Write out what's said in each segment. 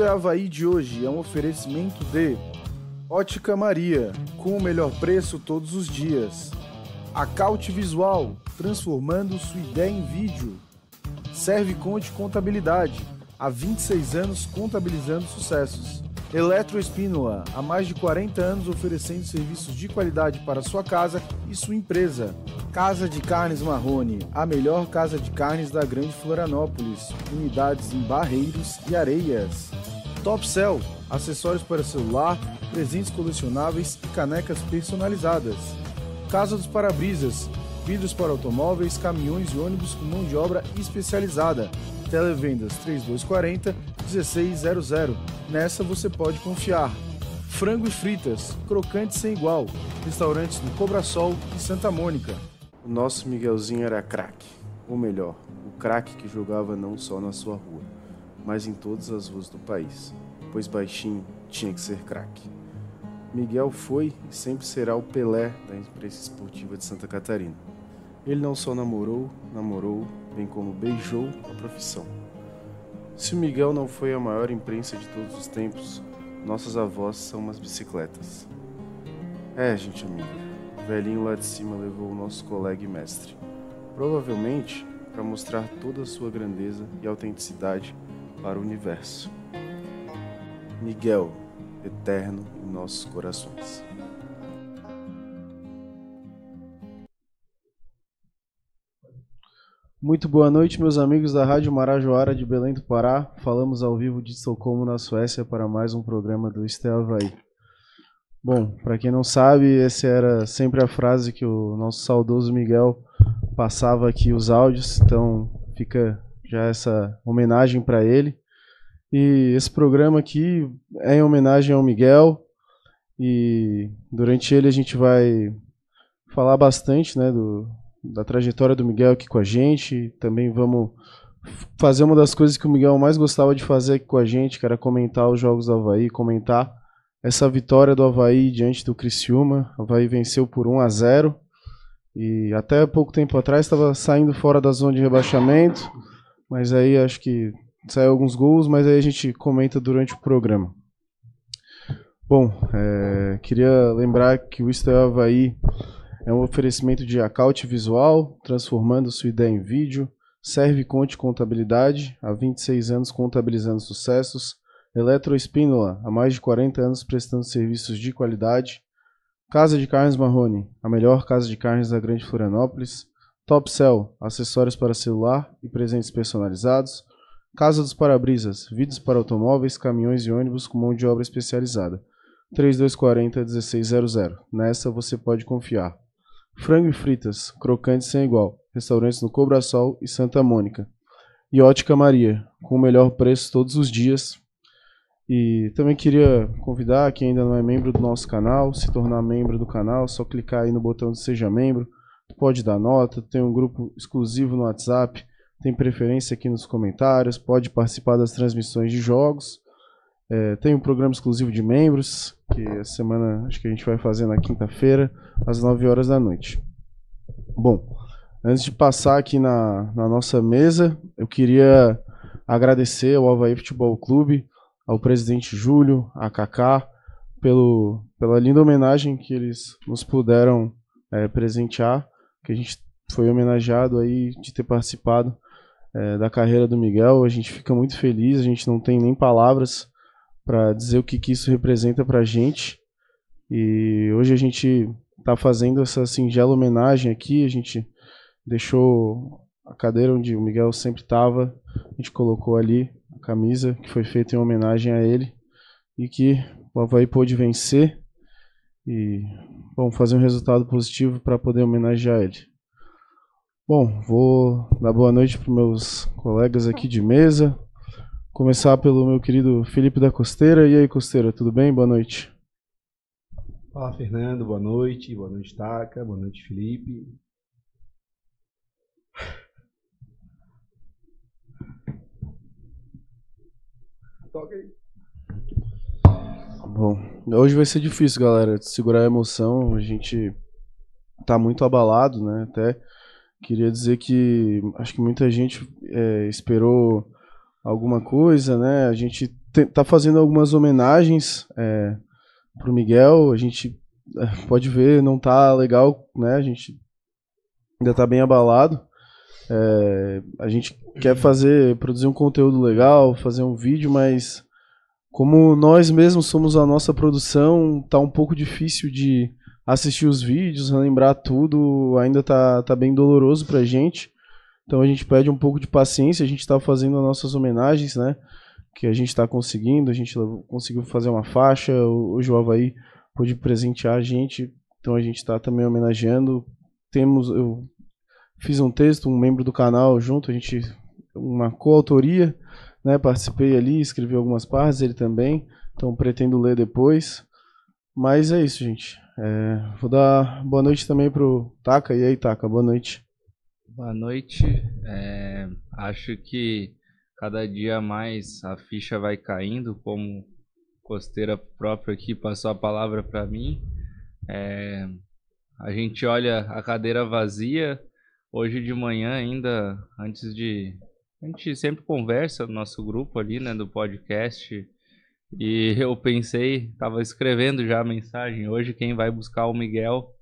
Isto é Havaí de hoje, é um oferecimento de Ótica Maria, com o melhor preço todos os dias. Acaute Visual, transformando sua ideia em vídeo. Serve Conte Contabilidade, há 26 anos contabilizando sucessos. Eletroespínola, há mais de 40 anos oferecendo serviços de qualidade para sua casa e sua empresa. Casa de Carnes Marrone, a melhor casa de carnes da Grande Florianópolis. Unidades em Barreiros e Areias. Top Cell, acessórios para celular, presentes colecionáveis e canecas personalizadas. Casa dos Parabrisas, vidros para automóveis, caminhões e ônibus com mão de obra especializada. Televendas 3240 1600. Nessa você pode confiar. Frango e fritas, crocante sem igual. Restaurantes no Cobra Sol e Santa Mônica. O nosso Miguelzinho era craque. Ou melhor, o craque que jogava não só na sua rua, mas em todas as ruas do país. Pois baixinho tinha que ser craque. Miguel foi e sempre será o Pelé da imprensa esportiva de Santa Catarina. Ele não só namorou, namorou, bem como beijou a profissão. Se o Miguel não foi a maior imprensa de todos os tempos, nossas avós são umas bicicletas. É, gente amiga, o velhinho lá de cima levou o nosso colega e mestre. Provavelmente para mostrar toda a sua grandeza e autenticidade para o universo. Miguel, eterno em nossos corações. Muito boa noite, meus amigos da Rádio Marajoara de Belém do Pará. Falamos ao vivo de Estocolmo, na Suécia, para mais um programa do Havaí. Bom, para quem não sabe, essa era sempre a frase que o nosso saudoso Miguel passava aqui os áudios, então fica já essa homenagem para ele. E esse programa aqui é em homenagem ao Miguel e durante ele a gente vai falar bastante, né, do, da trajetória do Miguel aqui com a gente. Também vamos fazer uma das coisas que o Miguel mais gostava de fazer aqui com a gente, que era comentar os jogos do Havaí, comentar essa vitória do Havaí diante do Criciúma. O Havaí venceu por 1 a 0 e até pouco tempo atrás estava saindo fora da zona de rebaixamento, mas aí acho que saiu alguns gols, mas aí a gente comenta durante o programa. Bom, é, queria lembrar que o Estel Havaí é um oferecimento de Acaute Visual, transformando sua ideia em vídeo. Serve Conte Contabilidade, há 26 anos contabilizando sucessos. Eletroespínola, há mais de 40 anos prestando serviços de qualidade. Casa de Carnes Marrone, a melhor casa de carnes da Grande Florianópolis. Top Cell, acessórios para celular e presentes personalizados. Casa dos Parabrisas, vidros para automóveis, caminhões e ônibus com mão de obra especializada. 3240 1600. Nessa você pode confiar. Frango e fritas, crocantes sem igual. Restaurantes no Cobrasol e Santa Mônica. E Ótica Maria, com o melhor preço todos os dias. E também queria convidar quem ainda não é membro do nosso canal, se tornar membro do canal, só clicar aí no botão de seja membro. Pode dar nota, tem um grupo exclusivo no WhatsApp, tem preferência aqui nos comentários, pode participar das transmissões de jogos. É, tem um programa exclusivo de membros, que essa semana acho que a gente vai fazer na quinta-feira, às 9 horas da noite. Bom, antes de passar aqui na, na nossa mesa, eu queria agradecer ao Havaí Futebol Clube, ao presidente Júlio, a Kaká, pelo, pela linda homenagem que eles nos puderam é, presentear, que a gente foi homenageado aí de ter participado é, da carreira do Miguel. A gente fica muito feliz, a gente não tem nem palavras para dizer o que, que isso representa para a gente. E hoje a gente está fazendo essa singela homenagem aqui. A gente deixou a cadeira onde o Miguel sempre estava, a gente colocou ali a camisa que foi feita em homenagem a ele e que o Havaí pôde vencer e vamos fazer um resultado positivo para poder homenagear ele. Bom, vou dar boa noite para meus colegas aqui de mesa. Começar pelo meu querido Felipe da Costeira. E aí, Costeira, tudo bem? Boa noite. Fala, Fernando. Boa noite. Boa noite, Taca. Boa noite, Felipe. Toca aí. Bom, hoje vai ser difícil, galera, segurar a emoção. A gente tá muito abalado, né? Até queria dizer que acho que muita gente é, esperou alguma coisa, né? A gente tá fazendo algumas homenagens é, pro Miguel. A gente é, pode ver, não tá legal, né? A gente ainda tá bem abalado. É, a gente quer fazer, produzir um conteúdo legal, fazer um vídeo, mas como nós mesmos somos a nossa produção, tá um pouco difícil de assistir os vídeos, relembrar tudo, ainda tá, tá bem doloroso pra gente. Então a gente pede um pouco de paciência, a gente tá fazendo as nossas homenagens, né? Que a gente tá conseguindo, a gente conseguiu fazer uma faixa, hoje o Havaí pôde presentear a gente, então a gente tá também homenageando. Temos, eu fiz um texto, um membro do canal junto, a gente, uma coautoria, né? Participei ali, escrevi algumas partes, ele também, então pretendo ler depois. Mas é isso, gente. É, vou dar boa noite também pro Taka. E aí, Taka, boa noite. Boa noite. É, acho que cada dia mais a ficha vai caindo, como costeira própria aqui passou a palavra para mim. É, a gente olha a cadeira vazia. Hoje de manhã ainda, antes de... A gente sempre conversa no nosso grupo ali, né, do podcast. E eu pensei, estava escrevendo já a mensagem. Hoje quem vai buscar o Miguel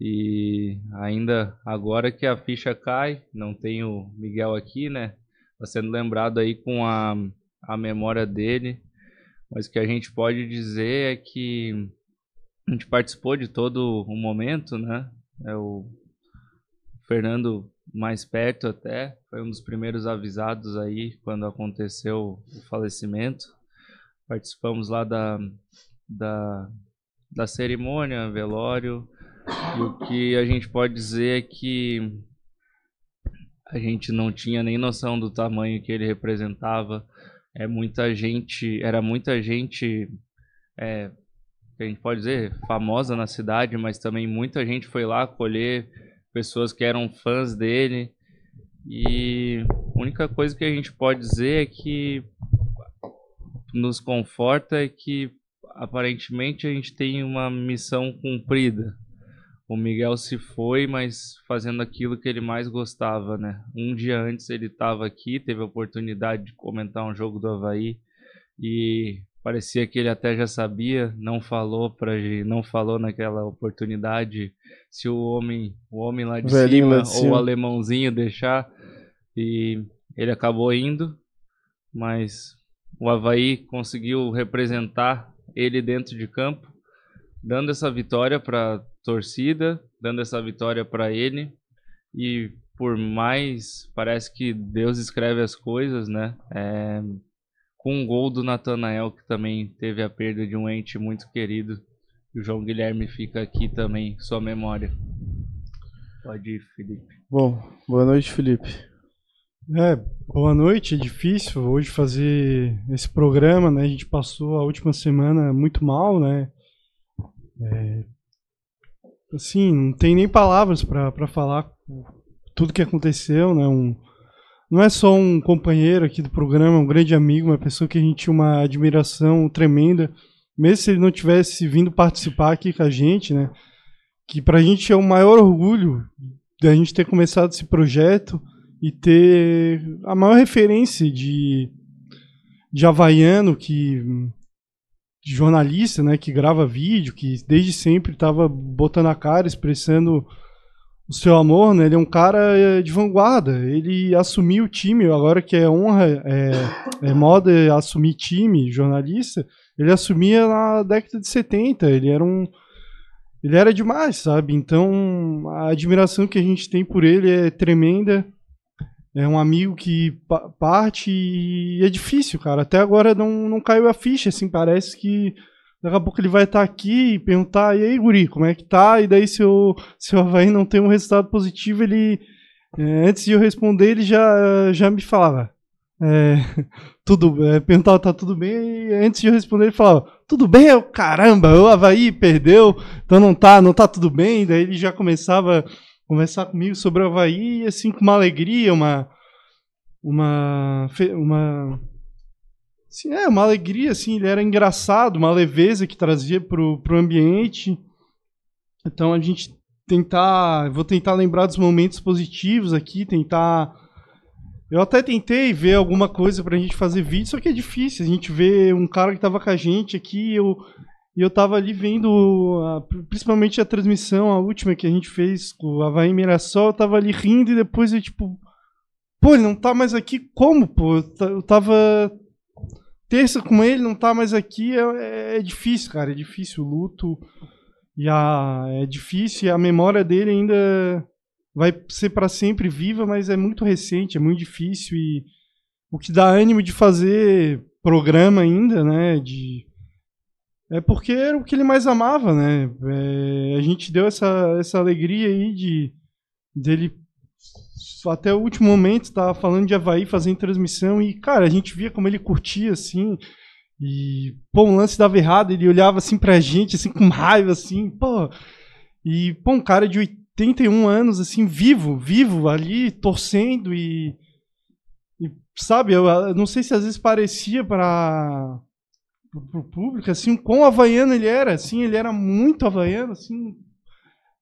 e ainda agora que a ficha cai, não tem o Miguel aqui, né? Tá sendo lembrado aí com a, a memória dele. Mas o que a gente pode dizer é que a gente participou de todo o momento, né? É o Fernando mais perto até, foi um dos primeiros avisados aí quando aconteceu o falecimento. Participamos lá da, da, da cerimônia, velório, e o que a gente pode dizer é que a gente não tinha nem noção do tamanho que ele representava. É muita gente, era muita gente, é, a gente pode dizer, famosa na cidade, mas também muita gente foi lá acolher pessoas que eram fãs dele. E a única coisa que a gente pode dizer é que nos conforta é que aparentemente a gente tem uma missão cumprida o Miguel se foi, mas fazendo aquilo que ele mais gostava, né? Um dia antes ele estava aqui, teve a oportunidade de comentar um jogo do Havaí e parecia que ele até já sabia, não falou para não falou naquela oportunidade se o homem, o homem lá de, cima, lá de cima ou o alemãozinho deixar e ele acabou indo, mas o Havaí conseguiu representar ele dentro de campo, dando essa vitória para torcida, dando essa vitória para ele. E por mais parece que Deus escreve as coisas, né? É, com um gol do Natanael, que também teve a perda de um ente muito querido. O João Guilherme fica aqui também, sua memória. Pode ir, Felipe. Bom, boa noite, Felipe. É, boa noite. É difícil hoje fazer esse programa, né? A gente passou a última semana muito mal, né? É, assim, não tem nem palavras para falar tudo que aconteceu, né? Um, não é só um companheiro aqui do programa, um grande amigo, uma pessoa que a gente tinha uma admiração tremenda, mesmo se ele não tivesse vindo participar aqui com a gente, né? Que pra gente é o maior orgulho da gente ter começado esse projeto e ter a maior referência de, de havaiano que de jornalista, né, que grava vídeo, que desde sempre estava botando a cara, expressando o seu amor, né? Ele é um cara eh, de vanguarda. Ele assumiu o time, agora que é honra, é, é moda assumir time, jornalista. Ele assumia na década de 70. Ele era um ele era demais, sabe? Então, a admiração que a gente tem por ele é tremenda. É um amigo que parte e é difícil, cara. Até agora não, não caiu a ficha, assim, parece que daqui a pouco ele vai estar tá aqui e perguntar, e aí, Guri, como é que tá? E daí se o, se o Havaí não tem um resultado positivo, ele. É, antes de eu responder, ele já, já me falava. É, tudo, é, perguntava, tá tudo bem? E antes de eu responder, ele falava, tudo bem? Eu, caramba, o Havaí perdeu, então não tá, não tá tudo bem. Daí ele já começava conversar comigo sobre o Havaí, assim, com uma alegria, uma. Uma. uma assim, é, uma alegria, assim, ele era engraçado, uma leveza que trazia pro, pro ambiente. Então a gente tentar. Vou tentar lembrar dos momentos positivos aqui, tentar Eu até tentei ver alguma coisa pra gente fazer vídeo, só que é difícil. A gente vê um cara que tava com a gente aqui, eu, e eu tava ali vendo, a- principalmente a transmissão, a última que a gente fez com o Havaí Mirassol, eu tava ali rindo e depois eu, tipo, pô, ele não tá mais aqui, como, pô? Eu tava terça com ele, não tá mais aqui, é, é difícil, cara, é difícil o luto. E a, é difícil, e a memória dele ainda vai ser para sempre viva, mas é muito recente, é muito difícil e o que dá ânimo de fazer programa ainda, né, de é porque era o que ele mais amava, né? É, a gente deu essa, essa alegria aí de dele até o último momento estava falando de Havaí, fazendo transmissão e cara, a gente via como ele curtia assim. E, pô, um lance dava errado, ele olhava assim pra gente, assim, com raiva, assim, pô. E, pô, um cara de 81 anos, assim, vivo, vivo ali, torcendo e. e, sabe, eu, eu não sei se às vezes parecia para pro público, assim, o quão havaiano ele era, assim, ele era muito havaiano, assim,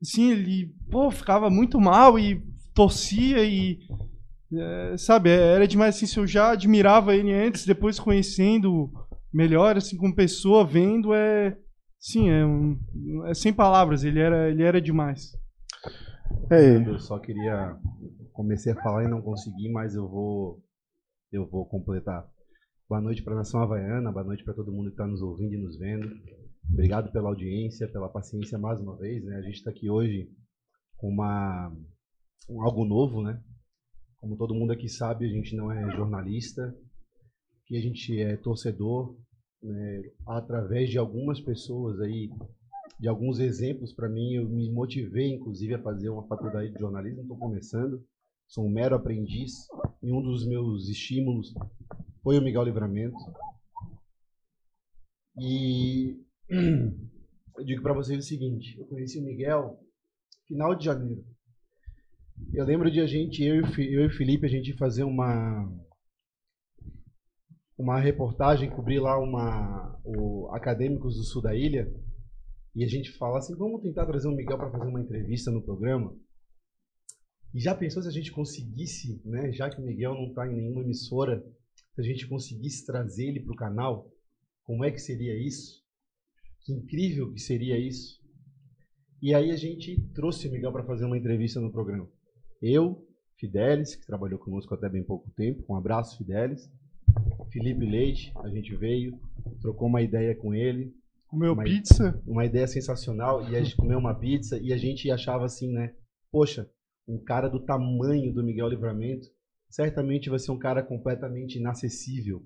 assim, ele, pô, ficava muito mal e torcia e, é, sabe, era demais, assim, se eu já admirava ele antes, depois conhecendo melhor, assim, como pessoa, vendo, é, sim, é, um, é sem palavras, ele era, ele era demais. É, Eu só queria. Comecei a falar e não consegui, mas eu vou. Eu vou completar. Boa noite para a Nação Havaiana, boa noite para todo mundo que está nos ouvindo e nos vendo. Obrigado pela audiência, pela paciência mais uma vez. Né? A gente está aqui hoje com uma, um algo novo, né? Como todo mundo aqui sabe, a gente não é jornalista, que a gente é torcedor, né? através de algumas pessoas aí, de alguns exemplos para mim, eu me motivei inclusive a fazer uma faculdade de jornalismo, estou começando, sou um mero aprendiz, e um dos meus estímulos foi o Miguel Livramento. E eu digo para vocês o seguinte, eu conheci o Miguel final de janeiro. Eu lembro de a gente, eu e, eu e Felipe, a gente fazer uma uma reportagem, cobrir lá uma o Acadêmicos do Sul da Ilha, e a gente fala assim, vamos tentar trazer o Miguel para fazer uma entrevista no programa. E já pensou se a gente conseguisse, né, já que o Miguel não está em nenhuma emissora, se a gente conseguisse trazer ele para o canal, como é que seria isso? Que incrível que seria isso. E aí a gente trouxe o Miguel para fazer uma entrevista no programa. Eu, Fidelis, que trabalhou conosco até bem pouco tempo, um abraço Fidelis. Felipe Leite, a gente veio, trocou uma ideia com ele, Comeu Mas- pizza, uma ideia sensacional e a gente comeu uma pizza e a gente achava assim, né? Poxa, um cara do tamanho do Miguel Livramento certamente vai ser um cara completamente inacessível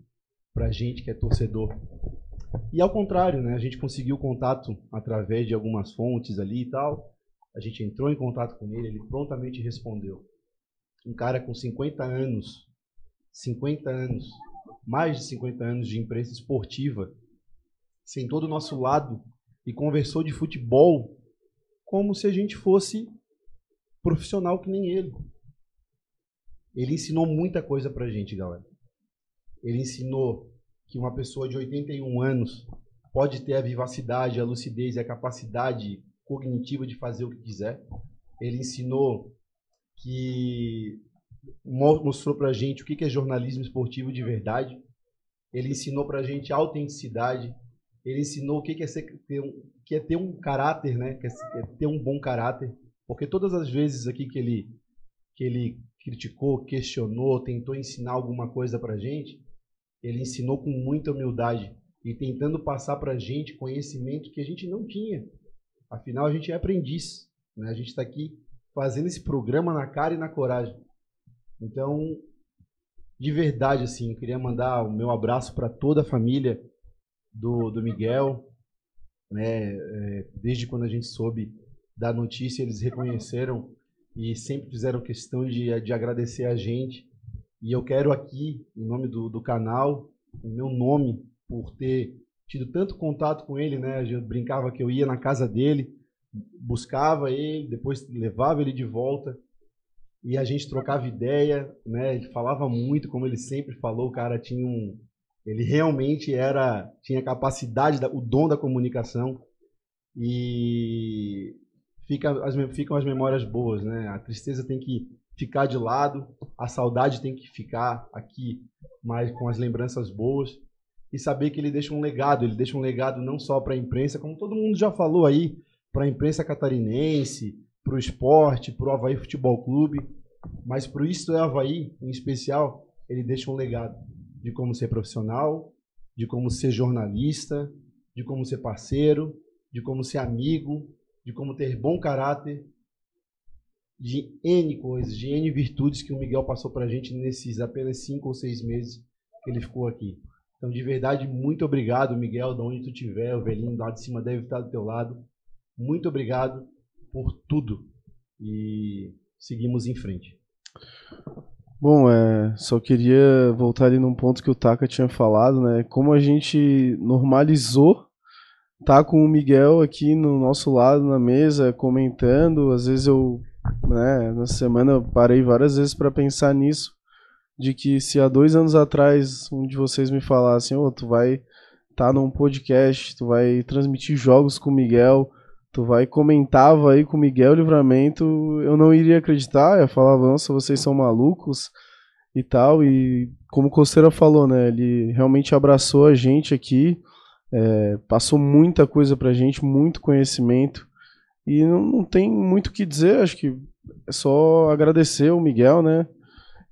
pra gente que é torcedor. E ao contrário, né? A gente conseguiu contato através de algumas fontes ali e tal. A gente entrou em contato com ele, ele prontamente respondeu. Um cara com 50 anos, 50 anos, mais de 50 anos de imprensa esportiva, sentou do nosso lado e conversou de futebol como se a gente fosse profissional que nem ele. Ele ensinou muita coisa pra gente, galera. Ele ensinou que uma pessoa de 81 anos pode ter a vivacidade, a lucidez e a capacidade cognitiva de fazer o que quiser. Ele ensinou que mo- mostrou pra gente o que é jornalismo esportivo de verdade. Ele ensinou pra gente autenticidade, ele ensinou o que é, ser, ter, um, que é ter um caráter, né? Que é, é ter um bom caráter. Porque todas as vezes aqui que ele, que ele criticou, questionou, tentou ensinar alguma coisa pra gente, ele ensinou com muita humildade e tentando passar pra gente conhecimento que a gente não tinha. Afinal, a gente é aprendiz, né? A gente está aqui fazendo esse programa na cara e na coragem. Então, de verdade, assim, eu queria mandar o meu abraço para toda a família do, do Miguel, né? É, desde quando a gente soube da notícia, eles reconheceram e sempre fizeram questão de, de agradecer a gente. E eu quero aqui, em nome do, do canal, em meu nome, por ter tido tanto contato com ele, né? Eu brincava que eu ia na casa dele, buscava ele, depois levava ele de volta e a gente trocava ideia, né? Ele falava muito, como ele sempre falou, o cara tinha um, ele realmente era, tinha capacidade, da, o dom da comunicação e fica as, ficam as memórias boas, né? A tristeza tem que ficar de lado, a saudade tem que ficar aqui, mas com as lembranças boas e saber que ele deixa um legado, ele deixa um legado não só para a imprensa, como todo mundo já falou aí, para a imprensa catarinense, para o esporte, para o Havaí Futebol Clube, mas para o Isto é Havaí, em especial, ele deixa um legado de como ser profissional, de como ser jornalista, de como ser parceiro, de como ser amigo, de como ter bom caráter, de N coisas, de N virtudes que o Miguel passou para a gente nesses apenas cinco ou seis meses que ele ficou aqui. Então, de verdade, muito obrigado, Miguel, de onde tu estiver, o velhinho lá de cima deve estar do teu lado. Muito obrigado por tudo. E seguimos em frente. Bom, é, só queria voltar ali num ponto que o Taka tinha falado, né? Como a gente normalizou tá com o Miguel aqui no nosso lado na mesa comentando, às vezes eu, né, na semana eu parei várias vezes para pensar nisso, de que se há dois anos atrás um de vocês me falasse, ô, oh, tu vai estar tá num podcast, tu vai transmitir jogos com o Miguel, tu vai comentava aí com o Miguel Livramento, eu não iria acreditar, eu falava, nossa, vocês são malucos e tal, e como o Costeira falou, né, ele realmente abraçou a gente aqui, é, passou muita coisa pra gente, muito conhecimento, e não, não tem muito o que dizer, acho que é só agradecer o Miguel, né,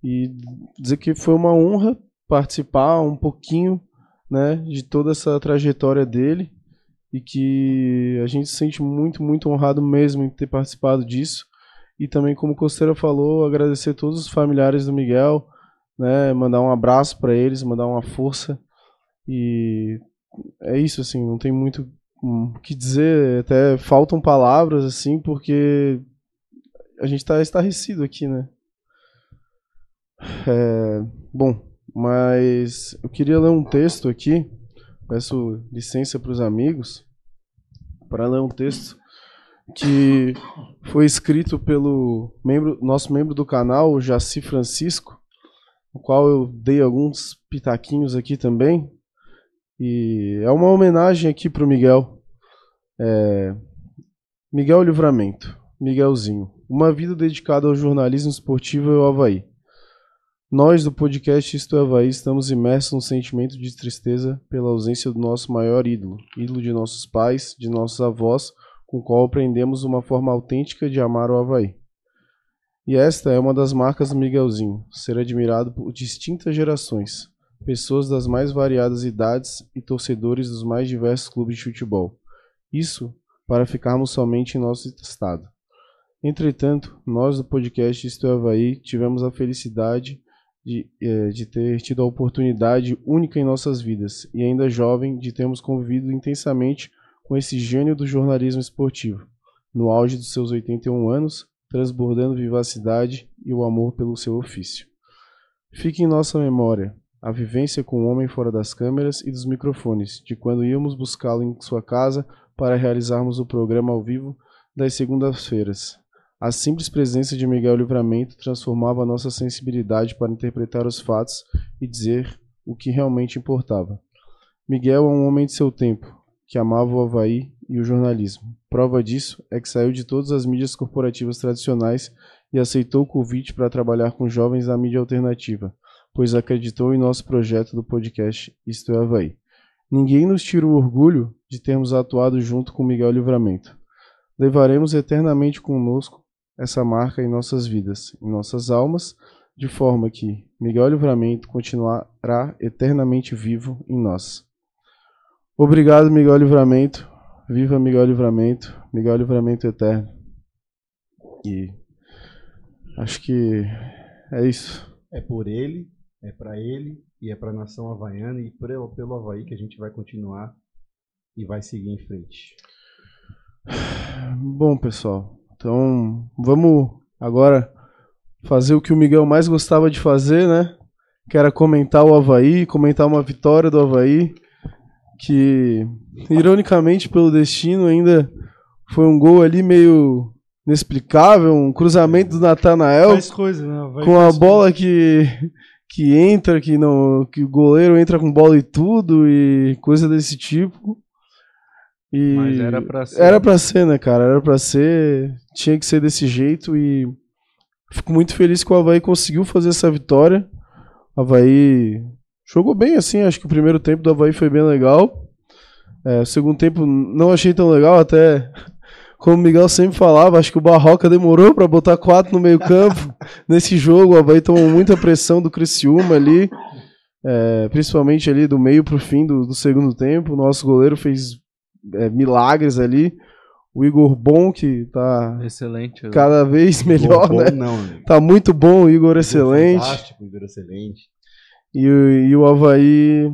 e dizer que foi uma honra participar um pouquinho, né, de toda essa trajetória dele, e que a gente se sente muito, muito honrado mesmo em ter participado disso. E também, como o Costeira falou, agradecer a todos os familiares do Miguel, né, mandar um abraço para eles, mandar uma força. E é isso, assim, não tem muito o que dizer, até faltam palavras, assim, porque a gente está estarrecido aqui, né. É, bom, mas eu queria ler um texto aqui, peço licença para os amigos para ler um texto que foi escrito pelo membro, nosso membro do canal, Jaci Francisco, o qual eu dei alguns pitaquinhos aqui também. E é uma homenagem aqui para o Miguel. É, Miguel Livramento, Miguelzinho. Uma vida dedicada ao jornalismo esportivo e ao Havaí. Nós do podcast Isto é Havaí estamos imersos num sentimento de tristeza pela ausência do nosso maior ídolo, ídolo de nossos pais, de nossos avós, com o qual aprendemos uma forma autêntica de amar o Havaí. E esta é uma das marcas do Miguelzinho, ser admirado por distintas gerações, pessoas das mais variadas idades e torcedores dos mais diversos clubes de futebol. Isso para ficarmos somente em nosso estado. Entretanto, nós do podcast Isto é Havaí tivemos a felicidade de, é, de ter tido a oportunidade única em nossas vidas e ainda jovem de termos convivido intensamente com esse gênio do jornalismo esportivo, no auge dos seus 81 anos, transbordando vivacidade e o amor pelo seu ofício. Fique em nossa memória a vivência com o homem fora das câmeras e dos microfones, de quando íamos buscá-lo em sua casa para realizarmos o programa ao vivo das segundas-feiras, a simples presença de Miguel Livramento transformava nossa sensibilidade para interpretar os fatos e dizer o que realmente importava. Miguel é um homem de seu tempo, que amava o Havaí e o jornalismo. Prova disso é que saiu de todas as mídias corporativas tradicionais e aceitou o convite para trabalhar com jovens da mídia alternativa, pois acreditou em nosso projeto do podcast Isto é Havaí. Ninguém nos tira o orgulho de termos atuado junto com Miguel Livramento. Levaremos eternamente conosco essa marca em nossas vidas, em nossas almas, de forma que Miguel Livramento continuará eternamente vivo em nós. Obrigado, Miguel Livramento. Viva Miguel Livramento. Miguel Livramento eterno. E acho que é isso. É por ele, é para ele e é para a nação havaiana e pelo, pelo Havaí que a gente vai continuar e vai seguir em frente. Bom, pessoal, então, vamos agora fazer o que o Miguel mais gostava de fazer, né? Que era comentar o Havaí, comentar uma vitória do Havaí, que, ironicamente, pelo destino, ainda foi um gol ali meio inexplicável, um cruzamento do Natanael coisa, né? com a bola que que entra, que não, que o goleiro entra com bola e tudo e coisa desse tipo. E Mas era pra ser. Era pra ser, né, cara? Era pra ser. Tinha que ser desse jeito e Fico muito feliz que o Havaí conseguiu fazer essa vitória. O Havaí jogou bem, assim. Acho que o primeiro tempo do Havaí foi bem legal. É, o segundo tempo não achei tão legal, até como o Miguel sempre falava, acho que o Barroca demorou para botar quatro no meio-campo nesse jogo. O Havaí tomou muita pressão do Criciúma ali, é, principalmente ali do meio para o fim do, do, segundo tempo. O nosso goleiro fez é, milagres ali. O Igor Bom, que tá excelente, cada vez melhor, bom, né? Não, tá muito bom, o Igor, excelente. Fantástico, Igor excelente. E, e o Havaí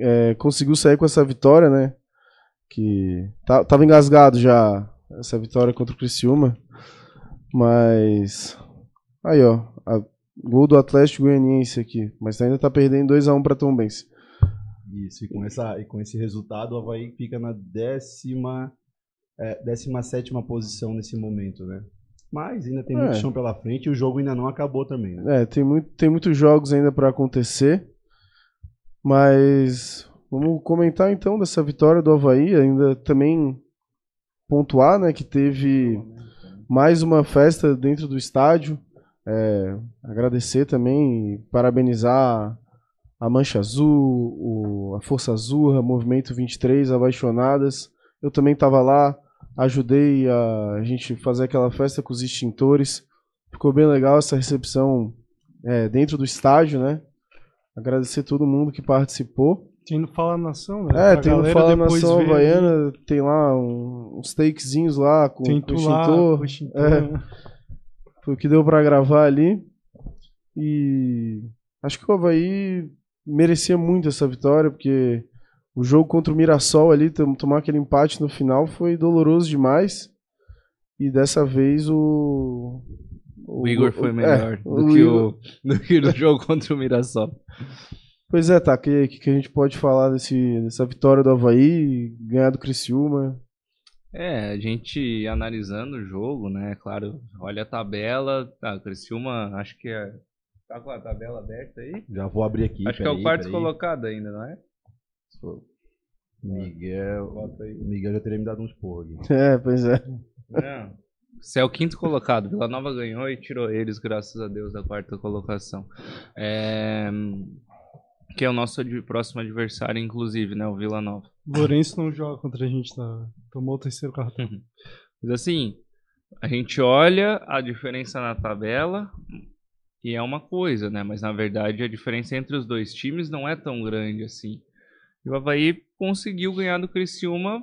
é, conseguiu sair com essa vitória, né? Que tá, tava engasgado já essa vitória contra o Criciúma. Mas. Aí, ó. A, gol do Atlético Goianiense aqui. Mas ainda tá perdendo 2x1 pra Tombense. Isso, e com, essa, e com esse resultado, o Havaí fica na décima, é, décima sétima posição nesse momento, né? Mas ainda tem muito É. chão pela frente e o jogo ainda não acabou também, né? É, tem, muito, tem muitos jogos ainda pra acontecer. Mas. Vamos comentar então dessa vitória do Havaí. Ainda também pontuar, né? Que teve mais uma festa dentro do estádio. É, agradecer também e parabenizar a Mancha Azul, o- a Força Azul, a Movimento 23, Apaixonadas. Eu também estava lá, ajudei a, a gente fazer aquela festa com os extintores. Ficou bem legal essa recepção é, dentro do estádio, né? Agradecer todo mundo que participou. Tem no Fala Nação, né? É, Pra tem no Fala Nação aí. Havaiana, tem lá um- uns takezinhos lá com, Tem com lá, extintor. o extintor, É. né? Foi o que deu pra gravar ali. E acho que o Havaí merecia muito essa vitória, porque o jogo contra o Mirassol ali, tom- tomar aquele empate no final foi doloroso demais. E dessa vez o. O Igor foi é, melhor do, o que Igor- o, do que no jogo contra o Mirassol. Pois é, tá. O que, que, que a gente pode falar desse, dessa vitória do Havaí, ganhar do Criciúma? É, a gente analisando o jogo, né? Claro, olha a tabela. Tá, o Criciúma, acho que é. Tá com a tabela aberta aí? Já vou abrir aqui. acho que é o quarto colocado ainda, não é? Miguel. O Miguel já teria me dado uns porra aqui. É, pois é. Não. Você é o quinto colocado. Vila Nova ganhou e tirou eles, graças a Deus, da quarta colocação. É, Que é o nosso ad- próximo adversário, inclusive, né? O Vila Nova. O Lourenço não joga contra a gente, tá? Tomou o terceiro cartão. Mas assim, a gente olha a diferença na tabela e é uma coisa, né? Mas na verdade a diferença entre os dois times não é tão grande assim. E o Havaí conseguiu ganhar do Criciúma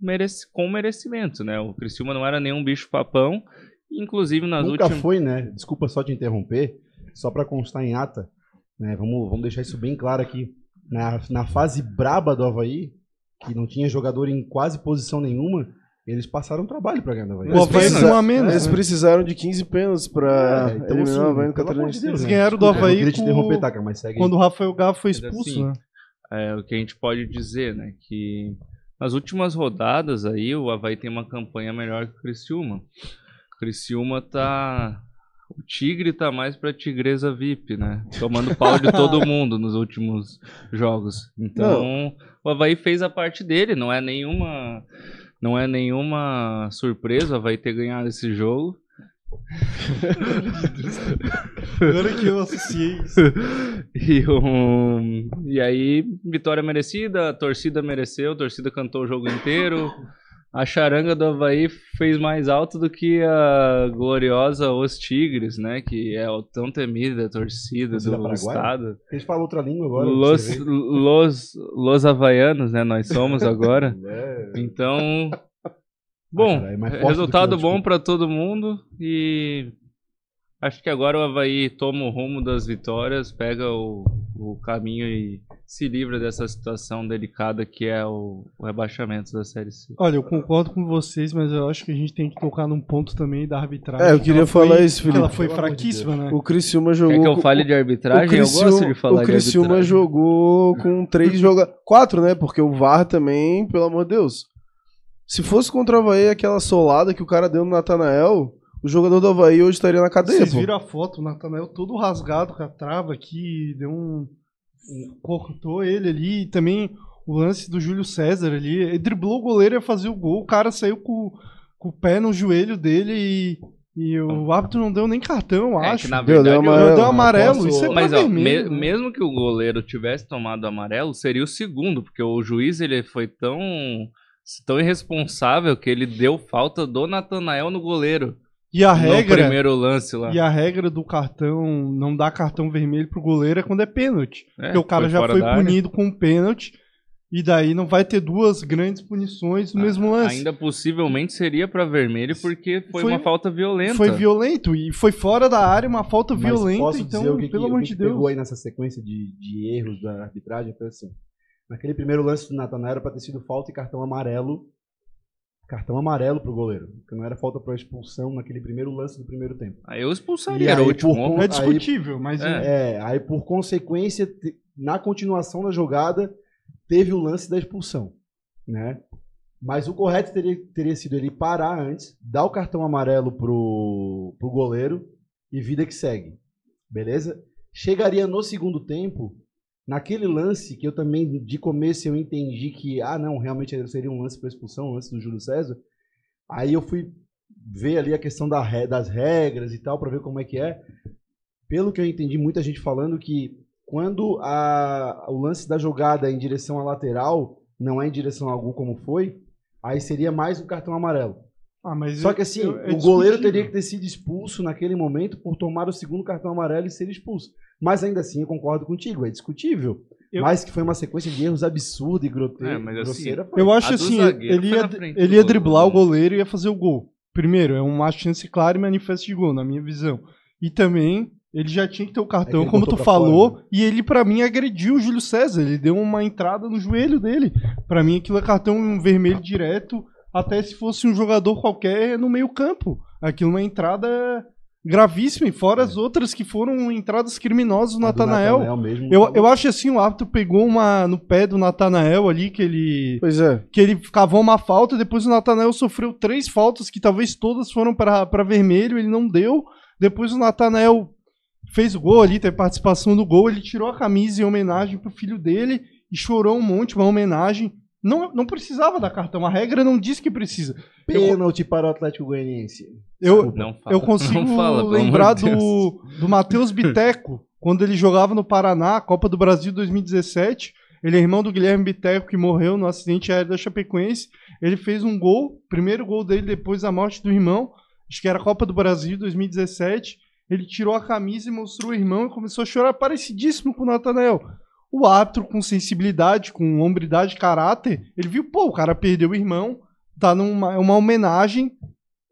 merece- com merecimento, né? O Criciúma não era nenhum bicho papão. Inclusive nas Nunca últimas. foi, né? Desculpa só te interromper, só pra constar em ata, né? Vamos, vamos deixar isso bem claro aqui. Na, na fase braba do Havaí, que não tinha jogador em quase posição nenhuma, eles passaram trabalho pra ganhar do Havaí. O Havaí precisa- não a menos, Eles né? precisaram de 15 pênaltis pra É, então, eliminar assim, o Havaí no Catarinense. Eles né? ganharam do eu Havaí queria te com- interromper, Taka, mas segue. Quando o Rafael Gava foi Mas expulso, assim, né? é, o que a gente pode dizer, né? Que nas últimas rodadas aí o Havaí tem uma campanha melhor que o Criciúma. O Criciúma tá. O Tigre tá mais pra Tigresa VIP, né? Tomando pau de todo mundo nos últimos jogos. Então, o Havaí fez a parte dele, não é nenhuma. Não é nenhuma surpresa Havaí ter ganhado esse jogo. Agora que eu associei isso. E, um, e aí, vitória merecida, torcida mereceu, torcida cantou o jogo inteiro. A charanga do Havaí fez mais alto do que a gloriosa Os Tigres, né? Que é o tão temida torcida Torcida do estado. Eles falam outra língua agora. Los, você los, los Havaianos, né? Nós somos agora. É. Então, bom, Ah, cara, é resultado bom para todo mundo e acho que agora o Havaí toma o rumo das vitórias, pega o, o caminho e se livra dessa situação delicada que é o, o rebaixamento da Série C. Olha, eu concordo com vocês, mas eu acho que a gente tem que tocar num ponto também da arbitragem. É, eu que queria foi- falar isso, que Ela Felipe. foi Pelo amor de fraquíssima, né? O Criciúma jogou. Quer que eu com- fale de o arbitragem? eu Criciúma, gosto de falar o Criciúma de arbitragem. jogou com três jogadores. Quatro, né? Porque o VAR também, pelo amor de Deus. Se fosse contra o Havaí aquela solada que o cara deu no Natanael, o jogador do Havaí hoje estaria na cadeia, Vocês pô. viram a foto, o Natanael todo rasgado com a trava aqui, deu um. Cortou ele ali. E também o lance do Júlio César ali. Ele driblou o goleiro e ia fazer o gol. O cara saiu com, com o pé no joelho dele e, E o árbitro não deu nem cartão, eu É, acho. que na Deu, deu verdade, amarelo. o- Deu amarelo, Posso- isso é Mas ó, me- né? mesmo que o goleiro tivesse tomado amarelo, seria o segundo, porque o juiz ele foi tão tão irresponsável que ele deu falta do Natanael no goleiro. E a no regra, primeiro lance lá. e a regra do cartão, não dar cartão vermelho pro goleiro é quando é pênalti. É, porque o cara já foi área. punido com um pênalti. E daí não vai ter duas grandes punições no Ah, mesmo lance. Ainda possivelmente seria pra vermelho porque foi, Foi- uma falta violenta. Foi violento e foi fora da área, uma falta Mas violenta, posso então, que, pelo que, amor de Deus. pegou aí nessa sequência de, de erros da arbitragem? Foi assim. Naquele primeiro lance do Natanael era pra ter sido falta e cartão amarelo. Cartão amarelo pro goleiro. Porque não era falta pra expulsão naquele primeiro lance do primeiro tempo. Aí eu expulsaria, era o aí, último conta- É discutível, mas É. É, aí por consequência, na continuação da jogada, teve o lance da expulsão, né? Mas o correto teria, teria sido ele parar antes, dar o cartão amarelo pro, pro goleiro e vida que segue. Beleza? Chegaria no segundo tempo, naquele lance que eu também, de começo, eu entendi que, ah, não, realmente seria um lance para expulsão, um lance do Júlio César. Aí eu fui ver ali a questão da das regras e tal, para ver como é que é pelo que eu entendi, muita gente falando que quando a- o lance da jogada é em direção à lateral, não é em direção ao gol como foi, aí seria mais um cartão amarelo. Ah, mas Só eu- que assim, eu- é o goleiro teria que ter sido expulso naquele momento por tomar o segundo cartão amarelo e ser expulso. Mas ainda assim, eu concordo contigo, é discutível. Eu- Mas que foi uma sequência de erros absurda e grote- É, mas assim, grosseira. foi. Eu acho assim, ele ia, ele ia gol, driblar né? o goleiro e ia fazer o gol. Primeiro, é uma chance clara e manifesta de gol, na minha visão. E também, ele já tinha que ter o cartão, É como tu falou, fora, né? e ele, pra mim, agrediu o Júlio César. Ele deu uma entrada no joelho dele. Pra mim, aquilo é cartão vermelho direto, até se fosse um jogador qualquer no meio-campo. Aquilo é uma entrada gravíssima, e fora as outras que foram entradas criminosas do do Natanael. Eu, eu acho assim, o árbitro pegou uma no pé do Natanael ali, que ele Pois é. que ele cavou uma falta, depois o Natanael sofreu três faltas, que talvez todas foram para vermelho, ele não deu. Depois o Natanael fez o gol ali, teve participação no gol, ele tirou a camisa em homenagem pro filho dele e chorou um monte, uma homenagem. Não, não precisava dar cartão, a regra não diz que precisa. Pênalti para o Atlético Goianiense. Eu, Não fala, eu consigo não fala, lembrar do, do Matheus Biteco, quando ele jogava no Paraná, Copa do Brasil 2017. Ele é irmão do Guilherme Biteco, que morreu no acidente aéreo da Chapecoense. Ele fez um gol, primeiro gol dele depois da morte do irmão. Acho que era a Copa do Brasil 2017. Ele tirou a camisa e mostrou o irmão e começou a chorar, parecidíssimo com o Natanael. O árbitro, com sensibilidade, com hombridade, caráter, ele viu, pô, o cara perdeu o irmão, tá numa é uma homenagem,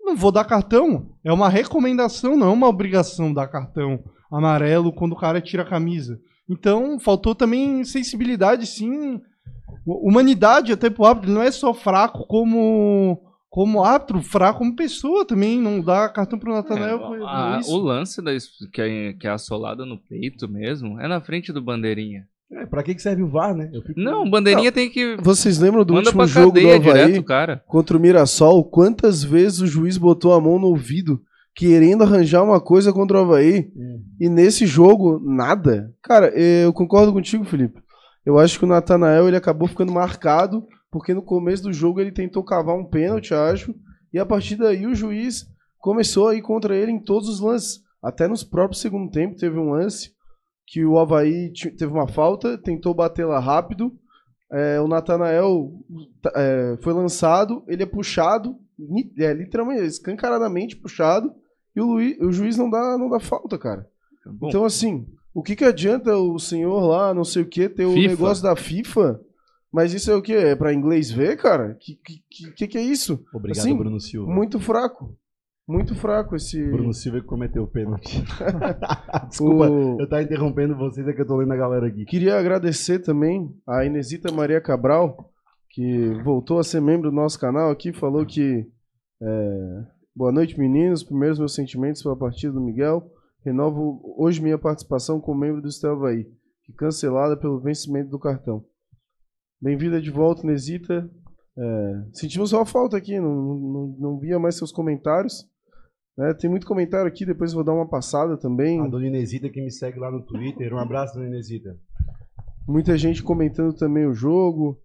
não vou dar cartão. É uma recomendação, não é uma obrigação dar cartão amarelo quando o cara tira a camisa. Então, faltou também sensibilidade, sim. Humanidade até pro árbitro. Ele não é só fraco como, como árbitro, fraco como pessoa também. Não dá cartão pro Natanael. É, isso. o lance da, que, é, que é assolada no peito mesmo é na frente do Bandeirinha. É, pra que que serve o VAR, né? Eu fico- Não, o Bandeirinha tem que. Vocês lembram do Manda último jogo do Havaí direto, cara. contra o Mirassol? Quantas vezes o juiz botou a mão no ouvido querendo arranjar uma coisa contra o Havaí? Hum. E nesse jogo, nada. Cara, eu concordo contigo, Felipe. Eu acho que o Natanael ele acabou ficando marcado, porque no começo do jogo ele tentou cavar um pênalti, acho, e a partir daí o juiz começou a ir contra ele em todos os lances. Até nos próprios segundo tempo teve um lance que o Havaí teve uma falta, tentou bater lá rápido, é, o Natanael tá, é, foi lançado, ele é puxado, é, literalmente, escancaradamente puxado, e o, Luiz- o juiz não dá, não dá falta, cara. Bom, Então, assim, o que, que adianta o senhor lá, não sei o que, ter o FIFA. negócio da FIFA? Mas isso é o quê? É pra inglês ver, cara? Que que, que, que é isso? Obrigado, Assim, Bruno Silva. Muito fraco. Muito fraco esse. Bruno Silva que cometeu o pênalti. Desculpa, O- eu tava interrompendo vocês, é que eu tô lendo a galera aqui. Queria agradecer também a Inesita Maria Cabral, que voltou a ser membro do nosso canal aqui, falou que. é, Boa noite, meninos. Primeiros meus sentimentos pela partida do Miguel. Renovo hoje minha participação como membro do Estel Havaí, que cancelada pelo vencimento do cartão. Bem-vinda de volta, Inesita. É, sentimos sua falta aqui, não, não, não via mais seus comentários. Né? tem muito comentário aqui, depois vou dar uma passada também. A dona Inesita que me segue lá no Twitter. Um abraço, dona Inesita. Muita gente comentando também o jogo.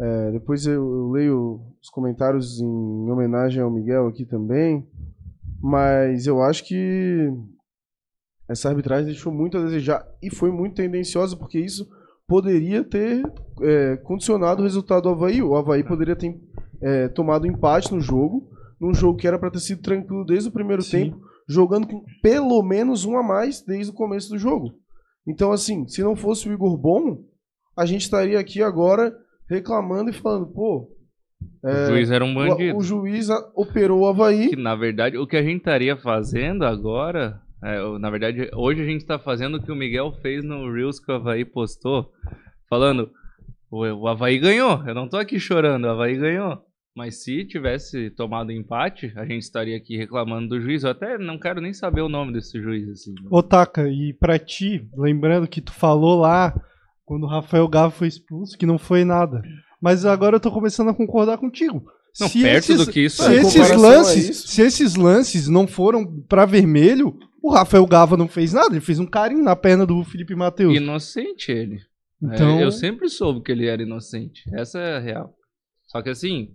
É, depois eu, eu leio os comentários em homenagem ao Miguel aqui também. Mas eu acho que essa arbitragem deixou muito a desejar e foi muito tendenciosa, porque isso poderia ter é, condicionado o resultado do Havaí. O Havaí poderia ter é, tomado empate no jogo, num jogo que era para ter sido tranquilo desde o primeiro Sim. tempo, jogando com pelo menos um a mais desde o começo do jogo. Então, assim, se não fosse o Igor Bom, a gente estaria aqui agora reclamando e falando, pô, o juiz era um bandido. o, juiz a- operou o Havaí. Que, na verdade, o que a gente estaria fazendo agora, é, na verdade, hoje a gente está fazendo o que o Miguel fez no Reels que o Havaí postou, falando, o, o Havaí ganhou, eu não tô aqui chorando, o Havaí ganhou. Mas se tivesse tomado empate, a gente estaria aqui reclamando do juiz. Eu até não quero nem saber o nome desse juiz, assim. Otaka, e pra ti, lembrando que tu falou lá, quando o Rafael Gava foi expulso, que não foi nada. Mas agora eu tô começando a concordar contigo. Não, perto do que isso se é. Esses lances, isso. se esses lances não foram pra vermelho, o Rafael Gava não fez nada, ele fez um carinho na perna do Felipe Matheus. Inocente ele. É, Então, eu sempre soube que ele era inocente. Essa é a real. Só que assim,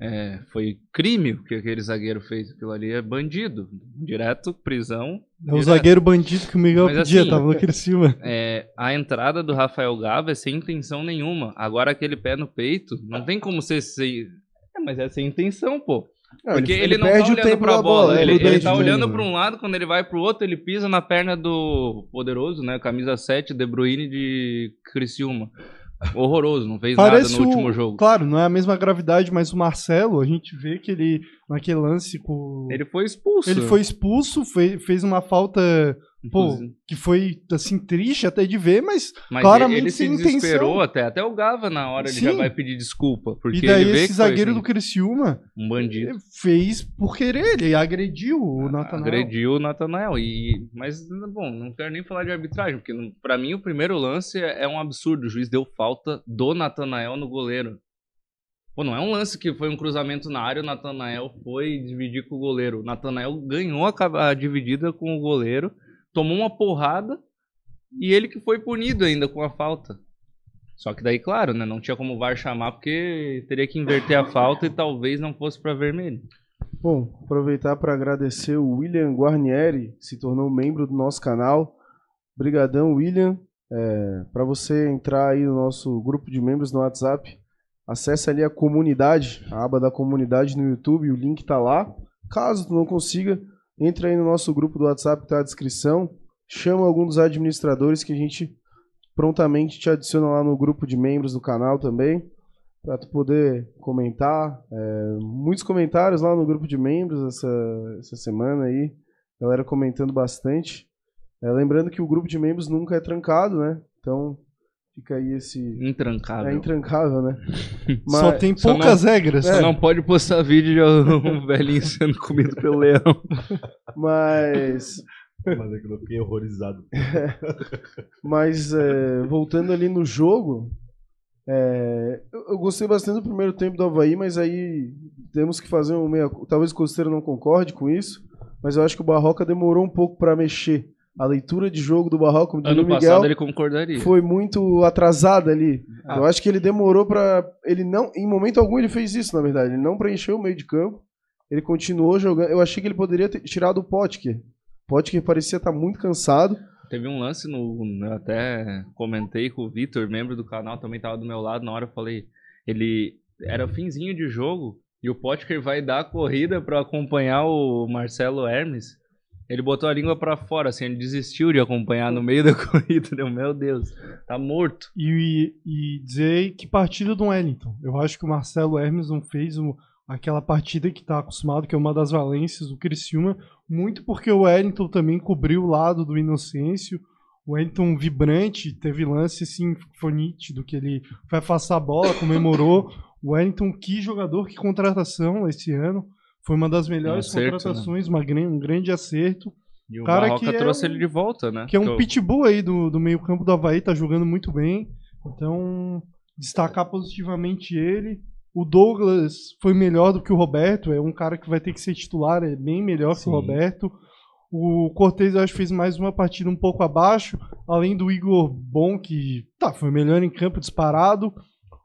é, foi crime o que aquele zagueiro fez. Aquilo ali é bandido. Direto, prisão. é o direto. zagueiro bandido que o Miguel Mas pedia, assim, tava no Criciúma. É, a entrada do Rafael Gava é sem intenção nenhuma. Agora aquele pé no peito, não tem como ser sem. É, mas é sem intenção, pô. Não, Porque ele, não perde tá o olhando tempo pra bola. bola, ele, prudente ele tá olhando pra um lado, quando ele vai pro outro, ele pisa na perna do poderoso, né? Camisa 7, De Bruyne de Criciúma. Horroroso, não fez Parece nada no o- último jogo. Claro, não é a mesma gravidade, mas o Marcelo, a gente vê que ele, naquele lance com. Ele foi expulso. Ele foi expulso, fe- fez uma falta, pô, que foi, assim, triste até de ver, mas. Mas claramente ele, se sem desesperou intenção. até. Até o Gava, na hora, ele Sim. já vai pedir desculpa. Porque e daí esse zagueiro assim, do Criciúma um bandido. fez por querer, ele agrediu o Natanael. Agrediu o Natanael. E, mas, bom, não quero nem falar de arbitragem, porque pra mim o primeiro lance é, é um absurdo. O juiz deu falta do Natanael no goleiro. Pô, não é um lance que foi um cruzamento na área, o Natanael foi dividir com o goleiro. O Natanael ganhou a, a dividida com o goleiro, tomou uma porrada e ele que foi punido ainda com a falta. Só que daí, claro, né, não tinha como o VAR chamar porque teria que inverter a falta e talvez não fosse pra vermelho. Bom, aproveitar para agradecer o William Guarnieri, que se tornou membro do nosso canal. Brigadão, William. para você entrar aí no nosso grupo de membros no WhatsApp, acesse ali a comunidade, a aba da comunidade no YouTube, o link tá lá. Caso tu não consiga, entre aí no nosso grupo do WhatsApp que tá na descrição, chama algum dos administradores que a gente prontamente te adiciona lá no grupo de membros do canal também, para tu poder comentar, muitos comentários lá no grupo de membros essa, essa semana aí. Galera comentando bastante. É, lembrando que o grupo de membros nunca é trancado, né? Então fica aí esse. Intrancável. É intrancável, né? Só Mas- tem só poucas regras. Você não pode postar vídeo de um velhinho sendo comido pelo leão. Mas. Mas aquilo eu fiquei horrorizado. Mas é, voltando ali no jogo, é, eu, eu gostei bastante do primeiro tempo do Havaí, mas aí temos que fazer um meia. Talvez o Costeiro não concorde com isso, mas eu acho que o Barroca demorou um pouco para mexer. A leitura de jogo do Barroca, como diria Ano Miguel, passado ele concordaria. foi muito atrasada ali. Ah. Eu acho que ele demorou pra. Ele não, em momento algum ele fez isso, na verdade. Ele não preencheu o meio de campo. Ele continuou jogando. Eu achei que ele poderia ter tirado o Potker. Potker parecia estar muito cansado. Teve um lance no. Eu até comentei com o Vitor, membro do canal, também tava do meu lado. Na hora eu falei. Ele. Era finzinho de jogo. E o Potker vai dar a corrida pra acompanhar o Marcelo Hermes. Ele botou a língua pra fora, assim, ele desistiu de acompanhar no meio da corrida. Deu, meu Deus, tá morto. E, e dizer que partida do Wellington. Eu acho que o Marcelo Hermes não fez um- aquela partida que está acostumado, que é uma das valências do Criciúma, muito porque o Wellington também cobriu o lado do Inocêncio. O Wellington vibrante, teve lance assim, foi nítido, que ele foi afastar a bola, comemorou. O Wellington, que jogador, que contratação esse ano. Foi uma das melhores Um acerto, contratações, uma gran- um grande acerto. E o Cara Barroca que é trouxe um- ele de volta, né? Que é um pitbull aí do, do meio campo do Havaí, tá jogando muito bem. Então, destacar positivamente ele. O Douglas foi melhor do que o Roberto, é um cara que vai ter que ser titular, é bem melhor que Sim. o Roberto. O Cortez, eu acho, fez mais uma partida um pouco abaixo, além do Igor Bom, que tá, foi melhor em campo disparado.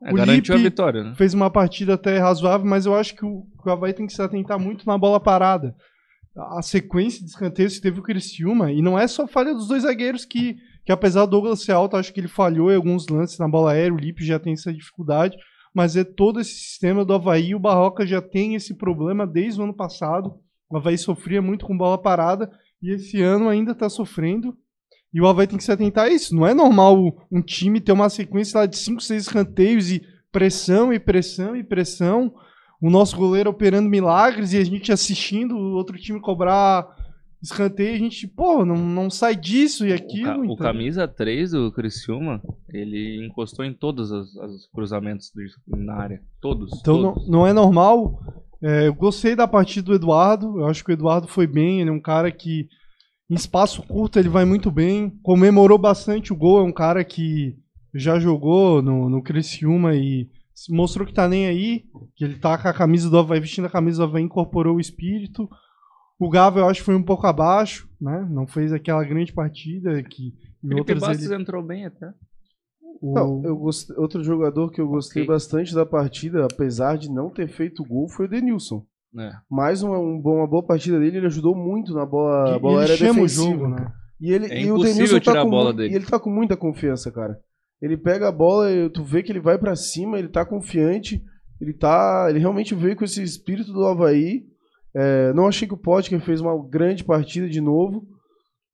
É, o garantiu a Lipe vitória, né? Fez uma partida até razoável, mas eu acho que o, que o Havaí tem que se atentar muito na bola parada. a sequência de escanteios que teve o Criciúma, e não é só falha dos dois zagueiros que, que apesar do Douglas ser alto, acho que ele falhou em alguns lances na bola aérea, o Lipe já tem essa dificuldade, mas é todo esse sistema do Havaí, o Barroca já tem esse problema desde o ano passado, o Havaí sofria muito com bola parada, e esse ano ainda está sofrendo, e o Havaí tem que se atentar a isso, não é normal um time ter uma sequência lá de 5, 6 escanteios e pressão e pressão e pressão, o nosso goleiro operando milagres e a gente assistindo o outro time cobrar escanteio, a gente, pô, não, não sai disso e aquilo. O, ca então. o camisa 3 do Criciúma, ele encostou em todos os, os cruzamentos na área. Todos. Então todos. Não, não é normal. É, eu gostei da partida do Eduardo. Eu acho que o Eduardo foi bem. Ele é um cara que, em espaço curto, ele vai muito bem. Comemorou bastante o gol. É um cara que já jogou no, no Criciúma e mostrou que tá nem aí. Que ele tá com a camisa do Havaí, vestindo a camisa do Havaí, incorporou o espírito. O Gava eu acho que foi um pouco abaixo, né? Não fez aquela grande partida que em Felipe outras Bastos ele... entrou bem até. o- Não, eu gostei, outro jogador que eu gostei Ok. bastante da partida, apesar de não ter feito gol, foi o Denilson. É. Mais uma, um uma boa partida dele, ele ajudou muito na bola, que bola aérea chama o defensiva. jogo, né? E, ele, É e o Denilson tá a com mu- dele. E ele tá com muita confiança, cara. Ele pega a bola, e tu vê que ele vai pra cima, ele tá confiante, ele tá. Ele realmente veio com esse espírito do Havaí. É, não achei que o Potker fez uma grande partida de novo,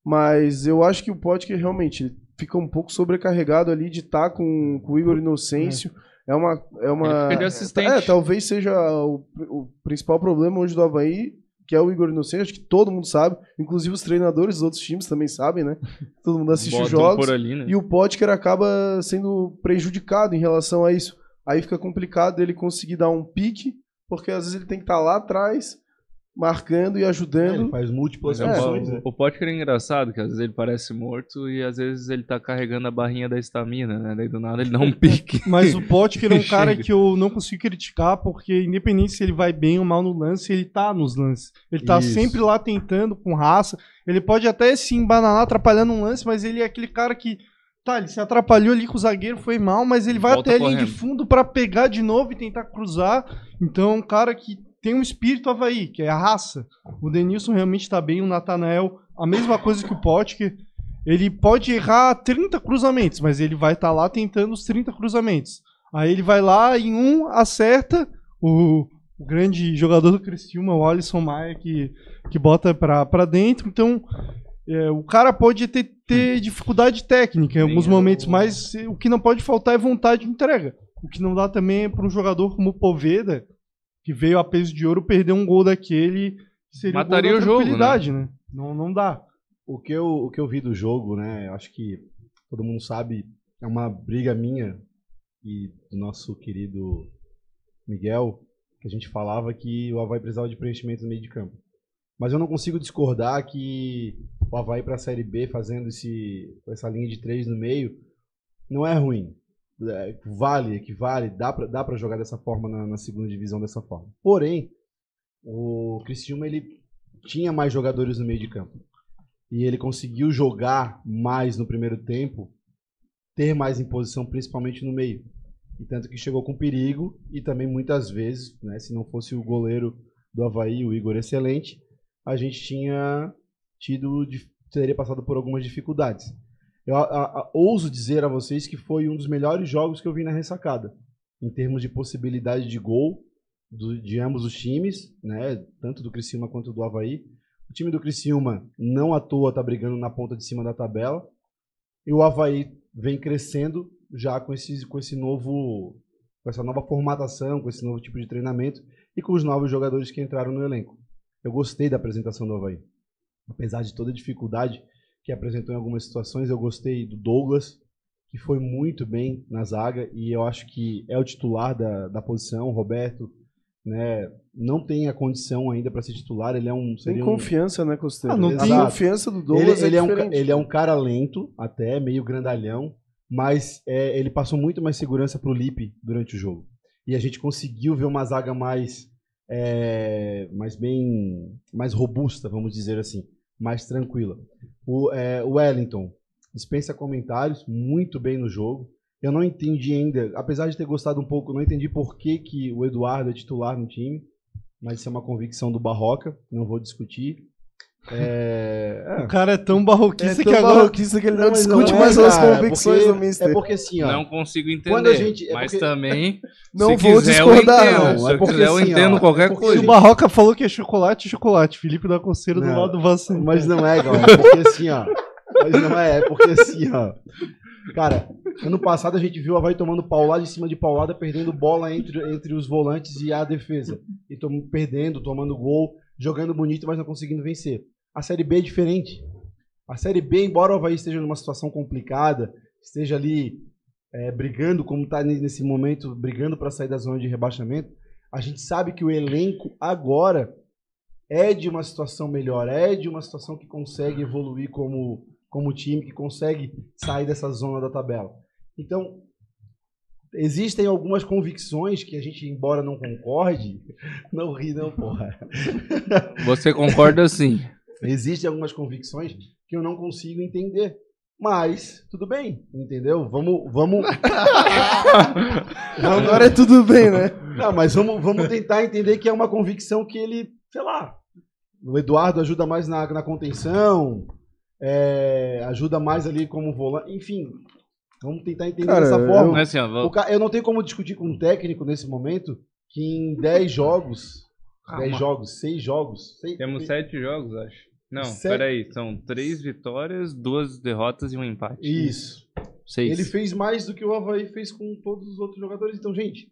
mas eu acho que o Potker realmente fica um pouco sobrecarregado ali de estar com, com o Igor Inocêncio. É uma. É uma Ele assistente. É, talvez seja o, o principal problema hoje do Havaí, que é o Igor Inocêncio, acho que todo mundo sabe, inclusive os treinadores dos outros times também sabem, né? Todo mundo assiste os jogos. ali, né? E o Potker acaba sendo prejudicado em relação a isso. Aí fica complicado ele conseguir dar um pique, porque às vezes ele tem que estar lá atrás, marcando e É, ajudando. ele faz múltiplas É, funções, né? o, o Potker é engraçado, que às vezes ele parece morto e às vezes ele tá carregando a barrinha da estamina, né? Daí do nada ele dá um pique. Mas o Potker é um cara que eu não consigo criticar, porque independente se ele vai bem ou mal no lance, ele tá nos lances. Ele tá Isso. sempre lá tentando, com raça. Ele pode até se embananar, atrapalhando um lance, mas ele é aquele cara que. Tá, ele se atrapalhou ali com o zagueiro, foi mal, mas ele vai Volta até a linha de fundo pra pegar de novo e tentar cruzar. Então é um cara que tem um espírito Havaí, que é a raça. O Denilson realmente tá bem, o Natanael, a mesma coisa que o Potker. Ele pode errar 30 cruzamentos, mas ele vai estar lá tentando os 30 cruzamentos. Aí ele vai lá em um, acerta o, o grande jogador do Criciúma, o Alisson Maia, que, que bota pra dentro. Então, é, o cara pode ter, ter dificuldade técnica em alguns momentos, mas o que não pode faltar é vontade de entrega. O que não dá também é para um jogador como o Poveda, que veio a peso de ouro, perder um gol daquele, que seria Mataria o, gol o jogo, tranquilidade, né? Não, não dá. O que, eu, o que eu vi do jogo, né? eu Acho que todo mundo sabe, é uma briga minha e do nosso querido Miguel, que a gente falava que o Havaí precisava de preenchimento no meio de campo. Mas eu não consigo discordar que o Havaí para a Série B, fazendo esse, essa linha de três no meio, não é ruim. É, vale, equivale, dá pra, dá pra jogar dessa forma na, na segunda divisão dessa forma. Porém, o Criciúma ele tinha mais jogadores no meio de campo e ele conseguiu jogar mais no primeiro tempo, ter mais imposição, principalmente no meio. E tanto que chegou com perigo e também muitas vezes, né, se não fosse o goleiro do Havaí, o Igor excelente, a gente tinha tido, teria passado por algumas dificuldades. Eu a- a- ouso dizer a vocês que foi um dos melhores jogos que eu vi na ressacada, em termos de possibilidade de gol do- de ambos os times, né, tanto do Criciúma quanto do Havaí. O time do Criciúma não à toa está brigando na ponta de cima da tabela. E o Havaí vem crescendo já com esse, com esse novo. com essa nova formatação, com esse novo tipo de treinamento e com os novos jogadores que entraram no elenco. Eu gostei da apresentação do Havaí. Apesar de toda a dificuldade que apresentou em algumas situações, eu gostei do Douglas, que foi muito bem na zaga e eu acho que é o titular da, da posição. O Roberto né, não tem a condição ainda para ser titular, ele é um. Tem seria um- confiança, né, Costeiro? Ah, não a tem- confiança do ele, Douglas ele é é um, ele é um cara lento, até, meio grandalhão, mas é, ele passou muito mais segurança pro Lipe durante o jogo. E a gente conseguiu ver uma zaga mais, é, mais bem, mais robusta, vamos dizer assim, mais tranquila. O, é, Wellington dispensa comentários, muito bem no jogo. Eu não entendi ainda, apesar de ter gostado um pouco, não entendi por que, que o Eduardo é titular no time, mas isso é uma convicção do Barroca, não vou discutir. É, O cara é tão barroquista É que tão agora. barroquista que ele não, mas discute é, mais as cara, convicções do Mister. É porque assim, ó. Não consigo entender. Gente- é mas porque- também. Não se vou quiser, discordar, eu entendo. não. Se É eu porque quiser, eu assim, entendo ó, qualquer é coisa. O Barroca falou que é chocolate, chocolate. Felipe da Coceira do Não. lado do Vasco. Mas não é, galera. É porque assim, ó. Mas não é, é porque assim, ó. Cara, ano passado a gente viu a Havaí tomando paulada em cima de paulada, perdendo bola entre, entre os volantes e a defesa. E tom, perdendo, tomando gol, jogando bonito, mas não conseguindo vencer. A Série B é diferente. A Série B, embora o Havaí esteja numa situação complicada, esteja ali é, brigando, como está nesse momento, brigando para sair da zona de rebaixamento, a gente sabe que o elenco agora é de uma situação melhor, é de uma situação que consegue evoluir como, como time, que consegue sair dessa zona da tabela. Então, existem algumas convicções que a gente, embora não concorde, não ri não, porra. Você concorda sim. Existem algumas convicções que eu não consigo entender. Mas, tudo bem, entendeu? Vamos, vamos, Agora é tudo bem, né? Não, mas vamos, vamos tentar entender que é uma convicção que ele, sei lá, o Eduardo ajuda mais na, na contenção, é, ajuda mais ali como volante, enfim. Vamos tentar entender Cara, dessa forma. Mas assim, ó, vou- O ca- eu não tenho como discutir com um técnico nesse momento que em 10 jogos, Calma. 10 jogos, 6 jogos, seis- Temos sete jogos, acho. Não, Sete- peraí. São três vitórias, duas derrotas e um empate. Isso. Seis. Ele fez mais do que o Havaí fez com todos os outros jogadores. Então, gente,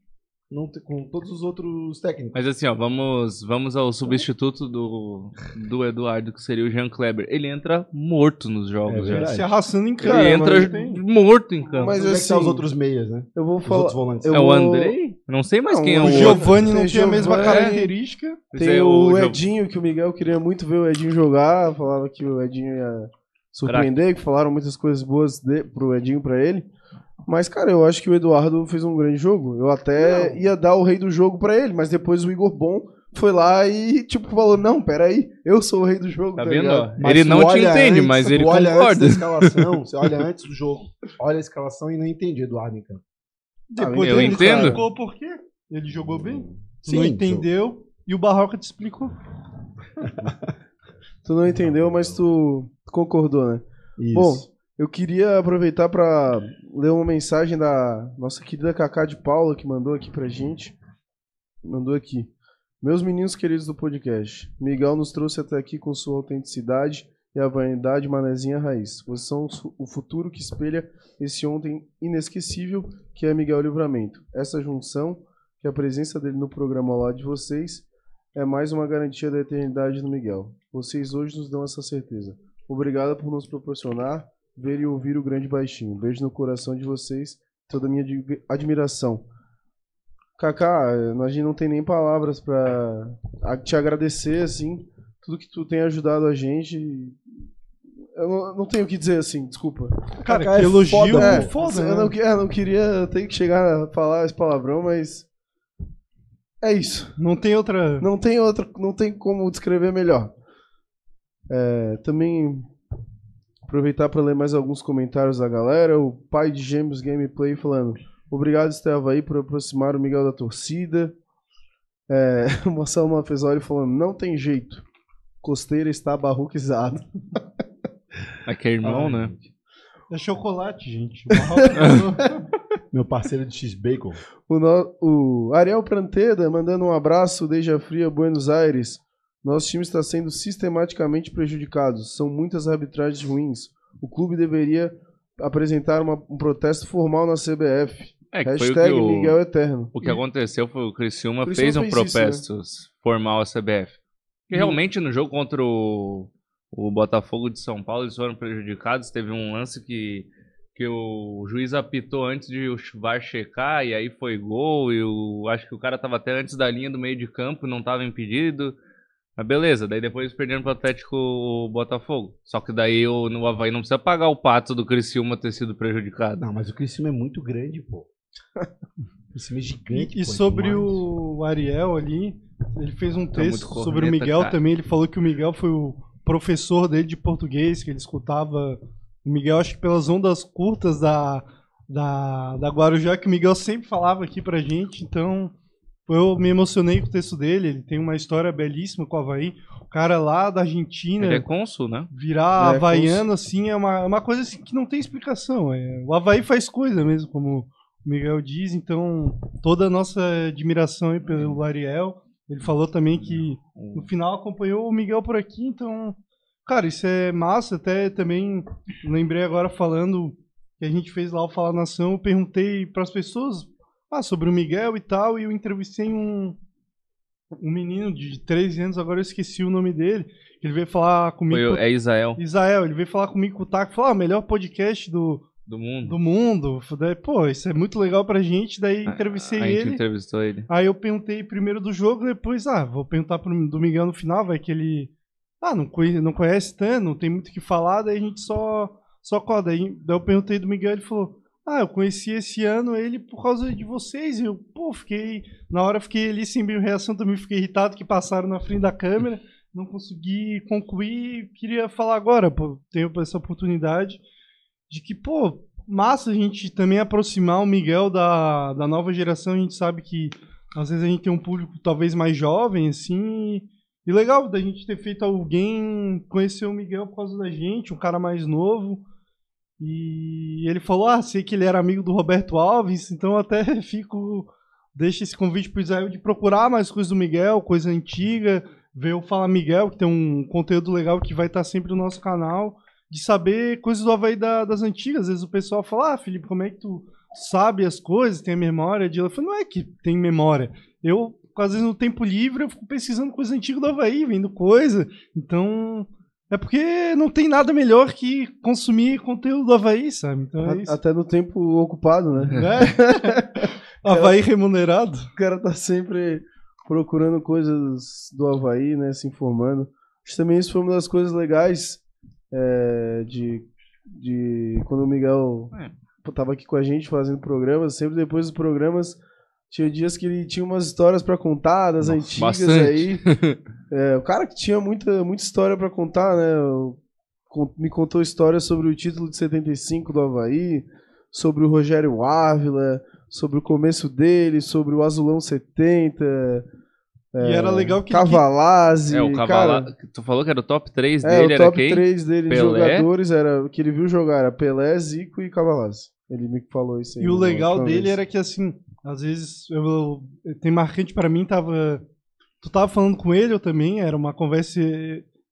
não com todos os outros técnicos. Mas assim, ó, vamos, vamos ao substituto do, do Eduardo, que seria o Jean Kleber. Ele entra morto nos É jogos, já. verdade. Se arrastando em Ele campo. Cara, entra mas tem- morto em campo. Mas Onde é que assim, tá os outros meias, né? Eu vou Os falar. outros volantes. eu É o vou- Andrei? Não sei mais Não, quem é o o O. Giovanni não Tem tem a mesma Giovanni- característica. Pois Tem é, o Gio- Edinho, que o Miguel queria muito ver o Edinho jogar. Falava que o Edinho ia surpreender, que falaram muitas coisas boas de, pro Edinho pra ele. Mas, cara, eu acho que o Eduardo fez um grande jogo. Eu até ia dar o rei do jogo pra ele, mas depois o Igor Bom foi lá e, tipo, falou: Não, peraí, eu sou o rei do jogo. Tá tá vendo? Ele não te entende, antes, mas ele olha antes concorda. da escalação, você olha antes do jogo. Olha a escalação e não entende Eduardo em campo. Depois eu ele entendo. explicou por quê. Ele jogou bem. Tu não Sim, entendeu e o Barroca te explicou. Tu não entendeu, mas tu concordou, né? Bom, eu queria aproveitar para ler uma mensagem da nossa querida Cacá de Paula, que mandou aqui pra gente. Mandou aqui. Meus meninos queridos do podcast, Miguel nos trouxe até aqui com sua autenticidade e a vanidade manezinha raiz. Vocês são o futuro que espelha esse ontem inesquecível que é Miguel Livramento. Essa junção, que a presença dele no programa ao lado de vocês, é mais uma garantia da eternidade do Miguel. Vocês hoje nos dão essa certeza. Obrigado por nos proporcionar ver e ouvir o grande baixinho. Beijo no coração de vocês, toda a minha admi- admiração. Kaká, a gente não tem nem palavras pra a- te agradecer, assim, tudo que tu tem ajudado a gente. Eu não, não tenho o que dizer, assim, desculpa. Cara, Kaká que é elogio foda, É, foda, eu né? não, que- é, não queria ter que chegar a falar esse palavrão, mas é isso. Não tem outra. Não tem outra, não tem como descrever melhor. É, também aproveitar para ler mais alguns comentários da galera. O pai de Gêmeos Gameplay falando: Obrigado, Esteva aí, por aproximar o Miguel da torcida. É, o Marcelo Mafezoli falando: Não tem jeito. Costeira está barroquizado. Aqui é irmão, Ai, né? É chocolate, gente. Meu parceiro de X-Bacon. O, no- o Ariel Pranteda mandando um abraço desde a fria Buenos Aires. Nosso time está sendo sistematicamente prejudicado. São muitas arbitragens ruins. O clube deveria apresentar uma- um protesto formal na CBF. É, que foi o que Hashtag o, Miguel Eterno. o que aconteceu foi o Criciúma, Criciúma fez um fez isso, protesto formal à CBF. E realmente no jogo contra o, o Botafogo de São Paulo eles foram prejudicados. Teve um lance que, que o juiz apitou antes de o VAR checar e aí foi gol. E eu acho que o cara tava até antes da linha do meio de campo não tava impedido. Mas beleza, daí depois eles perderam pro Atlético o Botafogo. Só que daí o, no Havaí não precisa pagar o pato do Criciúma ter sido prejudicado. Não, mas o Criciúma é muito grande, pô. O Criciúma é gigante, E, pô, sobre demais. o Ariel ali, ele fez um Tá texto muito sobre o corneta, Miguel cara. também. Ele falou que o Miguel foi o professor dele de português, que ele escutava. O Miguel, acho que pelas ondas curtas da, da, da Guarujá, que o Miguel sempre falava aqui pra gente. Então, eu me emocionei com o texto dele. Ele tem uma história belíssima com o Havaí. O cara lá da Argentina. Ele é cônsul, né? Virar É, havaiano, assim, é uma, é uma coisa assim, que não tem explicação. É, o Havaí faz coisa mesmo, como o Miguel diz. Então, toda a nossa admiração aí pelo Ariel. Ele falou também que no final acompanhou o Miguel por aqui, então, cara, isso é massa. Até também lembrei agora falando que a gente fez lá o Fala Nação, eu perguntei para as pessoas ah, sobre o Miguel e tal, e eu entrevistei um, um menino de 13 anos, agora eu esqueci o nome dele, que ele veio falar comigo. Foi, é Israel Israel, ele veio falar comigo com o Taco, falou, ah, melhor podcast do, do mundo. do mundo. Daí, Pô, isso é muito legal pra gente, daí entrevistei a, a gente ele. entrevistou ele. Aí eu perguntei primeiro do jogo, depois, ah, vou perguntar pro, do Miguel no final, vai que ele. Ah, não conhece, não conhece tanto, não tem muito o que falar, daí a gente só. Só coda. Daí, daí eu perguntei do Miguel, ele falou: Ah, eu conheci esse ano ele por causa de vocês. E eu, pô, fiquei. Na hora fiquei ali sem reação também, fiquei irritado que passaram na frente da câmera. Não consegui concluir. Queria falar agora, pô, tenho essa oportunidade de que, pô, massa a gente também aproximar o Miguel da, da nova geração. A gente sabe que às vezes a gente tem um público talvez mais jovem, assim. E legal da gente ter feito alguém conhecer o Miguel por causa da gente, um cara mais novo. E ele falou: Ah, sei que ele era amigo do Roberto Alves, então até fico. Deixa esse convite pro Israel de procurar mais coisas do Miguel, coisa antiga, ver o Fala Miguel, que tem um conteúdo legal que vai estar sempre no nosso canal, de saber coisas do Havaí da- das antigas. Às vezes o pessoal fala: Ah, Felipe, como é que tu sabe as coisas, tem a memória de. Eu falo: Não é que tem memória. Eu, às vezes, no tempo livre, eu fico pesquisando coisa antiga do Havaí, vendo coisa. Então. É porque não tem nada melhor que consumir conteúdo do Havaí, sabe? Então é isso. Até no tempo ocupado, né? É. Havaí remunerado. O cara tá sempre procurando coisas do Havaí, né? Se informando. Acho que também isso foi uma das coisas legais é, de, de quando o Miguel É. tava aqui com a gente fazendo programas. Sempre depois dos programas tinha dias que ele tinha umas histórias pra contar das Nossa, antigas bastante. aí. É, o cara que tinha muita, muita história pra contar, né? O- Me contou histórias sobre o título de 75 do Havaí, sobre o Rogério Ávila, sobre o começo dele, sobre o Azulão 70, E era legal que. Cavalazzi. É, o cara, Cavala... Tu falou que era o top 3 é, dele, o era top quem? 3 dele de Pelé? jogadores era que ele viu jogar era Pelé, Zico e Cavalazzi. Ele me falou isso aí. E o legal dele era que, assim, às vezes, eu, tem marcante pra mim, tava. Tu tava falando com ele, eu também, era uma conversa,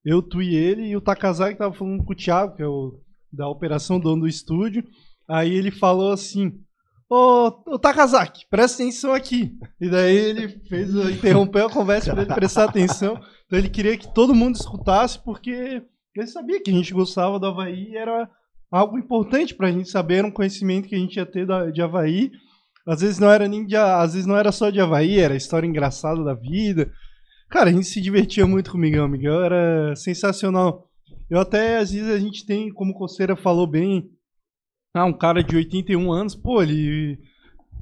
eu, tu e ele, e o Takazaki tava falando com o Thiago, que é o da operação dono do estúdio. Aí ele falou assim: Ô, ô Takazaki, presta atenção aqui. E daí ele fez, interrompeu a conversa pra ele prestar atenção. Então ele queria que todo mundo escutasse, porque ele sabia que a gente gostava do Havaí era algo importante pra gente saber, era um conhecimento que a gente ia ter da, de Havaí. Às vezes não era nem de, às vezes não era só de Havaí, era história engraçada da vida. Cara, a gente se divertia muito com o Miguel. O Miguel era sensacional. Eu até, às vezes, a gente tem, como o Coceira falou bem, ah, um cara de 81 anos, pô, ele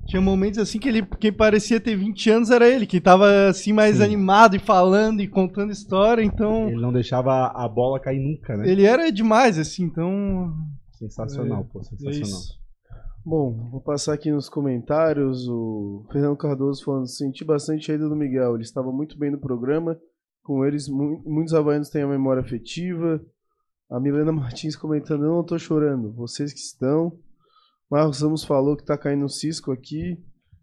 tinha momentos assim que ele, quem parecia ter 20 anos era ele, que tava assim mais Sim. animado e falando e contando história, então Ele não deixava a bola cair nunca, né? ele era demais, assim, então Sensacional, pô, é sensacional. isso. Bom, vou passar aqui nos comentários. O Fernando Cardoso falando: senti bastante a ida do Miguel. Ele estava muito bem no programa. Com eles, mu- muitos havaianos têm a memória afetiva. A Milena Martins comentando: eu não tô chorando, vocês que estão. Marcos Ramos falou que tá caindo um cisco aqui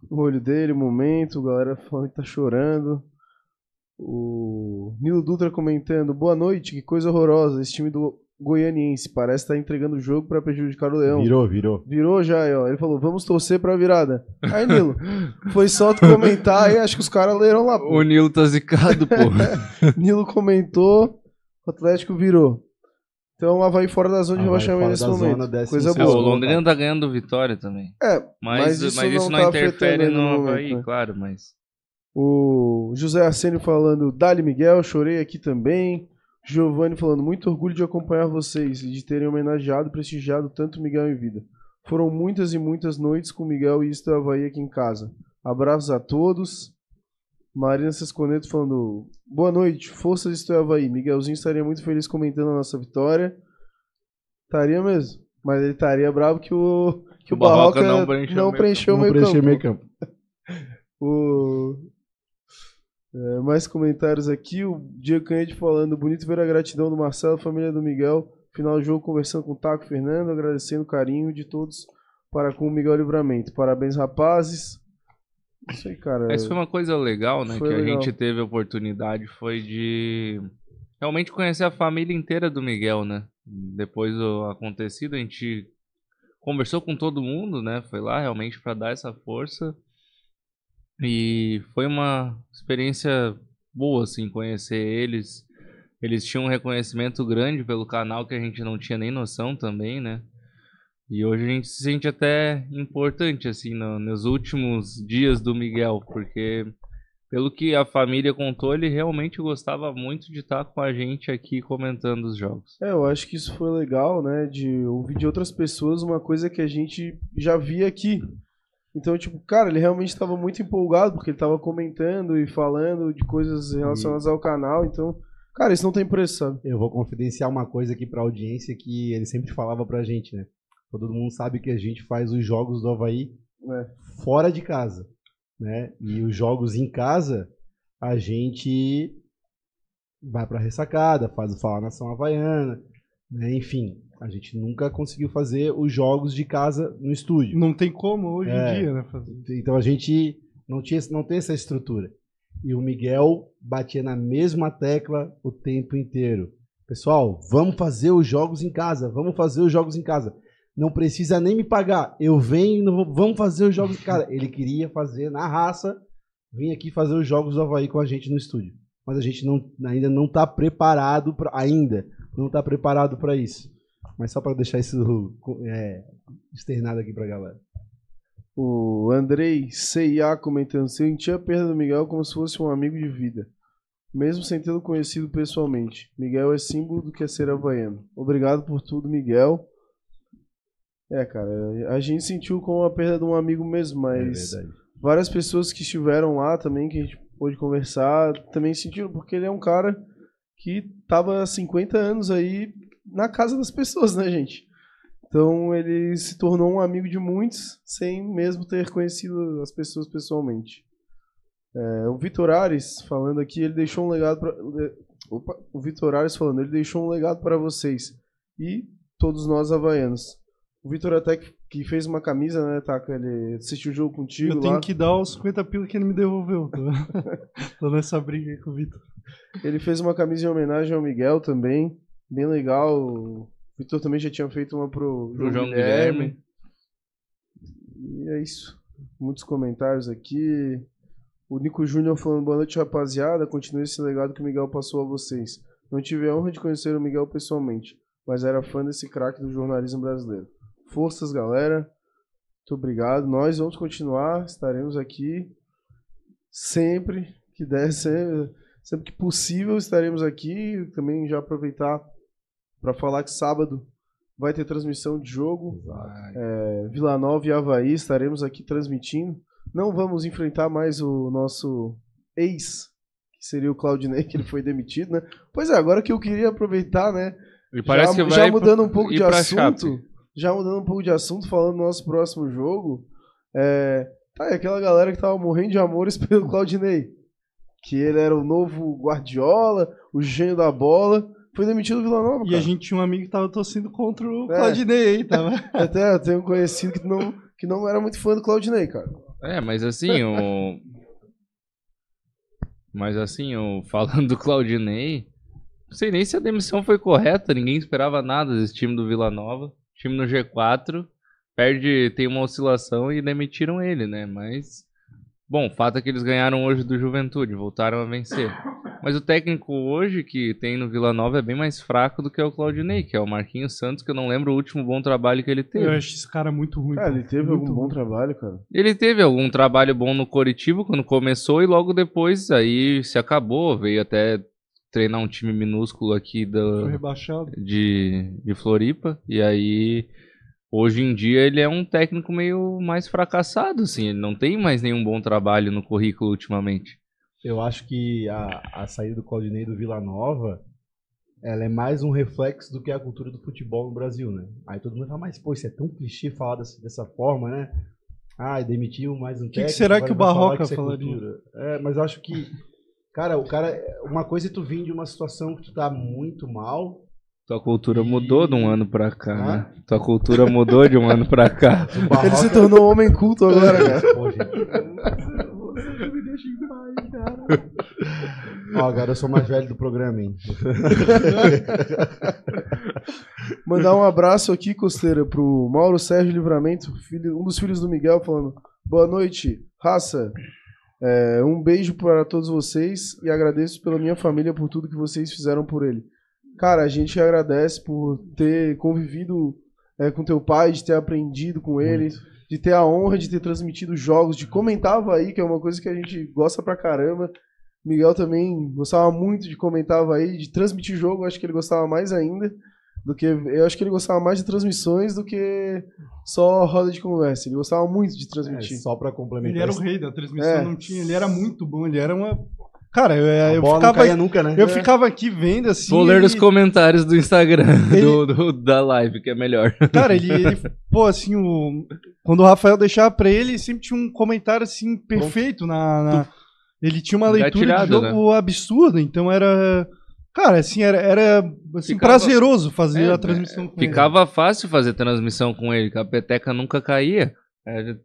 no olho dele, o momento. A galera falando que tá chorando. O Nilo Dutra comentando: boa noite, que coisa horrorosa. Esse time do Goianiense parece estar entregando o jogo para prejudicar o Leão. Virou, virou. Virou já, aí, ó. Ele falou, vamos torcer pra virada. Aí, Nilo, foi só tu comentar aí, acho que os caras leram lá. Pô. O Nilo tá zicado, pô. Nilo comentou, o Atlético virou. Então, o Havaí fora da zona de Havaí rebaixamento nesse zona, momento. décimo Coisa É, segundo. o boa. Londrina tá ganhando vitória também. É, Mas, Mas mas isso isso, não não, tá interfere no momento, Havaí, né? claro, mas. o José Arsênio falando, Dali Miguel, chorei aqui também. Giovanni falando, muito orgulho de acompanhar vocês e de terem homenageado e prestigiado tanto Miguel em vida. Foram muitas e muitas noites com Miguel e Isto Havaí aqui em casa. Abraços a todos. Marina Sesconeto falando, boa noite, força de Isto Havaí. Miguelzinho estaria muito feliz comentando a nossa vitória. Estaria mesmo. Mas ele estaria bravo que o, que o, O Barroca Barroca, não preencheu não o meio preencheu meio campo. meio campo. O É, mais comentários aqui. O Diego Canhete falando: bonito ver a gratidão do Marcelo, família do Miguel. Final do jogo conversando com o Taco Fernando, agradecendo o carinho de todos para com o Miguel Livramento. Parabéns, rapazes. Isso aí, cara. Essa foi uma coisa legal, né? Foi que legal. a gente teve a oportunidade foi de realmente conhecer a família inteira do Miguel, né? Depois do acontecido, a gente conversou com todo mundo, né? Foi lá realmente para dar essa força. E foi uma experiência boa, assim, conhecer eles. Eles tinham um reconhecimento grande pelo canal que a gente não tinha nem noção também, né? E hoje a gente se sente até importante, assim, no- nos últimos dias do Miguel, porque pelo que a família contou, ele realmente gostava muito de estar com a gente aqui comentando os jogos. É, eu acho que isso foi legal, né? De ouvir de outras pessoas uma coisa que a gente já via aqui. Então, tipo, cara, ele realmente estava muito empolgado, porque ele estava comentando e falando de coisas relacionadas ao canal. Então, cara, isso não tem preço, sabe? Eu vou confidenciar uma coisa aqui pra audiência que ele sempre falava pra gente, né? Todo mundo sabe que a gente faz os jogos do Havaí É. fora de casa, né? E os jogos em casa, a gente vai pra ressacada, faz o Fala Nação Havaiana, né? Enfim, a gente nunca conseguiu fazer os jogos de casa no estúdio. Não tem como hoje É. em dia, né? Fazer. Então a gente não, tinha, não tem essa estrutura. E o Miguel batia na mesma tecla o tempo inteiro. Pessoal, vamos fazer os jogos em casa, vamos fazer os jogos em casa. Não precisa nem me pagar. Eu venho, e vou- vamos fazer os jogos em casa. Ele queria fazer na raça, vir aqui fazer os jogos do Havaí com a gente no estúdio. Mas a gente não, ainda não está preparado para ainda não está preparado para isso. Mas só para deixar isso é, externado aqui para galera. O Andrei CIA comentando: senti a perda do Miguel como se fosse um amigo de vida, mesmo sem tê-lo conhecido pessoalmente. Miguel é símbolo do que é ser havaiano. Obrigado por tudo, Miguel. É, cara, a gente sentiu como a perda de um amigo mesmo, É mas verdade. várias pessoas que estiveram lá também, que a gente pôde conversar, também sentiram, porque ele é um cara que tava há 50 anos aí na casa das pessoas, né, gente? Então ele se tornou um amigo de muitos, sem mesmo ter conhecido as pessoas pessoalmente. É, o Vitor Ares falando aqui, ele deixou um legado para Opa, o Vitor Ares falando, ele deixou um legado para vocês e todos nós havaianos. O Vitor até que, fez uma camisa, né, Taka? Ele assistiu o jogo contigo Eu lá. tenho que dar os 50 pila que ele me devolveu. Tô, tô nessa briga aí com o Vitor. Ele fez uma camisa em homenagem ao Miguel também, bem legal. O Vitor também já tinha feito uma pro, Pro João Guilherme. E é isso. Muitos comentários aqui. O Nico Júnior falando boa noite, rapaziada. Continue esse legado que o Miguel passou a vocês. Não tive a honra de conhecer o Miguel pessoalmente, mas era fã desse craque do jornalismo brasileiro. Forças, galera. Muito obrigado. Nós vamos continuar, estaremos aqui sempre que der, sempre, sempre que possível estaremos aqui. Também já aproveitar para falar que sábado vai ter transmissão de jogo. É, Vila Nova e Havaí estaremos aqui transmitindo. Não vamos enfrentar mais o nosso ex, que seria o Claudinei, que ele foi demitido, né? Pois é, agora que eu queria aproveitar, né? E parece já, que já vai mudando um pouco de assunto, Chape. já mudando um pouco de assunto, falando do nosso próximo jogo, é, tá, e aquela galera que tava morrendo de amores pelo Claudinei, que ele era o novo Guardiola, o gênio da bola, foi demitido do Vila Nova, E cara. a gente tinha um amigo que tava torcendo contra o É. Claudinei aí, tava. Até eu tenho um conhecido que não, que não era muito fã do Claudinei, cara. É, mas assim, o. Mas assim, o... falando do Claudinei, não sei nem se a demissão foi correta, ninguém esperava nada desse time do Vila Nova. Time no G4, perde, tem uma oscilação e demitiram ele, né? Mas. Bom, o fato é que eles ganharam hoje do Juventude, voltaram a vencer. Mas o técnico hoje que tem no Vila Nova é bem mais fraco do que o Claudinei, que é o Marquinhos Santos, que eu não lembro o último bom trabalho que ele teve. Eu acho esse cara muito ruim. Cara, ele teve Muito algum bom ruim. trabalho, cara. Ele teve algum trabalho bom no Coritiba quando começou e logo depois aí se acabou. Veio até treinar um time minúsculo aqui da, rebaixado. de, de Floripa. E aí, hoje em dia, ele é um técnico meio mais fracassado, assim. Ele não tem mais nenhum bom trabalho no currículo ultimamente. Eu acho que a, a saída do Claudinei do Vila Nova ela é mais um reflexo do que a cultura do futebol no Brasil, né? Aí todo mundo fala, mas pô, isso é tão clichê falar dessa, dessa forma, né? Ah, demitiu mais um que técnico. será agora que o vai falar Barroca isso é falaria? cultura. É, mas eu acho que Cara, o cara. Uma coisa é tu vir de uma situação que tu tá muito mal. Tua cultura mudou de um ano pra cá, né? Tua cultura mudou de um ano pra cá. Ele se tornou um homem culto agora, cara. Pô, gente. Você me deixa em paz, cara. Ó, agora eu sou mais velho do programa, hein? Mandar um abraço aqui, Costeira, pro Mauro Sérgio Livramento, filho- um dos filhos do Miguel, falando: Boa noite, raça. É, um beijo para todos vocês e agradeço pela minha família por tudo que vocês fizeram por ele. Cara, a gente agradece por ter convivido é, com teu pai, de ter aprendido com ele, de ter a honra de ter transmitido jogos, de comentar Havaí, que é uma coisa que a gente gosta pra caramba. Miguel também gostava muito de comentar Havaí, de transmitir jogo, acho que ele gostava mais ainda do que eu acho que ele gostava mais de transmissões do que só roda de conversa. Ele gostava muito de É, transmitir. só pra complementar. Ele era o rei da transmissão, É. não tinha. Ele era muito bom, ele era uma. Cara, eu, eu bola não ficava. nunca, né? Eu ficava aqui vendo assim. Vou ler ele- os comentários do Instagram Ele- do, do- da live, que é melhor. Cara, ele, ele- pô, assim, o, quando o Rafael deixava pra ele, sempre tinha um comentário, assim, perfeito na... na- ele tinha uma leitura de jogo absurda, então era... Cara, assim, era, era assim, Ficava- prazeroso fazer É, a transmissão com ele. Ficava fácil fazer transmissão com ele, que a peteca nunca caía. Era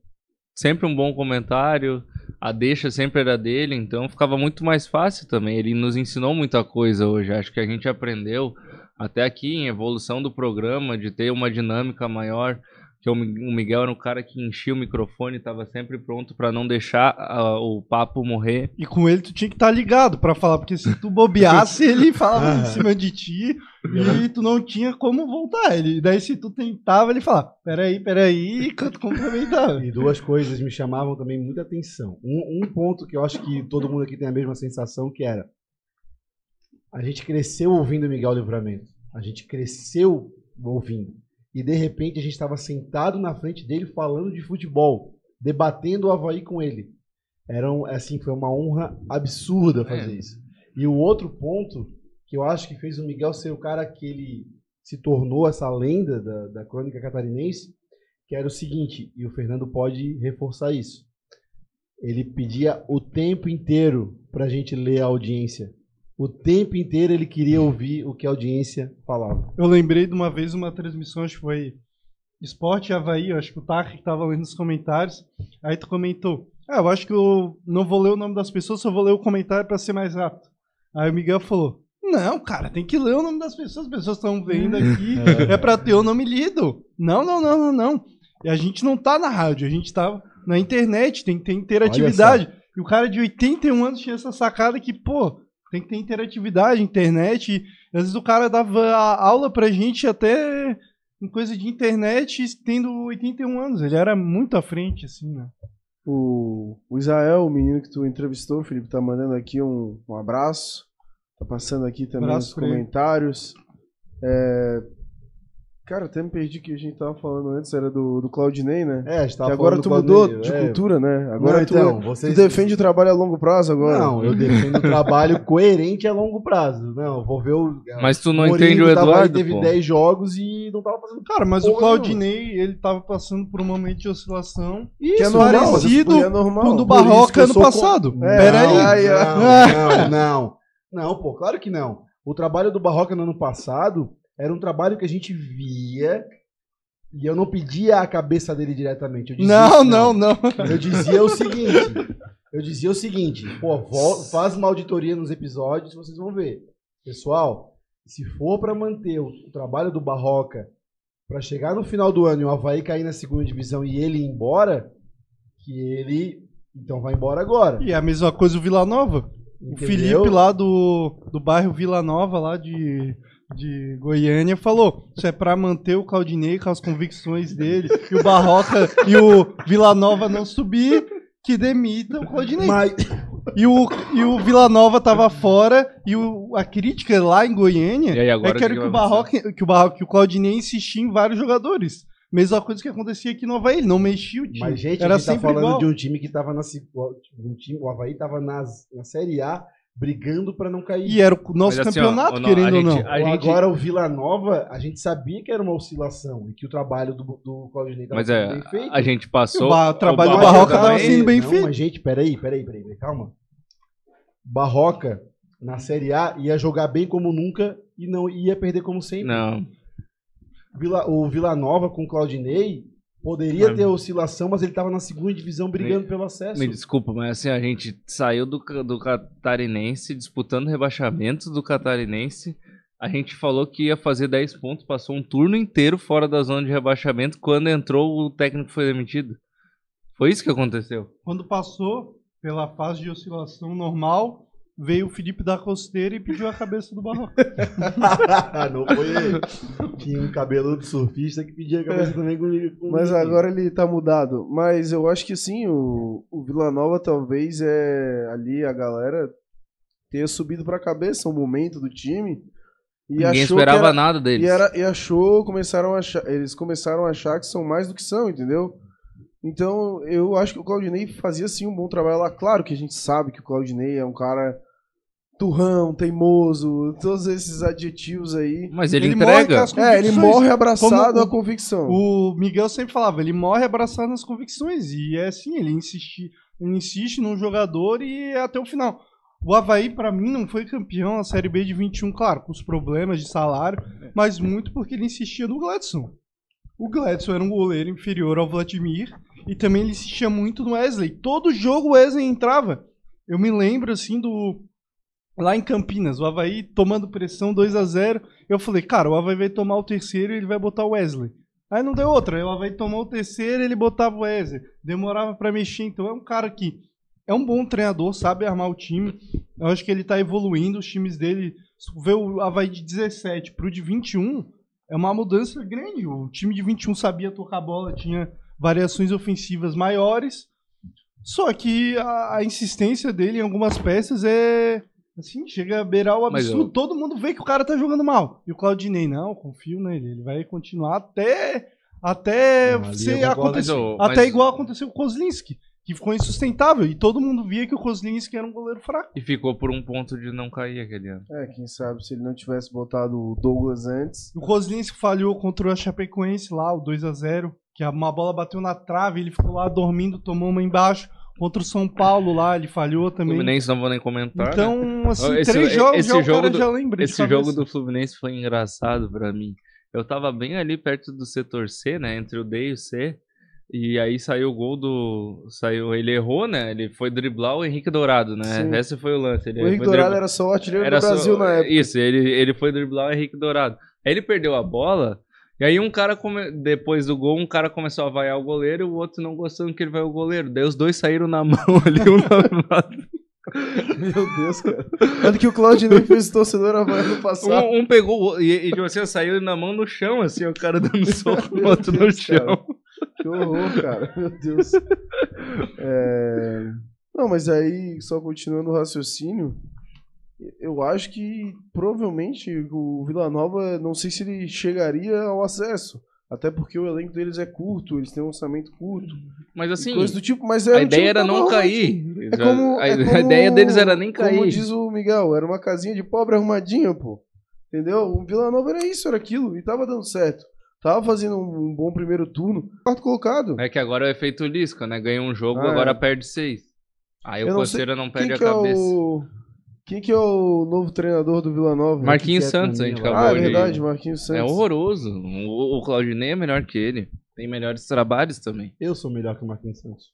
sempre um bom comentário, a deixa sempre era dele, então ficava muito mais fácil também. Ele nos ensinou muita coisa hoje. Acho que a gente aprendeu até aqui em evolução do programa, de ter uma dinâmica maior. Que o Mi- o Miguel era um cara que enchia o microfone, estava sempre pronto para não deixar ah, o papo morrer. E com ele tu tinha que estar ligado pra falar, porque se tu bobeasse, ele falava em cima de ti e tu não tinha como voltar. Ele, daí se tu tentava, ele falava, peraí, peraí, e tu complementava. E duas coisas me chamavam também muita atenção. Um, um ponto que eu acho que todo mundo aqui tem a mesma sensação, que era a gente cresceu ouvindo Miguel Livramento. A gente cresceu ouvindo. E de repente a gente estava sentado na frente dele falando de futebol, debatendo o Havaí com ele. Era um, assim, foi uma honra absurda fazer É. isso. E o outro ponto que eu acho que fez o Miguel ser o cara que ele se tornou essa lenda da, da crônica catarinense, que era o seguinte, e o Fernando pode reforçar isso. Ele pedia o tempo inteiro para a gente ler a audiência. O tempo inteiro ele queria ouvir o que a audiência falava. Eu lembrei de uma vez uma transmissão, acho que foi Esporte Havaí, eu acho que o Tarek que tava lendo os comentários. Aí tu comentou, ah, eu acho que eu não vou ler o nome das pessoas, só vou ler o comentário pra ser mais rápido. Aí o Miguel falou, não, cara, tem que ler o nome das pessoas, as pessoas estão vendo aqui, é pra ter o nome lido. Não, não, não, não, não. E a gente não tá na rádio, a gente tá na internet, tem que ter interatividade. E o cara de 81 anos tinha essa sacada que, pô, tem que ter interatividade, internet. Às vezes o cara dava a aula pra gente até em coisa de internet, tendo 81 anos. Ele era muito à frente, assim, né? O, o Israel, o menino que tu entrevistou, Felipe, tá mandando aqui um, um abraço. Tá passando aqui também Abraço os pra ele. comentários. É, Cara, até me perdi que a gente tava falando antes, era do, do Claudinei, né? É, a gente que tava agora falando tu do mudou Claudinei, de é. cultura, né? Agora Não, tu, então, tu vocês- defende o trabalho a longo prazo agora. Não, eu defendo o trabalho coerente a longo prazo. Não, vou ver o. Mas tu não Mourinho entende o tava aí, Eduardo, teve pô. 10 jogos e não tava fazendo. Cara, mas o Porra, Claudinei, ele tava passando por um momento de oscilação. que é Isso, normal, parecido isso é normal. com o do isso que Barroca ano passado. É, Peraí. Não, não, não. Não, pô, claro que não. O trabalho do Barroca no ano passado era um trabalho que a gente via e eu não pedia a cabeça dele diretamente. Dizia Não, assim, não, não. Eu dizia o seguinte. Eu dizia o seguinte, pô, faz uma auditoria nos episódios, vocês vão ver. Pessoal, se for pra manter o, o trabalho do Barroca pra chegar no final do ano e o Havaí cair na segunda divisão e ele ir embora, que ele então vai embora agora. E é a mesma coisa o Vila Nova. O Entendeu? Felipe lá do, do bairro Vila Nova, lá de, de Goiânia, falou: Isso é pra manter o Claudinei com as convicções dele, e o Barroca e o Vila Nova não subir, que demita o Claudinei. Mas, E o, e o Vila Nova tava fora, e o, a crítica lá em Goiânia E aí, agora é que era que que o, Barroca, que, o Barroca, que o Claudinei insistia em vários jogadores. Mesma coisa que acontecia aqui no Havaí, ele não mexia o time. mas gente, era a gente tá sempre falando igual. de um time que tava na se- um time, o Havaí tava nas, na Série A brigando pra não cair. E era o nosso Mas assim, ó, campeonato, no- querendo ou não. gente- a Ou gente- Agora o Vila Nova, a gente sabia que era uma oscilação e que o trabalho do, do Claudinei tava Mas sendo é, bem feito. a gente passou. O o trabalho o do Barroca também- tava sendo bem não, feito. Mas, gente, peraí, peraí, peraí, peraí, calma. Barroca na Série A ia jogar bem como nunca e não ia perder como sempre. Não. Vila- o Vila Nova com o Claudinei poderia Mas- ter oscilação, mas ele estava na segunda divisão brigando pelo acesso. Me desculpa, mas assim, a gente saiu do, do Catarinense, disputando rebaixamentos do Catarinense. A gente falou que ia fazer 10 pontos, passou um turno inteiro fora da zona de rebaixamento. Quando entrou, o técnico foi demitido. Foi isso que aconteceu. Quando passou pela fase de oscilação normal, veio o Felipe da Costeira e pediu a cabeça do Barroco. não foi ele. Tinha um cabeludo surfista que pedia a cabeça também comigo. Mas agora ele tá mudado. Mas eu acho que sim, o, o Vila Nova talvez é ali a galera ter subido pra cabeça um momento do time. E Ninguém esperava era- nada deles. E, era, e achou, começaram a achar, eles começaram a achar que são mais do que são, entendeu? Então, eu acho que o Claudinei fazia sim um bom trabalho lá. Claro que a gente sabe que o Claudinei é um cara turrão, teimoso, todos esses adjetivos aí. Mas ele, Ele morre com entrega. É, ele morre abraçado Como à convicção. O Miguel sempre falava, ele morre abraçado nas convicções. E é assim, ele insiste, ele insiste num jogador e é até o final. O Havaí, pra mim, não foi campeão na Série B de 21, claro, com os problemas de salário, mas muito porque ele insistia no Gladson. O Gladson era um goleiro inferior ao Vladimir e também ele insistia muito no Wesley. Todo jogo o Wesley entrava. Eu me lembro, assim, do... Lá em Campinas, o Havaí tomando pressão 2 a 0 Eu falei, cara, o Havaí vai tomar o terceiro e ele vai botar o Wesley. Aí não deu outra. O Havaí tomou o terceiro e ele botava o Wesley. Demorava pra mexer. Então é um cara que é um bom treinador, sabe armar o time. Eu acho que ele tá evoluindo. Os times dele. Vê o Havaí de 17 pro de 21, é uma mudança grande. O time de 21 sabia tocar bola, tinha variações ofensivas maiores. Só que a, a insistência dele em algumas peças é. Assim, chega a beirar o absurdo. eu- Todo mundo vê que o cara tá jogando mal. E o Claudinei, não, confio nele. Ele vai continuar até. Até ser eu acontecer. Mas, Até igual aconteceu com o Kozlinski, que ficou insustentável. E todo mundo via que o Kozlinski era um goleiro fraco. E ficou por um ponto de não cair aquele ano. É, quem sabe se ele não tivesse botado o Douglas antes. O Kozlinski falhou contra o Chapecoense lá, o 2 a 0 que uma bola bateu na trave, ele ficou lá dormindo, tomou uma embaixo. Contra o São Paulo lá, ele falhou também. Fluminense não vou nem comentar. né? Então, assim, Esse- três jogos esse já jogo do- já lembra de Esse jogo do Fluminense foi engraçado pra mim. Eu tava bem ali perto do setor C, né? Entre o D e o C. E aí saiu o gol do. Saiu. Ele errou, né? Ele foi driblar o Henrique Dourado, né? Sim. Esse foi o lance. Ele O Henrique Dourado driblar- era só o artilheiro era do Brasil só- na época. Isso, ele, ele foi driblar o Henrique Dourado. Aí ele perdeu a bola. E aí um cara, come- depois do gol, um cara começou a vaiar o goleiro e o outro não gostando que ele vai o goleiro. Daí os dois saíram na mão ali, um na. Meu Deus, cara. Tanto que o Claudinei fez o torcedor havaiano passar. Um, um pegou e, e você saiu na mão no chão, assim, o cara dando soco no outro no Deus, chão. cara. Que horror, cara. Meu Deus. É, Não, mas aí, só continuando o raciocínio, eu acho que provavelmente o Vila Nova, não sei se ele chegaria ao acesso. Até porque o elenco deles é curto, eles têm um orçamento curto. Mas assim, coisa do tipo, mas era a ideia era não cair. É como, a, é a como- ideia deles era nem Como cair. diz o Miguel, era uma casinha de pobre arrumadinha, pô. Entendeu? O Vila Nova era isso, era aquilo. E tava dando certo. Tava fazendo um, um bom primeiro turno. Quarto colocado. É que agora é feito Lisca, né? Ganha um jogo, Ah, agora é. perde seis. Aí Eu o não Coceira não perde Quem a que é cabeça. o. Quem que é o novo treinador do Vila Nova? Marquinhos Fique quieto Santos, na a gente acabou Ah, é de... verdade, Marquinhos Santos. É horroroso. O, o Claudinei é melhor que ele. Tem melhores trabalhos também. Eu sou melhor que o Marquinhos Santos.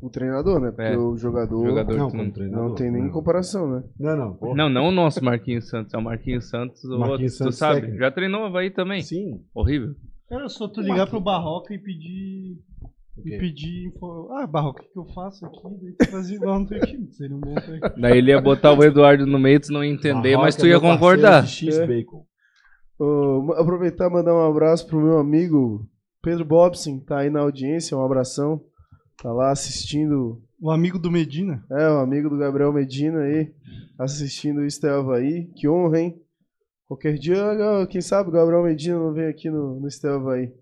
O treinador, né? Porque É. o jogador, Jogador Não, que como não... treinador. não tem nem não. comparação, né? Não, não. porra. não, não o nosso Marquinhos Santos. É o Marquinhos Santos, o Marquinhos outro. Tu Santos sabe? técnico. Já treinou o Havaí também. Sim. Horrível. Era só tu ligar pro Barroca e pedir. E pedir. info- Ah, Barroca, o que, que eu faço aqui? Daí tu fazia igual no teu time. Seria um bom técnico. Daí ele ia botar o Eduardo no meio, tu não ia entender, Barroca mas tu é ia concordar. de X É. Bacon. Ô, ma- aproveitar e mandar um abraço pro meu amigo Pedro Bobson, tá aí na audiência, um abração. Tá lá assistindo O amigo do Medina. É, o amigo do Gabriel Medina aí, assistindo o Estel Havaí. Que honra, hein? Qualquer dia, olha, quem sabe o Gabriel Medina não vem aqui no, no Estel Havaí.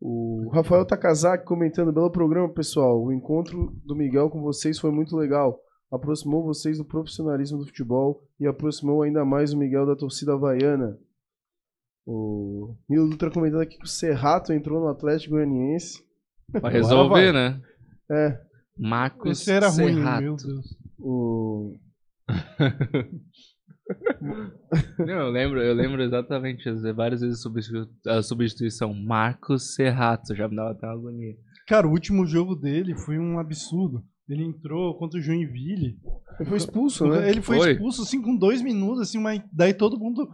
O Rafael Takazaki comentando, belo programa, pessoal. O encontro do Miguel com vocês foi muito legal. Aproximou vocês do profissionalismo do futebol e aproximou ainda mais o Miguel da torcida havaiana. O Nilo Dutra comentando aqui que o Serrato entrou no Atlético Goianiense. Pra resolver, né? É, Marcos Esse era ruim, Serrato. meu Deus. O... Não, eu lembro, eu lembro exatamente, várias vezes a substituição Marcos Serrato, já me dava até uma agonia. Cara, o último jogo dele foi um absurdo. Ele entrou contra o Joinville. Ele foi expulso, né? Ele foi, Foi. expulso assim com dois minutos, assim, mas daí todo mundo.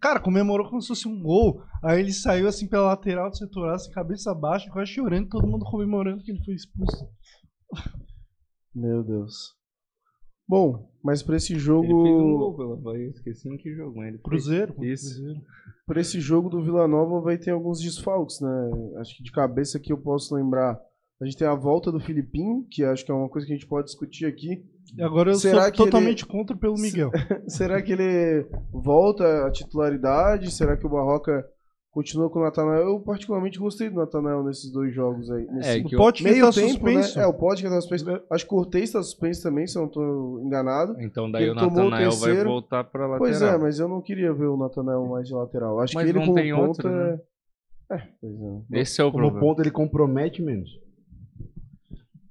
Cara, comemorou como se fosse um gol. Aí ele saiu assim pela lateral do setor, assim, cabeça baixa, quase chorando, todo mundo comemorando que ele foi expulso. Meu Deus. Bom, mas pra esse Ele fez um jogo, gol pela Bahia, esqueci em que jogo, mas ele fez. Cruzeiro, Isso. Cruzeiro. para esse jogo do Vila Nova vai ter alguns desfalques, né? Acho que de cabeça aqui eu posso lembrar. A gente tem a volta do Filipinho, que acho que é uma coisa que a gente pode discutir aqui. E agora eu Será sou que ele- totalmente contra pelo Miguel. Será que ele volta à titularidade? Será que o Barroca continua com o Natanael? Eu particularmente gostei do Natanael nesses dois jogos aí. Nesse É, que O Pote meio tá tempo, suspenso. né? É, o Podke tá suspenso. Acho que o Cortez tá suspenso também, se eu não tô enganado. Então daí o o Natanael vai voltar pra lateral. Pois é, mas eu não queria ver o Natanael mais de lateral. Acho Mas que ele não como tem ponta outro, né? é... é, pois é. Esse é o Como problema. ponto ele compromete menos.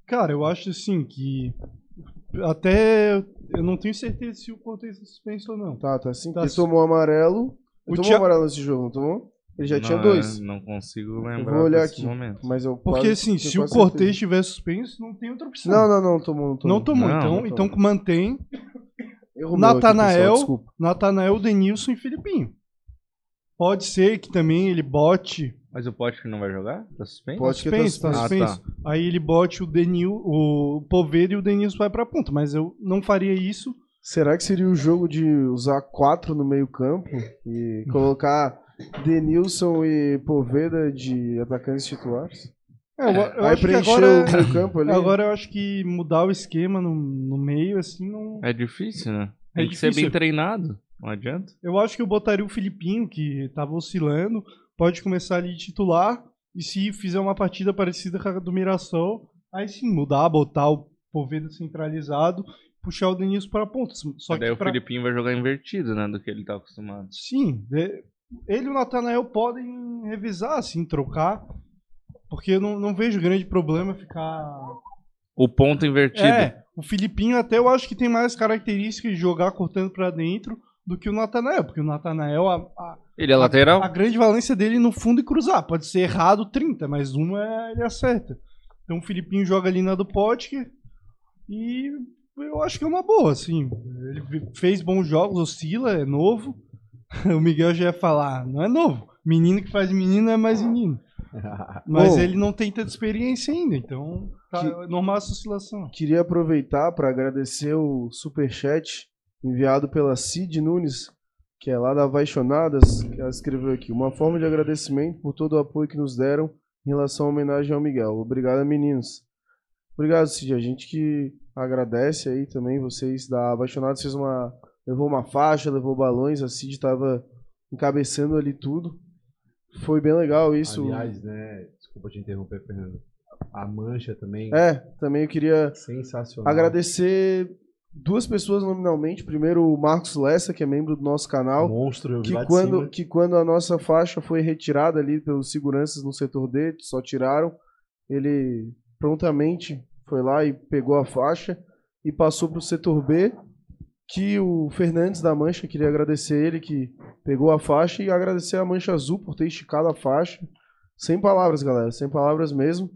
Cara, eu acho assim que. Até. Eu não tenho certeza se o Cortez tá suspenso ou não. Tá, tá assim. Tá ele su- tomou amarelo. O Ele tomou Thiago- amarelo nesse jogo, não tomou? Ele já tinha Não, dois. é, Não consigo Eu lembrar vou olhar desse aqui. momento. Mas eu Porque quase- assim, se o Cortez estiver suspenso, não tem outra opção. Não, não, não, tomou, não tomou. Não tomou, Não, então, não então tomou. mantém meu aqui, Natanael-. Natanael, Denilson e Filipinho. Pode ser que também ele bote. Mas o Pote não vai jogar? Tá suspenso? Pode que tá suspenso, tá suspenso. suspenso. Aí ele bote o Denil, o Poveda e o Denilson vai pra ponta. Mas eu não faria isso. Será que seria o jogo de usar quatro no meio campo e colocar Denilson e Poveda de atacantes titulares? É, eu, eu Aí acho que preencher agora, o meio campo ali. agora eu acho que mudar o esquema no, no meio, assim, não. É difícil, né? É Tem que ser difícil. bem treinado. Não adianta. Eu acho que eu botaria o Filipinho, que tava oscilando, pode começar ali de titular, e se fizer uma partida parecida com a do Mirassol, aí sim, mudar, botar o Poveda centralizado, puxar o Denilson para ponta. Só Daí que o pra... Filipinho vai jogar invertido, né? Do que ele tá acostumado. Sim, é- ele e o Natanael podem revisar, assim, trocar, porque eu não, não vejo grande problema ficar... O ponto invertido. É, o Filipinho até eu acho que tem mais características de jogar cortando para dentro do que o Natanael, porque o Natanael, a- a, Ele é lateral? A grande valência dele no fundo e cruzar. Pode ser errado 30, mas uma é- ele acerta. Então o Filipinho joga ali na do Potker e eu acho que é uma boa, assim. Ele fez bons jogos, oscila, é novo. O Miguel já ia falar, não é novo. Menino que faz menino é mais menino. Mas Bom. ele não tem tanta experiência ainda, então tá Que- normal essa oscilação. Queria aproveitar para agradecer o superchat enviado pela Cid Nunes, que é lá da Apaixonadas, que ela escreveu aqui. Uma forma de agradecimento por todo o apoio que nos deram em relação à homenagem ao Miguel. Obrigado, meninos. Obrigado, Cid. A gente que agradece aí também vocês da Apaixonadas. Fez uma, levou uma faixa, levou balões. A Cid estava encabeçando ali tudo. Foi bem legal isso. Aliás, né? Desculpa te interromper, Fernando. A mancha também. É, também eu queria Sensacional. Agradecer duas pessoas nominalmente. Primeiro, o Marcos Lessa, que é membro do nosso canal. Monstro, eu Que quando, que quando a nossa faixa foi retirada ali pelos seguranças no setor D, só tiraram, ele prontamente foi lá e pegou a faixa e passou para o setor B, que o Fernandes da Mancha, queria agradecer ele que pegou a faixa e agradecer a Mancha Azul por ter esticado a faixa. Sem palavras, galera, sem palavras mesmo,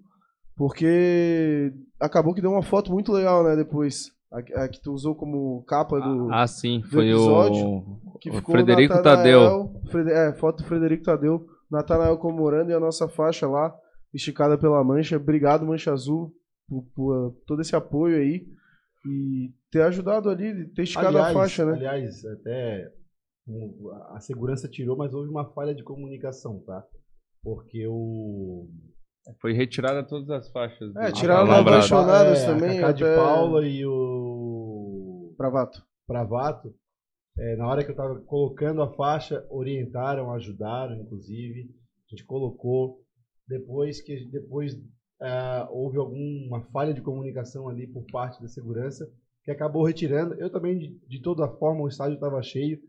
porque acabou que deu uma foto muito legal, né, depois. A, a que tu usou como capa do, Ah, sim. Foi episódio o, que o ficou Frederico Natanael- Tadeu. Frede- é, foto do Frederico Tadeu, Natanael comemorando e a nossa faixa lá, esticada pela Mancha. Obrigado, Mancha Azul, por, por todo esse apoio aí e ter ajudado ali, ter esticado a faixa, né? Aliás, até a segurança tirou, mas houve uma falha de comunicação, tá? Porque o. Foi retirada todas as faixas. É, tiraram da Apaixonadas é, também, A Cacá de até- Paula e o. Bravato. Pravato, é, na hora que eu estava colocando a faixa, orientaram, ajudaram, inclusive. A gente colocou. Depois que depois ah, houve alguma falha de comunicação ali por parte da segurança, que acabou retirando. Eu também, de, de toda forma, o estádio estava cheio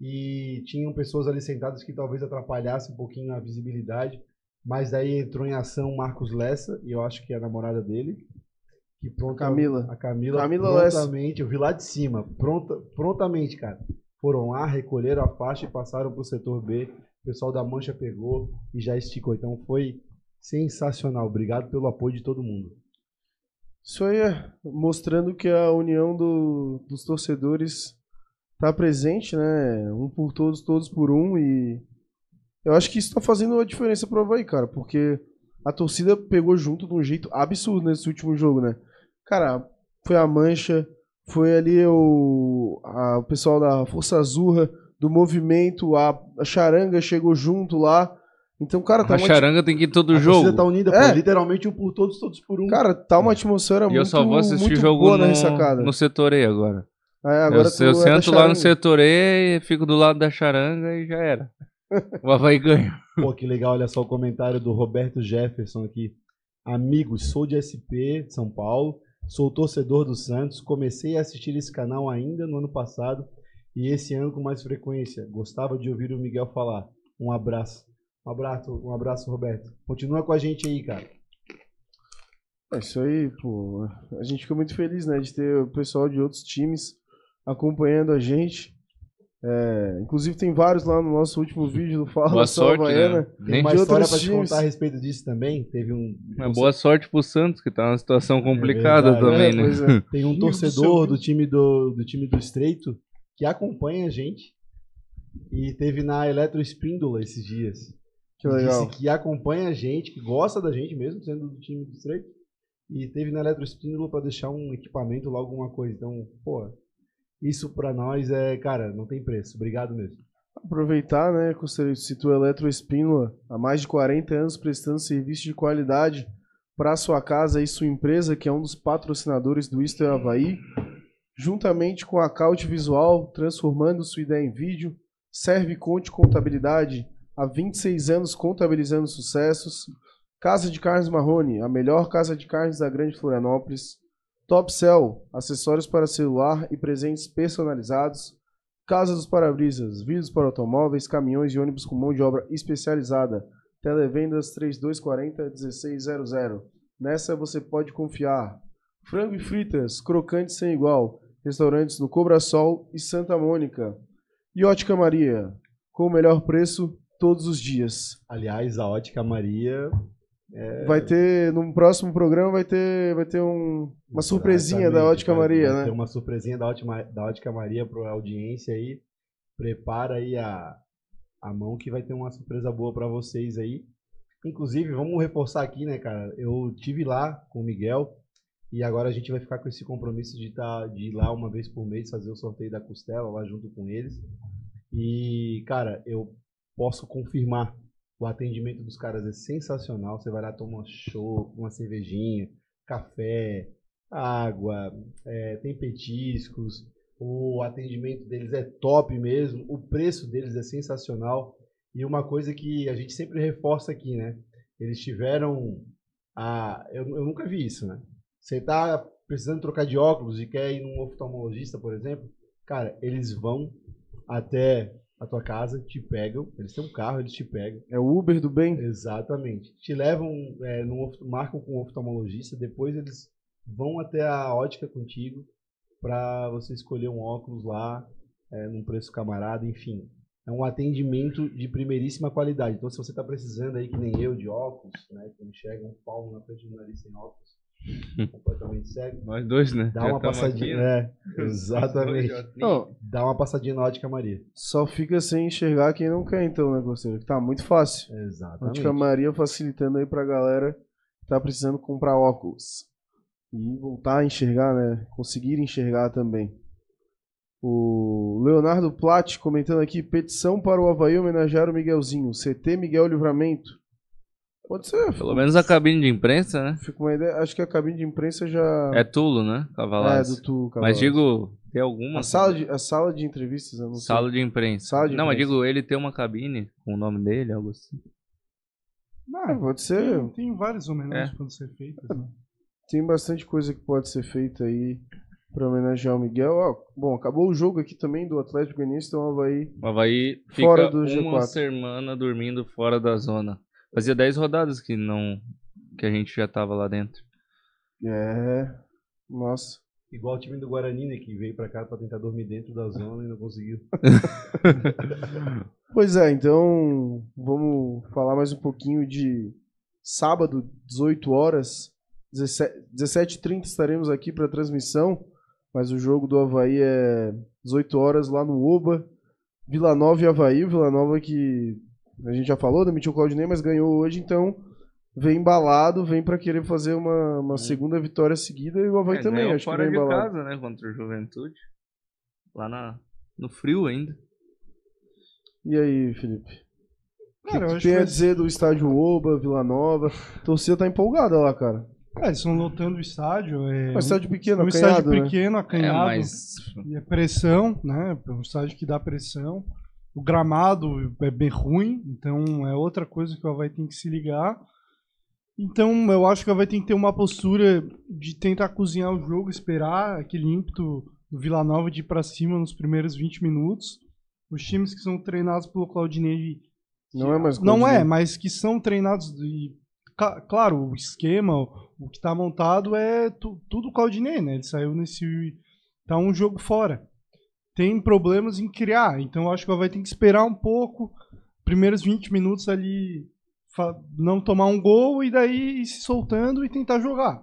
e tinham pessoas ali sentadas que talvez atrapalhasse um pouquinho a visibilidade. Mas aí entrou em ação o Marcos Lessa, e eu acho que é a namorada dele, Que pronta, Camila. A Camila, Camila Lessa. prontamente, eu vi lá de cima, pronta, prontamente, cara. Foram lá, recolheram a faixa e passaram pro setor B. O pessoal da Mancha pegou e já esticou. Então foi sensacional. Obrigado pelo apoio de todo mundo. Isso aí é mostrando que a união do- dos torcedores tá presente, né? Um por todos, todos por um. E eu acho que isso tá fazendo uma diferença pro Havaí, cara, porque a torcida pegou junto de um jeito absurdo nesse último jogo, né? Cara, foi a Mancha, foi ali o, a- o pessoal da Força Azurra, do movimento, a, a Charanga chegou junto lá. Então, cara, tá A uma, charanga tem que ir todo a jogo. tá unida, É. pô. Literalmente um por todos, todos por um. cara, tá uma atmosfera E muito eu só vou assistir muito jogo boa na no, no setor E agora. É, agora eu tu eu é sento lá no setor E, fico do lado da charanga e já era. O Havaí ganha. Pô, que legal, olha só o comentário do Roberto Jefferson aqui. Amigos, sou de SP, de São Paulo, sou torcedor do Santos, comecei a assistir esse canal ainda no ano passado e esse ano com mais frequência. Gostava de ouvir o Miguel falar. Um abraço. Um abraço, um abraço, Roberto. Continua com a gente aí, cara. É isso aí, pô. A gente fica muito feliz, né, de ter o pessoal de outros times acompanhando a gente. É, inclusive tem vários lá no nosso último vídeo do Fala Boa Só sorte, Havaiana. né? Tem Nem- uma de história pra te contar a respeito disso também. Teve um. Mas boa sorte pro Santos, que tá numa situação complicada verdade. também, É, né? pois é. Tem um torcedor do time do, do time do Estreito que acompanha a gente e teve na Eletro Espíndola esses dias. Que legal. Disse que acompanha a gente, que gosta da gente mesmo, sendo do time do Estreito. E teve na Eletro Espíndola pra deixar um equipamento lá, alguma coisa. Então, pô, isso pra nós é, cara, não tem preço. Obrigado mesmo. Aproveitar, né, que você citou a Eletroespínola, há mais de 40 anos prestando serviço de qualidade para sua casa e sua empresa, que é um dos patrocinadores do Isto é Havaí, juntamente com a Caute Visual, transformando sua ideia em vídeo, Serve Conte Contabilidade, há 26 anos contabilizando sucessos, Casa de Carnes Marrone, a melhor casa de carnes da Grande Florianópolis, Top Cell, acessórios para celular e presentes personalizados, Casa dos Parabrisas, vidros para automóveis, caminhões e ônibus com mão de obra especializada. Televendas 3240-1600. Nessa você pode confiar. Frango e fritas, crocante sem igual. Restaurantes no Cobra Sol e Santa Mônica. E Ótica Maria, com o melhor preço todos os dias. Aliás, a Ótica Maria. Vai ter, no próximo programa, vai ter, vai ter um- uma surpresinha da Ótica vai- Maria, vai né? ter uma surpresinha da Ótica, da Ótica Maria para audiência aí. Prepara aí a, a mão que vai ter uma surpresa boa para vocês aí. Inclusive, vamos reforçar aqui, né, cara? Eu tive lá com o Miguel e agora a gente vai ficar com esse compromisso de, tá, de ir lá uma vez por mês fazer o sorteio da costela lá junto com eles. E, cara, eu posso confirmar o atendimento dos caras é sensacional. Você vai lá, toma show, uma cervejinha, café, água, é, tem petiscos. O atendimento deles é top mesmo. O preço deles é sensacional. E uma coisa que a gente sempre reforça aqui, né? Eles tiveram a. Eu, eu nunca vi isso, né? Você tá precisando trocar de óculos e quer ir num oftalmologista, por exemplo, cara, eles vão até a tua casa, te pegam, eles têm um carro, eles te pegam. É o Uber do bem. Exatamente. Te levam, é, num, oft- marcam com um oftalmologista, depois eles vão até a ótica contigo para você escolher um óculos lá, é, num preço camarada, enfim. É um atendimento de primeiríssima qualidade. Então, se você está precisando aí, que nem eu, de óculos, né, que enxerga um palmo na frente do nariz sem óculos, completamente cego, Nós dois, né? dá Já uma tamo passadinha. aqui, né? É, exatamente. Não, Dá uma passadinha na ótica Maria. só fica sem enxergar quem não quer, então, né, Costeiro? Que Tá muito fácil. Exatamente. Ótica Maria facilitando aí pra galera que tá precisando comprar óculos. E voltar a enxergar, né? Conseguir enxergar também. O Leonardo Platt comentando aqui: petição para o Havaí homenagear o Miguelzinho. CT Miguel Livramento. Pode ser. Pelo menos a cabine de imprensa, né? Fica uma ideia. Acho que a cabine de imprensa já. É Tulo, né? É, Cavalas. do Tu. Mas Cavalas. digo, tem alguma. A sala de, a sala de entrevistas, eu não sei. Sala de imprensa. Sala de não, mas imprensa. digo, ele tem uma cabine com o nome dele, algo assim. É, pode ser. Tem, tem várias homenagens É. que podem ser feitas. Né? Tem bastante coisa que pode ser feita aí pra homenagear o Miguel. Ó, bom, acabou o jogo aqui também do Atlético Goianiense, então o Havaí O Havaí fica Fora do uma G4. semana dormindo fora da zona. Fazia 10 rodadas que não que a gente já tava lá dentro. É. Nossa. Igual o time do Guarani, né, que veio pra cá pra tentar dormir dentro da zona e não conseguiu. Pois é, então vamos falar mais um pouquinho de sábado, 18 horas, 17h30 estaremos aqui para transmissão, mas o jogo do Havaí é 18 horas lá no Oba, Vila Nova e Havaí, Vila Nova que a gente já falou, demitiu o Claudinei, mas ganhou hoje, então vem embalado, vem para querer fazer uma, uma segunda vitória seguida e o Havaí É, também, ganhou acho que fora vem de embalado. casa, né? Contra o Juventude. Lá na, no frio ainda. E aí, Felipe? O que, Cara, eu que acho tem que a dizer do estádio Oba, Vila Nova? A torcida tá empolgada lá, cara. É, eles estão lotando o estádio. É É um estádio pequeno, um estádio acanhado, né? pequeno, É, acanhado. mas E é pressão, né? É um estádio que dá pressão. O gramado é bem ruim, então é outra coisa que o Havaí tem que se ligar. Então eu acho que o Havaí tem que ter uma postura de tentar cozinhar o jogo, esperar aquele ímpeto do Vila Nova de ir pra cima nos primeiros 20 minutos. Os times que são treinados pelo Claudinei Não é mais não é, Claudinei. mas que são treinados e ca- claro, o esquema, o que tá montado é tu- tudo Claudinei, né? Ele saiu nesse tá um jogo fora. Tem problemas em criar, então eu acho que vai ter que esperar um pouco, primeiros 20 minutos ali não tomar um gol e daí ir se soltando e tentar jogar.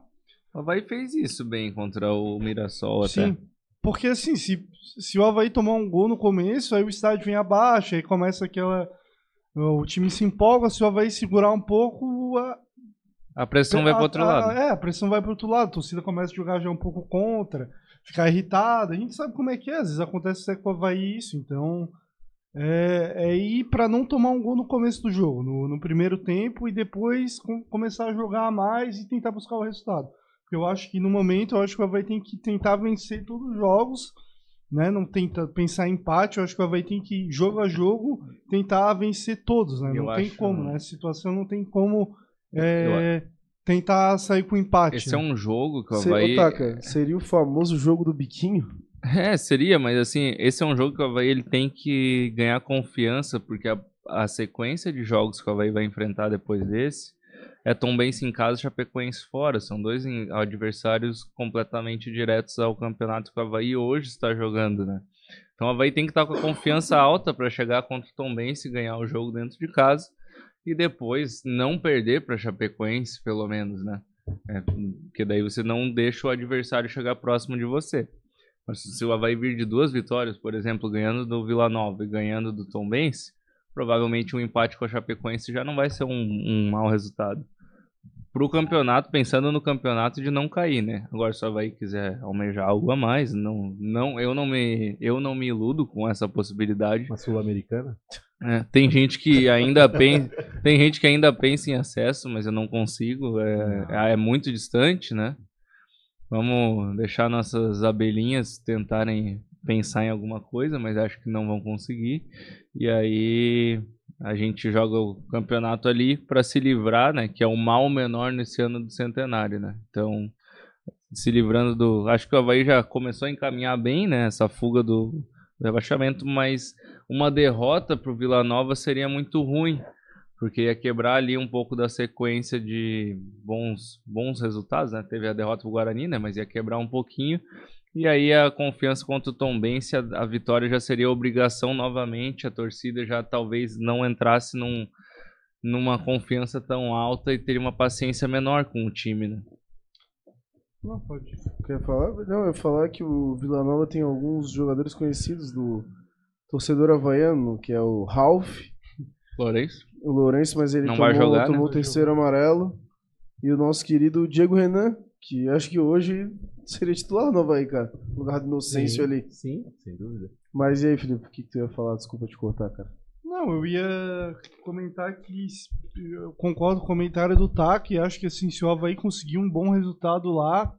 o Havaí fez isso bem contra o Mirassol até. Sim. Porque assim, se, se o Havaí tomar um gol no começo, aí o estádio vem abaixo, aí começa aquela. O time se empolga, se o Havaí segurar um pouco, a, A pressão vai pro outro lado. É, a pressão vai pro outro lado, a torcida começa a jogar já um pouco contra, ficar irritada. A gente sabe como é que é, às vezes acontece com o Havaí isso, então. É, é ir pra não tomar um gol no começo do jogo, no, no primeiro tempo, e depois com- começar a jogar mais e tentar buscar o resultado. Porque eu acho que no momento, eu acho que o Havaí tem que tentar vencer todos os jogos, né? Não tenta pensar em empate, eu acho que o Havaí tem que, jogo a jogo, tentar vencer todos, né? Eu Não tem como, né? Essa situação não tem como é, tentar sair com empate. Esse é um jogo que o Se- Havaí. Ô, Taka, seria o famoso jogo do biquinho? É, seria, mas assim, esse é um jogo que o Havaí ele tem que ganhar confiança, porque a, a sequência de jogos que o Havaí vai enfrentar depois desse é Tombense em casa e Chapecoense fora. São dois adversários completamente diretos ao campeonato que o Havaí hoje está jogando, né? Então o Havaí tem que estar com a confiança alta para chegar contra o Tombense e ganhar o jogo dentro de casa e depois não perder para Chapecoense, pelo menos, né? É, porque daí você não deixa o adversário chegar próximo de você. Mas se o Havaí vir de duas vitórias, por exemplo, ganhando do Vila Nova e ganhando do Tombense, provavelmente um empate com a Chapecoense já não vai ser um, um mau resultado. Pro campeonato, pensando no campeonato de não cair, né? Agora, o Havaí quiser almejar algo a mais, não, não, eu, não me, eu não me iludo com essa possibilidade. Uma sul-americana? É, tem gente que ainda pensa, tem gente que ainda pensa em acesso, mas eu não consigo. É, é muito distante, né? Vamos deixar nossas abelhinhas tentarem pensar em alguma coisa, mas acho que não vão conseguir. E aí a gente joga o campeonato ali para se livrar, né? Que é o mal menor nesse ano do centenário, né? Então se livrando do, acho que o Havaí já começou a encaminhar bem, né? Essa fuga do, rebaixamento, mas uma derrota para o Vila Nova seria muito ruim, porque ia quebrar ali um pouco da sequência de bons, bons resultados, né? Teve a derrota para o Guarani, né? Mas ia quebrar um pouquinho. E aí a confiança contra o Tombense, a, a vitória já seria obrigação novamente, a torcida já talvez não entrasse num, numa confiança tão alta e teria uma paciência menor com o time, né? Não, pode. Quer falar? Não, eu ia falar que o Vila Nova tem alguns jogadores conhecidos do torcedor havaiano, que é o Ralph, Lourenço? o Lourenço, mas ele Não tomou, jogar, né? tomou o Vai terceiro amarelo. E o nosso querido Diego Renan, que acho que hoje seria titular no Havaí, cara. No lugar do Inocêncio ali. Sim, sem dúvida. Mas e aí, Felipe, o que, que tu ia falar? Desculpa te cortar, cara. Não, eu ia comentar que eu concordo com o comentário do TAC e acho que assim, se o Havaí conseguir um bom resultado lá,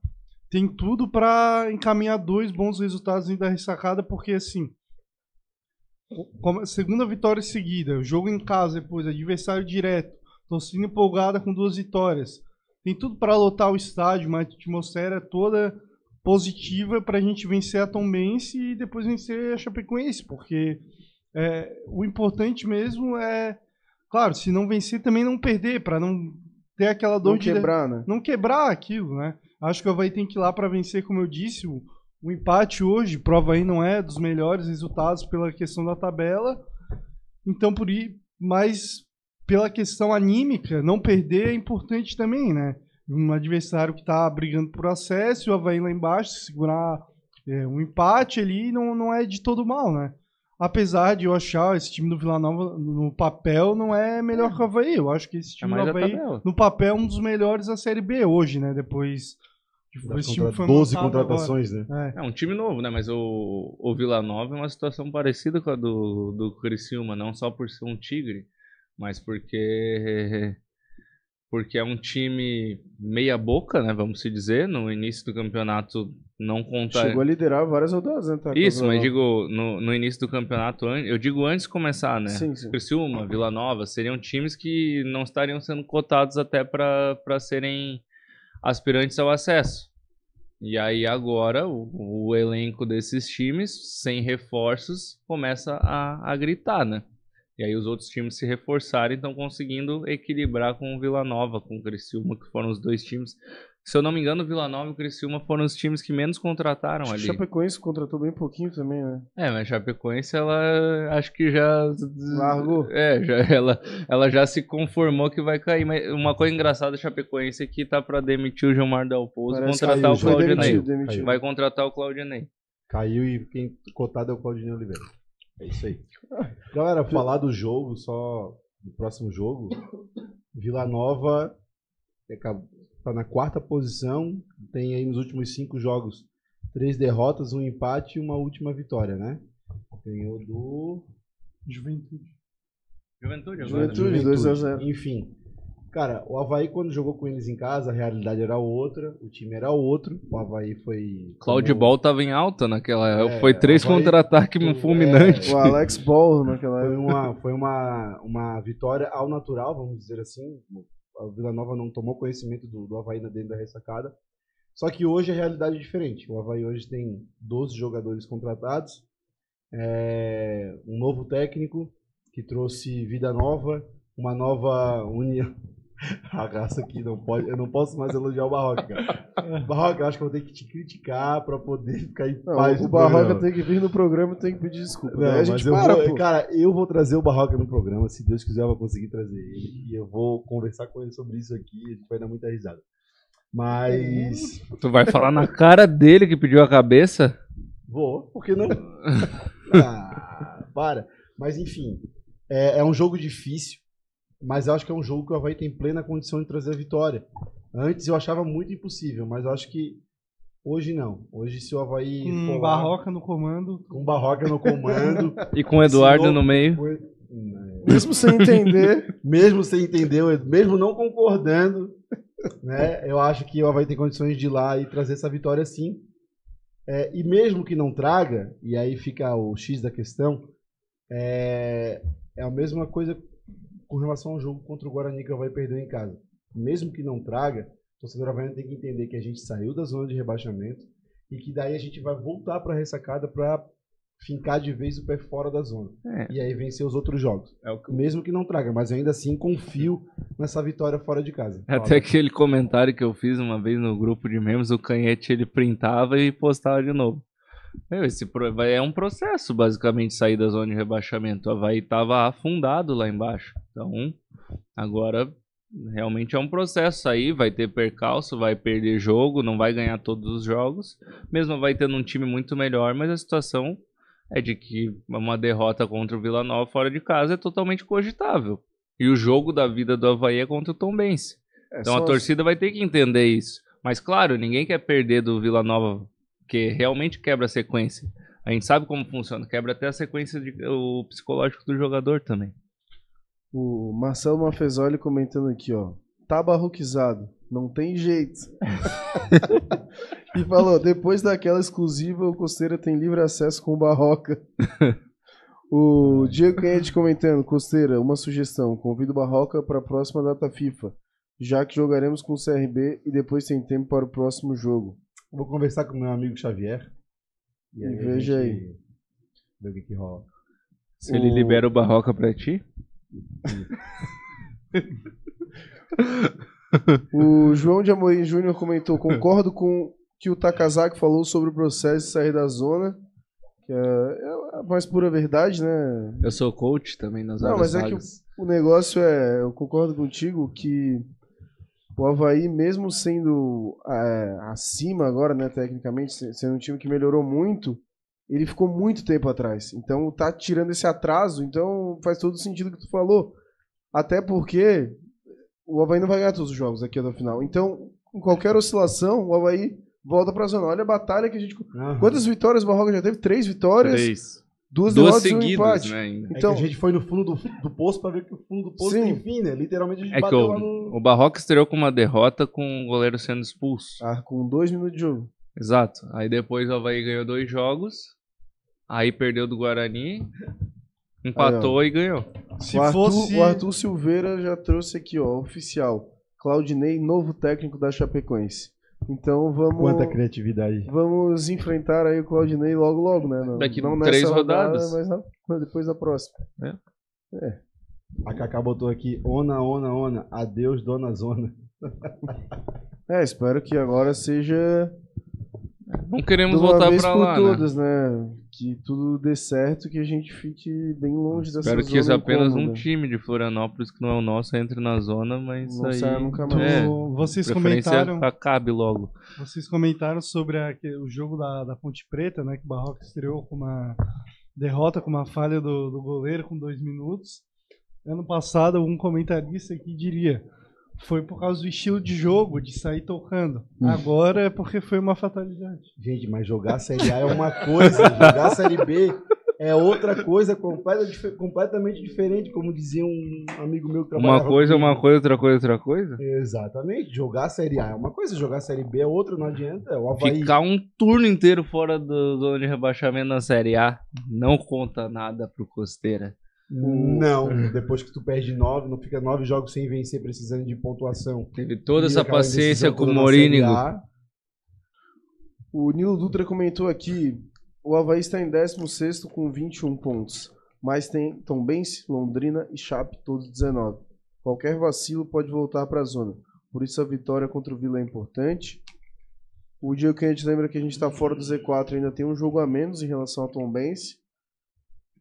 tem tudo pra encaminhar dois bons resultados ainda da ressacada, porque assim, segunda vitória seguida, jogo em casa depois, adversário direto, torcida empolgada com duas vitórias. Tem tudo pra lotar o estádio, uma atmosfera toda positiva pra gente vencer a Tombense e depois vencer a Chapecoense, porque é, o importante mesmo é, claro, se não vencer também não perder, para não ter aquela dor Não de quebrar, né? não quebrar aquilo, né? Acho que o Havaí tem que ir lá para vencer, como eu disse. O, o empate hoje, prova aí, não é dos melhores resultados pela questão da tabela. Então, por ir, mas pela questão anímica, não perder é importante também, né? Um adversário que está brigando por acesso, o Havaí lá embaixo, segurar é, um empate ali não, não é de todo mal, né? Apesar de eu achar esse time do Vila Nova no papel não é melhor que o Havaí. Eu acho que esse time É do Havaí tabela. no papel é um dos melhores da Série B hoje, né? Depois esse time foi 12 montado contratações, né? agora. É. É um time novo, né? Mas o, o Vila Nova é uma situação parecida com a do, do Criciúma, não só por ser um tigre, mas porque porque é um time meia boca, né? Vamos se dizer. No início do campeonato não conta. Chegou a liderar várias rodadas, né? Tá, Isso, mas digo no, no início do campeonato, eu digo antes de começar, né? Sim, sim. Criciúma, Vila Nova, seriam times que não estariam sendo cotados até para serem aspirantes ao acesso. E aí agora o, o elenco desses times, sem reforços, começa a, a gritar, né? E aí os outros times se reforçarem estão conseguindo equilibrar com o Vila Nova, com o Criciúma, que foram os dois times. Se eu não me engano, o Vila Nova e o Criciúma foram os times que menos contrataram Acho ali. o Chapecoense contratou bem pouquinho também, né? É, mas a Chapecoense, ela acho que já. Largou. É, já, ela, ela já se conformou que vai cair. Mas uma coisa engraçada da Chapecoense é que tá pra demitir o Gilmar Dalpozo e contratar caiu, o Claudinei. Vai contratar o Claudinei. Caiu e quem cotado é o Claudinei Oliveira. É isso aí. Galera, falar do jogo, só do próximo jogo. Vila Nova está na quarta posição, tem aí nos últimos cinco jogos três derrotas, um empate e uma última vitória, né? Ganhou do Juventude. Juventude agora. Juventude, 2 a 0. Enfim. Cara, o Havaí, quando jogou com eles em casa, a realidade era outra, o time era outro. O Havaí foi. Claudio como- Ball tava em alta naquela. É, foi três Havaí- contra-ataque É, fulminante. O Alex Ball naquela Foi época. uma, foi uma, uma vitória ao natural, vamos dizer assim. A Vila Nova não tomou conhecimento do, do Havaí na- dentro da ressacada. Só que hoje a realidade é diferente. O Havaí hoje tem 12 jogadores contratados, é, um novo técnico que trouxe vida nova, uma nova união. A graça aqui não pode, eu não posso mais elogiar o Barroca. cara. Barroca, eu acho que eu vou ter que te criticar para poder ficar em Não, paz. o Barroca programa. tem que vir no programa e tem que pedir desculpa. Não, Daí a mas gente eu para, vou, cara, eu vou trazer o Barroca no programa, se Deus quiser eu vou conseguir trazer ele e eu vou conversar com ele sobre isso aqui, a gente vai dar muita risada. Mas Tu vai falar na cara dele que pediu a cabeça? vou, por que não? ah, para. Mas enfim, é, é um jogo difícil, mas eu acho que é um jogo que o Havaí tem plena condição de trazer a vitória. Antes eu achava muito impossível, mas eu acho que hoje não. Hoje se o Havaí Com lá, Barroca no comando. com o Barroca no comando, E com o Eduardo Senão- no meio. foi- Mesmo sem entender, mesmo sem entender, mesmo não concordando, né, eu acho que o Havaí tem condições de ir lá e trazer essa vitória sim. É, e mesmo que não traga, e aí fica o X da questão, é, é a mesma coisa com relação ao jogo contra o Guarani que o Havaí perdeu em casa. Mesmo que não traga, o torcedor Havaí tem que entender que a gente saiu da zona de rebaixamento e que daí a gente vai voltar para a ressacada para fincar de vez o pé fora da zona. É. E aí vencer os outros jogos É o que mesmo que não traga, mas eu ainda assim confio nessa vitória fora de casa. Até aquele comentário que eu fiz uma vez no grupo de memes, o Canhete ele printava e postava de novo. Meu, esse é um processo, basicamente, sair da zona de rebaixamento. O Havaí tava afundado lá embaixo. Então, agora realmente é um processo aí. Vai ter percalço, vai perder jogo, não vai ganhar todos os jogos. Mesmo vai tendo um time muito melhor, mas a situação é de que uma derrota contra o Vila Nova fora de casa é totalmente cogitável. E o jogo da vida do Havaí é contra o Tombense. é Então a torcida vai ter que entender isso. Mas claro, ninguém quer perder do Vila Nova, porque realmente quebra a sequência. A gente sabe como funciona, quebra até a sequência de, o psicológico do jogador também. O Marcelo Mafezoli comentando aqui, ó. Tá barroquizado, não tem jeito. e falou, depois daquela exclusiva, o Costeira tem livre acesso com o Barroca. o Diego Canhete comentando, Costeira, uma sugestão, convido o Barroca para a próxima data FIFA, já que jogaremos com o CRB e depois tem tempo para o próximo jogo. Vou conversar com meu amigo Xavier. E a veja gente aí. Ver o que, que rola. Se ele O- libera o Barroca pra ti, o João de Amorim Júnior comentou: concordo com o que o Takazaki falou sobre o processo de sair da zona. Que é, é a mais pura verdade, né? Eu sou coach também nas Não, horas mas é que vagas. o negócio é, eu concordo contigo que o Havaí, mesmo sendo é, acima agora, né, tecnicamente, se- sendo um time que melhorou muito, ele ficou muito tempo atrás. Então tá tirando esse atraso, então faz todo sentido o que tu falou. Até porque o Havaí não vai ganhar todos os jogos aqui até o final. Então, em qualquer oscilação, o Havaí volta pra zona. Olha a batalha que a gente. Aham. Quantas vitórias o Barroca já teve? Três vitórias, Três. Duas, Duas um seguidas, né, ainda. É Então, que a gente foi no fundo do, do poço pra ver que o fundo do poço Sim. tem fim, né? Literalmente a gente É que bateu o, lá no... o Barroca estreou com uma derrota com o goleiro sendo expulso. ah, com dois minutos de jogo. Exato. Aí depois o Havaí ganhou dois jogos. Aí perdeu do Guarani. Empatou e ganhou. Se o, Arthur, fosse. o Arthur Silveira já trouxe aqui, ó, oficial. Claudinei, novo técnico da Chapecoense. Então vamos. Quanta criatividade. Vamos enfrentar aí o Claudinei logo, logo, né? Não, Daqui não três nessa rodada, rodadas. mas depois da próxima. A Cacá botou aqui, ona, ona, ona, adeus, dona zona. É, espero que agora seja Não queremos voltar por lá, né? todas, né? Que tudo dê certo, que a gente fique bem longe dessa Espero que zona apenas um incômoda. time de Florianópolis, que não é o nosso, entre na zona, mas Não aí... saia nunca Tu- mais. É, vocês comentaram, acabe logo. vocês comentaram sobre a- que- o jogo da, da Ponte Preta, né? Que o Barroca estreou com uma derrota, com uma falha do, do goleiro com dois minutos. Ano passado, um comentarista aqui diria foi por causa do estilo de jogo, de sair tocando. Agora é porque foi uma fatalidade. Gente, mas jogar a Série A é uma coisa, jogar a Série B é outra coisa completamente diferente, como dizia um amigo meu que Uma trabalhava coisa é uma coisa, outra coisa é outra coisa. Exatamente, jogar a Série A é uma coisa, jogar a Série B é outra, não adianta. O Havaí... Ficar um turno inteiro fora do zona de rebaixamento na Série A não conta nada pro Costeira. Não, depois que tu perde nove, não fica nove jogos sem vencer, precisando de pontuação. Teve toda E essa paciência com o Morínigo. A. O Nilo Dutra comentou aqui: o Havaí está em 16 com 21 pontos, mas tem Tombense, Londrina e Chape todos 19. Qualquer vacilo pode voltar para a zona. Por isso a vitória contra o Vila é importante. O dia que a gente lembra que a gente está fora do Z4 ainda tem um jogo a menos em relação ao Tombense.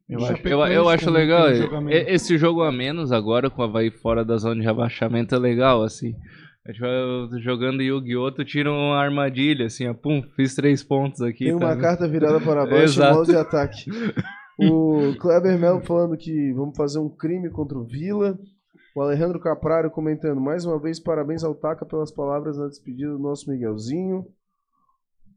Eu acho, eu, eu acho legal. a Esse jogo a menos agora com o Havaí fora da zona de rebaixamento é legal, assim. A gente vai jogando Yu-Gi-Oh! Tu tira uma armadilha, assim, ó, pum, fiz três pontos aqui. Tem uma tá? carta virada para baixo e modo de ataque. O Kleber Melo falando que vamos fazer um crime contra o Vila. O Alejandro Capraro comentando mais uma vez parabéns ao Taca pelas palavras na despedida do nosso Miguelzinho.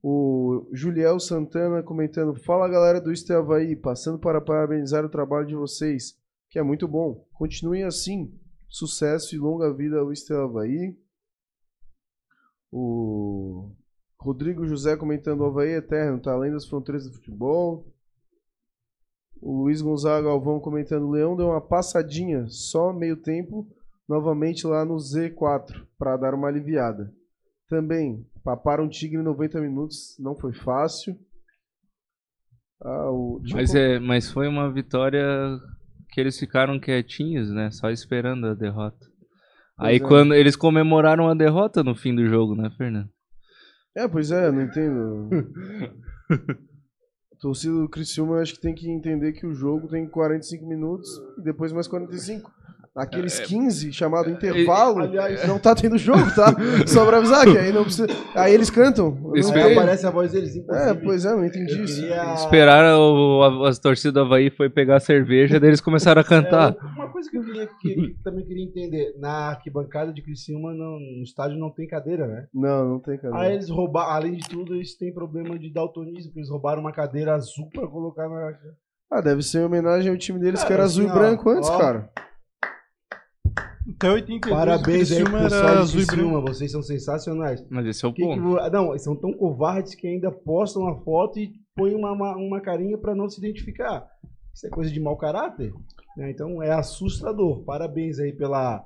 O Juliel Santana comentando fala galera do Isto Havaí, passando para parabenizar o trabalho de vocês, que é muito bom. Continuem assim. Sucesso e longa vida ao Isto Havaí. O Rodrigo José comentando o Havaí é eterno, tá além das fronteiras do futebol. O Luiz Gonzaga Galvão comentando: Leão deu uma passadinha, só meio tempo, novamente lá no Z4, para dar uma aliviada. Também, papar um tigre em 90 minutos não foi fácil. Ah, o, Mas, é, mas foi uma vitória que eles ficaram quietinhos, né? Só esperando a derrota. Aí é. quando eles comemoraram a derrota no fim do jogo, né, Fernando? É, pois é, não entendo. A torcida do Criciúma eu acho que tem que entender que o jogo tem 45 minutos e depois mais 45. Aqueles 15 chamado intervalo, aliás- não tá tendo jogo, tá? Só pra avisar que aí não precisa. Aí eles cantam. Eu Aí aparece a voz deles, É, inclusive. pois é, não entendi Eu isso. queria- Esperaram, o, a, as torcidas do Havaí foi pegar a cerveja, daí eles começaram a cantar. É, uma coisa que eu queria, que, também queria entender, na arquibancada de Criciúma, não, no estádio não tem cadeira, né? Não, não tem cara. Aí eles roubaram, além de tudo, eles têm problema de daltonismo, porque eles roubaram uma cadeira azul pra colocar na. Ah, deve ser em homenagem ao time deles que Cara, era azul assim, e branco ó, antes, ó. cara. Até 82 Parabéns aí pessoal de azul e branco. Criciúma, vocês são sensacionais. Mas esse é o Que que ponto. ah, não, são tão covardes que ainda postam a foto e põem uma, uma, uma carinha pra não se identificar. Isso é coisa de mau caráter. né? Então é assustador. Parabéns aí pela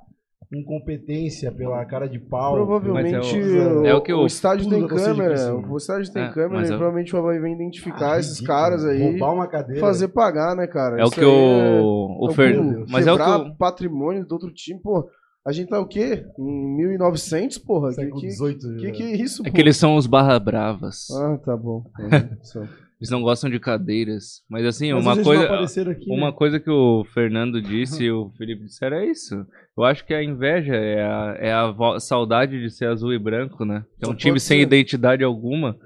incompetência, pela cara de pau. Provavelmente Mas é o, o- é o que eu- estádio tem câmera. O estádio tem É, câmera e eu- provavelmente o Havaí vem identificar Ah, esses ridículo. caras aí. Roubar uma cadeira. Fazer pagar, né, cara? É o Isso que aí o, o é Fernando. o Mas é o que o, patrimônio do outro time, pô. A gente tá o quê? Em 1900, porra? Que Século que, XVIII. que, que é isso, É pô? que eles são os barra bravas. Ah, tá bom. Eles não gostam de cadeiras. Mas assim, Mas uma coisa. aqui, Uma né? coisa que o Fernando disse e o Felipe disseram é isso. Eu acho que a inveja é a, é a saudade de ser azul e branco, né? Que é um time sem ser. identidade alguma.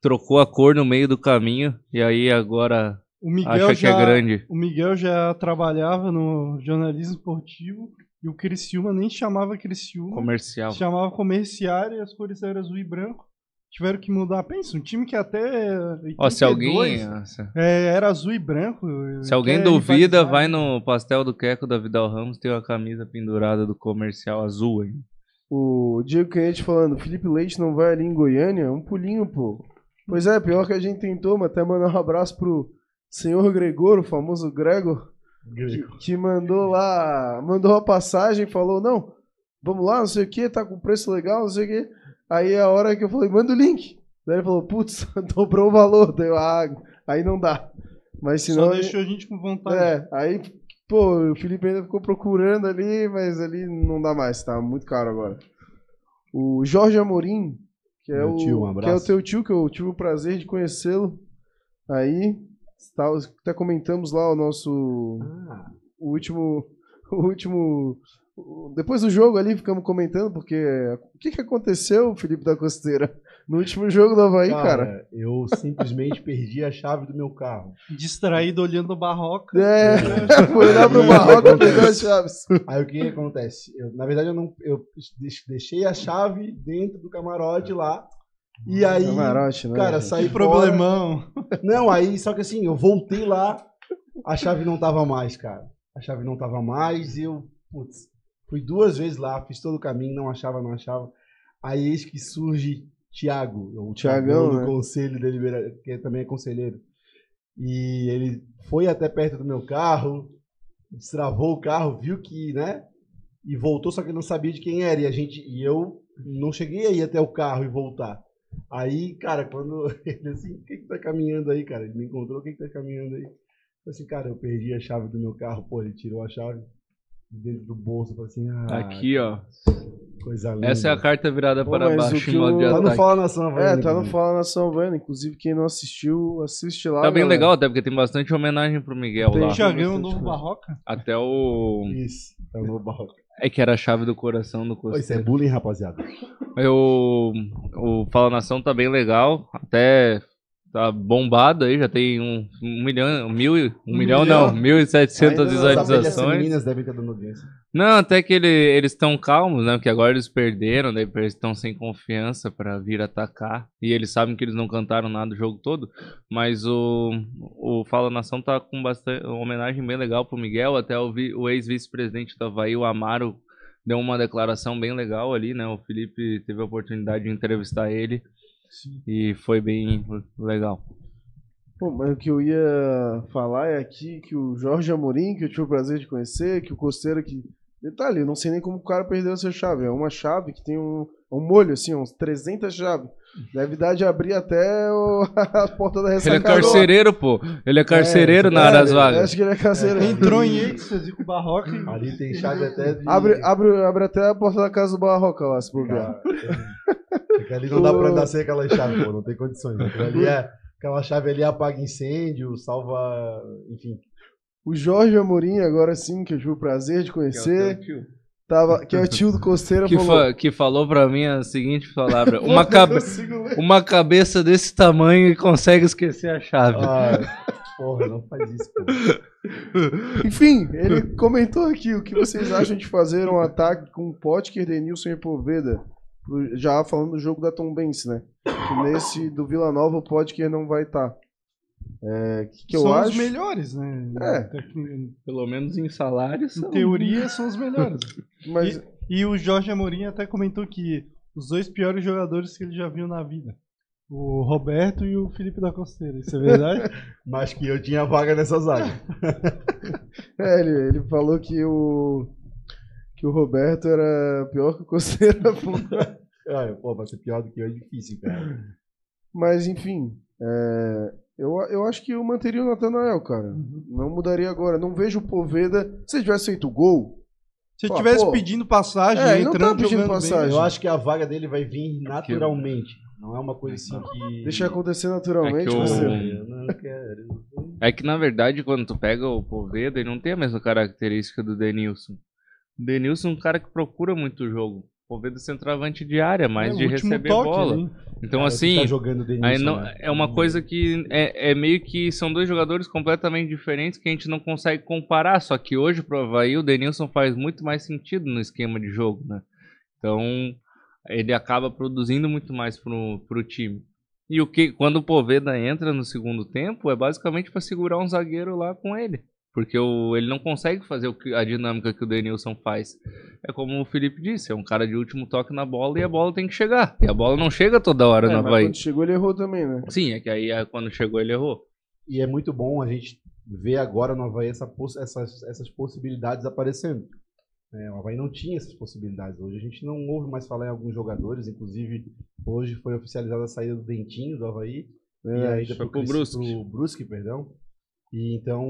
Trocou a cor no meio do caminho e aí agora O Miguel acha que já, é grande. O Miguel já trabalhava no jornalismo esportivo e o Criciúma nem chamava Criciúma, Comercial. chamava comerciário e as cores eram azul e branco. Tiveram que mudar. Pensa, um time que até. Ó, se alguém, 82, é, era azul e branco. se alguém duvida, vai no pastel do Queco da Vidal Ramos, tem uma camisa pendurada do comercial azul aí. O Diego Canete falando, Felipe Leite não vai ali em Goiânia? Um pulinho, pô. Pois é, pior que a gente tentou, mas até mandar um abraço pro senhor Gregor, o famoso Gregor, que, que mandou lá, mandou a passagem, falou, não, vamos lá, não sei o que, tá com preço legal, não sei o que. Aí a hora que eu falei, manda o link. Daí ele falou, putz, dobrou o valor. Daí eu, ah, aí não dá. Mas senão. Só deixou a gente com vontade. É, aí, pô, o Felipe ainda ficou procurando ali, mas ali não dá mais, tá muito caro agora. O Jorge Amorim, que é, Meu o, tio, um que é o teu tio, que eu tive o prazer de conhecê-lo. Aí, tá, até comentamos lá o nosso Ah, o último. O último. Depois do jogo ali, ficamos comentando, porque. O que, que aconteceu, Felipe da Costeira? No último jogo do Havaí, cara. cara, eu simplesmente perdi a chave do meu carro. Distraído olhando o Barroca. É, foi olhar pro Barroca pegar as chaves. Aí o que, que acontece? Eu, na verdade, eu não. Eu deix- deixei a chave dentro do camarote lá. E aí. Camarote, né? Cara, gente? saí Que problemão. fora. Não, aí, só que assim, eu voltei lá, a chave não tava mais, cara. A chave não tava mais e eu, putz, fui duas vezes lá, fiz todo o caminho, não achava, não achava. Aí eis que surge Tiago, o Thiagão do né? Conselho Deliberativo, que também é conselheiro. E ele foi até perto do meu carro, destravou o carro, viu que, né? E voltou, só que ele não sabia de quem era. E a gente, e eu não cheguei a ir até o carro e voltar. Aí, cara, quando ele assim, o que que tá caminhando aí, cara? Ele me encontrou, o que que tá caminhando aí? Eu assim, cara, eu perdi a chave do meu carro, pô, ele tirou a chave dentro do bolso, falou assim, ah, Aqui, ó. coisa linda. Essa é a carta virada Pô, para baixo em modo de Tá no ataque. Fala Nação, É, Havaiana, tá no inclusive. Fala Nação Havaiana. Inclusive, quem não assistiu, assiste lá. Tá bem galera. legal, até porque tem bastante homenagem pro Miguel Tem lá. já- ganhou o novo coisa. Barroca? Até o. Isso, é o novo barroco. É que era a chave do coração do Pô, Isso é Costeiro. bullying, rapaziada. Eu, o Fala Nação tá bem legal, até tá bombado aí, já tem um, um milhão, um mil, um, Um milhão, milhão? não, mil e setecentas Ainda não, As abelhas visualizações. femininas devem estar dando audiência. Não, até que ele, eles estão calmos, né? Porque agora eles perderam, daí eles estão sem confiança pra vir atacar. E eles sabem que eles não cantaram nada o jogo todo. Mas o, o Fala Nação tá com bastante uma homenagem bem legal pro Miguel. Até o, o ex-vice-presidente do Havaí, o Amaro, deu uma declaração bem legal ali, né? O Felipe teve a oportunidade de entrevistar ele. E foi bem legal. Pô, mas o que eu ia falar é aqui que o Jorge Amorim, que eu tive o prazer de conhecer, que o Costeiro que. Detalhe, eu não sei nem como o cara perdeu essa chave. É uma chave que tem um, um molho, assim, uns 300 chaves. Deve dar de abrir até o- a porta da Ele é carcereiro, pô. Ele é carcereiro É, na É, áreas eu vagas. Acho que ele é carcereiro. Entrou em êxtase com o Barroca e Ali tem chave até de... Abre, abre, abre até a porta da casa do Barroca lá, se bobear. Cara, Porque ali não dá pra andar sem aquela chave, pô, não tem condições. Ali é, aquela chave ali apaga incêndio, salva, enfim. O Jorge Amorim, agora sim, que eu tive o prazer de conhecer, tava, que é o tio do Costeiro, Que, falou... fa- que falou pra mim a seguinte palavra: uma, cabe- uma cabeça desse tamanho e consegue esquecer a chave. Ah, porra, não faz isso, pô. Enfim, ele comentou aqui o que vocês acham de fazer um ataque com Potker, Denilson e Poveda. Já falando do jogo da Tombense, né? Que nesse do Vila Nova o Potker não vai estar. É, que, que eu são acho? os melhores, né? É. Pelo menos em salários. Em teoria, são os melhores. Mas E o Jorge Amorim até comentou que os dois piores jogadores que ele já viu na vida. O Roberto e o Felipe da Costeira. Isso é verdade? Mas que eu tinha vaga nessa zaga. é, ele, ele falou que o que o Roberto era pior que o Costeira. Ah, pô, vai ser pior do que eu é difícil, cara. Mas enfim, é, eu, eu acho que eu manteria o Natanael, cara. Não mudaria agora. Não vejo o Poveda. Se ele tivesse feito o gol, Se Pô, tivesse pô. pedindo passagem, É, ele não tá entrando pedindo passagem. bem, Eu acho que a vaga dele vai vir naturalmente. Não é uma coisa assim que. Deixa acontecer naturalmente, É que o- você. Eu não quero. É que na verdade, quando tu pega o Poveda, ele não tem a mesma característica do Denilson. O Denilson é um cara que procura muito o jogo. O Poveda é centroavante de área, mais É, de receber toque, bola. hein? Então, Cara, assim, que tá jogando Denilson, não, né? é uma coisa que é, é meio que são dois jogadores completamente diferentes que a gente não consegue comparar. Só que hoje, pro Havaí, o Denilson faz muito mais sentido no esquema de jogo, né? Então, ele acaba produzindo muito mais pro, pro time. E o que quando o Poveda entra no segundo tempo, é basicamente para segurar um zagueiro lá com ele. Porque o, ele não consegue fazer o que- a dinâmica que o Denilson faz. É como o Felipe disse, é um cara de último toque na bola e a bola tem que chegar. E a bola não chega toda hora É, no mas Havaí. quando chegou ele errou também, né? Sim, é que aí é, quando chegou ele errou. E é muito bom a gente ver agora no Havaí essa essas, essas possibilidades aparecendo. É, o Havaí não tinha essas possibilidades. Hoje a gente não ouve mais falar em alguns jogadores, inclusive hoje foi oficializada a saída do Dentinho do Havaí. e Verdade. ainda foi pro, pro Brusque. pro Brusque, perdão. E então,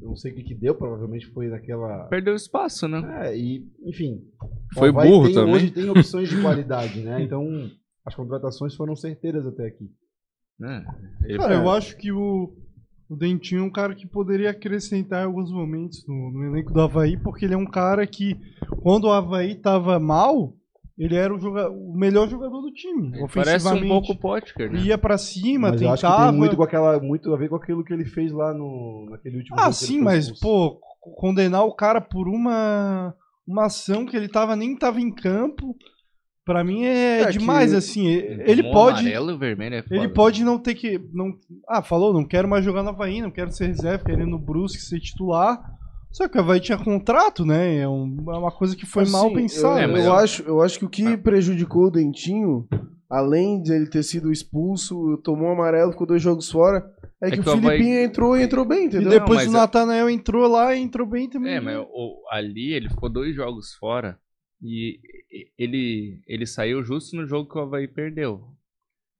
eu não sei o que, que deu, provavelmente foi naquela. Perdeu espaço, né? É, e, enfim. Foi Havaí burro tem- também. Hoje tem opções de qualidade, né? Então, as contratações foram certeiras até aqui. É, ele- Cara, eu acho que o, o Dentinho é um cara que poderia acrescentar em alguns momentos no, no elenco do Havaí, porque ele é um cara que, quando o Havaí tava mal, ele era o, joga- o melhor jogador do time. ele parece um pouco o Potker, né? Ia pra cima, Mas eu acho que tentava. tem muito, com aquela, muito a ver com aquilo que ele fez lá no, naquele último Ah, jogo que ele sim, mas, expulso. pô, condenar o cara por uma, uma ação que ele tava, nem tava em campo, pra mim é, É que demais, assim. e- Ele Tomou pode. amarelo e vermelho é Ele foda. pode não ter que. Não, ah, falou, não quero mais jogar no Havaí, não quero ser reserva, quero ir no Brusque ser titular. Só que o Havaí tinha contrato, né? É, é uma coisa que foi mal Assim, pensada. É, Eu, mas eu eu- acho, eu acho que o que Ah. prejudicou o Dentinho, além de ele ter sido expulso, tomou um amarelo, ficou dois jogos fora, é, É que, que o o Havaí- Filipinho entrou e entrou bem, E entendeu? depois mas o Natanael entrou lá e entrou bem também. É, mas o- ali ele ficou dois jogos fora e ele, ele saiu justo no jogo que o Havaí perdeu.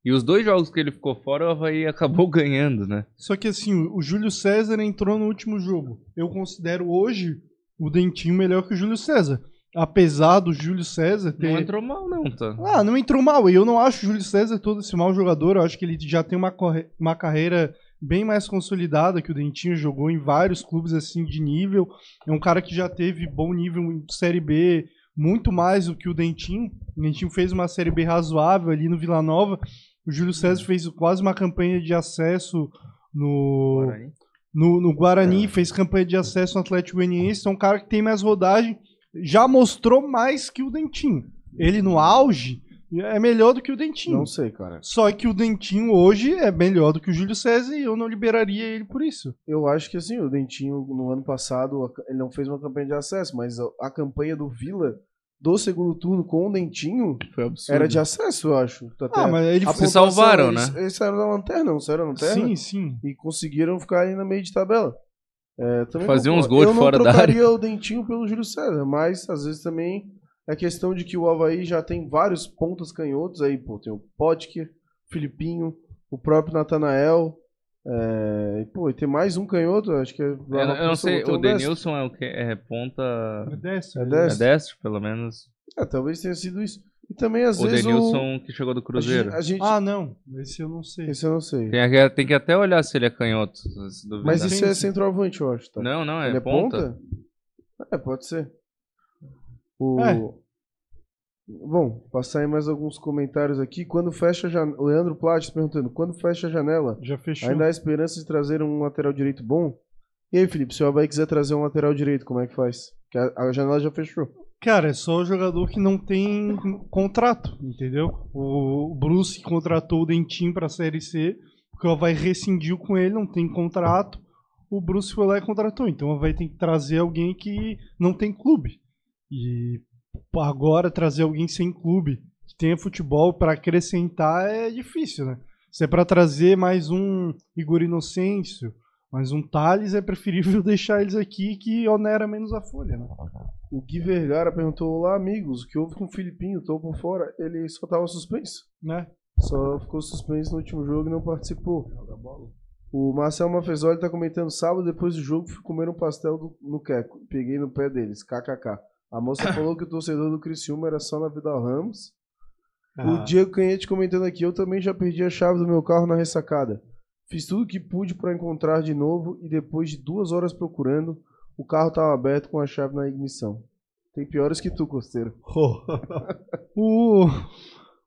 E os dois jogos que ele ficou fora, o Havaí acabou ganhando, né? Só que assim, o Júlio César entrou no último jogo. Eu considero hoje o Dentinho melhor que o Júlio César. Apesar do Júlio César ter. Não entrou mal, não, tá? Ah, não entrou mal. E eu não acho o Júlio César todo esse mau jogador. Eu acho que ele já tem uma, corre- uma carreira bem mais consolidada que o Dentinho jogou em vários clubes assim de nível. É um cara que já teve bom nível em Série B, muito mais do que o Dentinho. O Dentinho fez uma Série B razoável ali no Vila Nova. O Júlio César fez quase uma campanha de acesso no, Guarani. no, no É. Guarani, fez campanha de acesso no Atlético Goianiense, é um cara que tem mais rodagem, já mostrou mais que o Dentinho. Ele no auge é melhor do que o Dentinho. Não sei, cara. Só que o Dentinho hoje é melhor do que o Júlio César e eu não liberaria ele por isso. Eu acho que assim, o Dentinho no ano passado, ele não fez uma campanha de acesso, mas a, a campanha do Vila do segundo turno com o Dentinho Foi absurdo. era de acesso, eu acho. Até Ah, mas ele a Se pontuação, salvaram, eles, né? Eles saíram da lanterna, não saíram da lanterna? Sim, sim. E conseguiram ficar aí no meio de tabela. É, também Fazer uns gols Eu fora não da trocaria o Dentinho pelo Júlio César, mas às vezes também é questão de que o Havaí já tem vários pontas canhotos aí, pô. Tem o Potker, Filipinho, o próprio Natanael. É, e, pô, e tem mais um canhoto, acho que é. Eu, eu não sei, o. Denilson é o que? É ponta. É destro. É É destro. destro, pelo menos. É, talvez tenha sido isso. E também às O vezes Denilson que chegou do o. A Cruzeiro. gente, a gente- Ah, não. Esse eu não sei. Esse eu não sei. Tem, que- tem que até olhar se ele é canhoto. Mas isso é centroavante, eu acho. Tá? Não, não, é, Ele é ponta. ponta? É, pode ser. O... É. Bom, passar aí mais alguns comentários aqui. Quando fecha a janela. Leandro Plates perguntando: quando fecha a janela, Já fechou. ainda há esperança de trazer um lateral direito bom? E aí, Felipe, se o Havaí quiser trazer um lateral direito, como é que faz? Que a, a janela já fechou. Cara, é só o jogador que não tem contrato, entendeu? O Bruce contratou o Dentinho pra Série C, porque o Havaí rescindiu com ele, não tem contrato. O Bruce foi lá e contratou. Então o Havaí tem que trazer alguém que não tem clube. E agora trazer alguém sem clube, que tenha futebol pra acrescentar é difícil, né? Se é pra trazer mais um Igor Inocêncio, mais um Thales, é preferível deixar eles aqui que onera menos a folha, né? O Gui Vergara perguntou: Olá, amigos, o que houve com o Filipinho? Tô por fora. Ele só tava suspenso. né? Só ficou suspenso no último jogo e não participou. O Marcel Mafezoli tá comentando sábado, depois do jogo, fui comer um pastel do- no Queco. Peguei no pé deles, kkk. A moça falou que o torcedor do Criciúma era só na Vidal Ramos. Ah, O Diego Canhete comentando aqui, eu também já perdi a chave do meu carro na ressacada. Fiz tudo que pude para encontrar de novo e depois de duas horas procurando, o carro estava aberto com a chave na ignição. Tem piores que tu, Costeiro. O,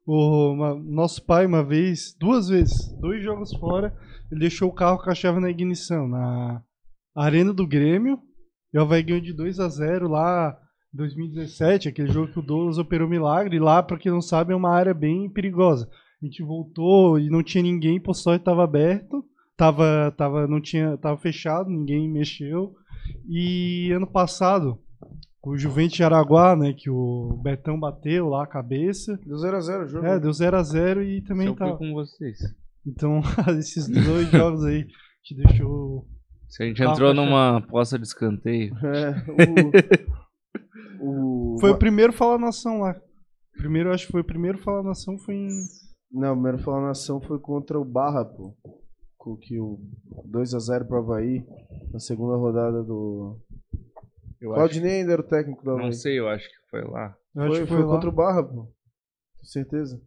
o uma- nosso pai, uma vez, duas vezes, dois jogos fora, ele deixou o carro com a chave na ignição, na Arena do Grêmio. E o Havaí ganhou de 2 a 0 lá 2017, aquele jogo que o Douglas operou milagre. E lá, pra quem não sabe, é uma área bem perigosa. A gente voltou e não tinha ninguém, o só estava aberto. Tava, tava, não tinha, tava fechado, ninguém mexeu. E ano passado, o Juventus de Araguá, né, que o Betão bateu lá a cabeça. Deu 0x0 o jogo. É, deu 0x0 e também tá. com vocês. Então, esses dois jogos aí te deixou. Se a gente entrou numa poça de escanteio. É, o, o- Foi o primeiro Fala Nação lá. Primeiro, acho que foi o primeiro Fala Nação foi em. Não, o primeiro Fala Nação foi contra o Barra, pô. Com que o 2x0 pro Havaí na segunda rodada do. Eu acho, Claudinei ainda era o técnico Havaí. não sei, eu acho que foi lá. Eu acho Foi, que foi, foi, lá. contra o Barra, pô. Com certeza.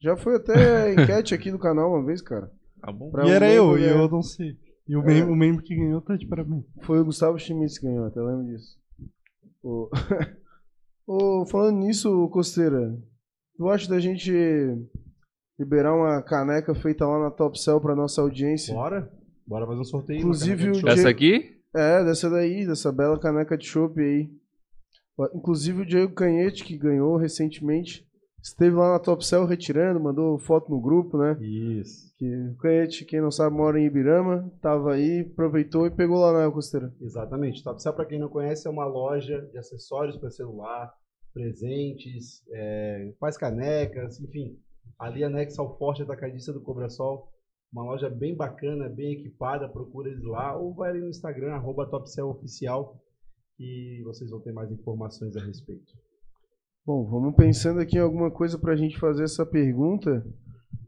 Já foi até enquete aqui no canal uma vez, cara. Tá bom? Pra E um era eu, e ganhar. eu não sei. E o, É. membro, o membro que ganhou tá de parabéns. Foi o Gustavo Schmitz que ganhou, até lembro disso. Ô, Ô, falando nisso, Costeira, tu acha da gente liberar uma caneca feita lá na Top Cell pra nossa audiência? Bora? Bora fazer um sorteio. Inclusive, o de Essa aqui? É, dessa daí, dessa bela caneca de chopp aí. Inclusive o Diego Canhete, que ganhou recentemente, esteve lá na Top Cell retirando, mandou foto no grupo, né? Isso. Que Canhete, quem não sabe, mora em Ibirama, tava aí, aproveitou e pegou lá na Costeira. Exatamente. Top Cell, para quem não conhece, é uma loja de acessórios para celular, presentes, é, faz canecas, enfim. Ali anexa ao Forte Atacadista do Cobrasol. Uma loja bem bacana, bem equipada. Procura eles lá ou vai ali no Instagram, arroba TopCellOficial, e vocês vão ter mais informações a respeito. Bom, vamos pensando aqui em alguma coisa pra gente fazer essa pergunta,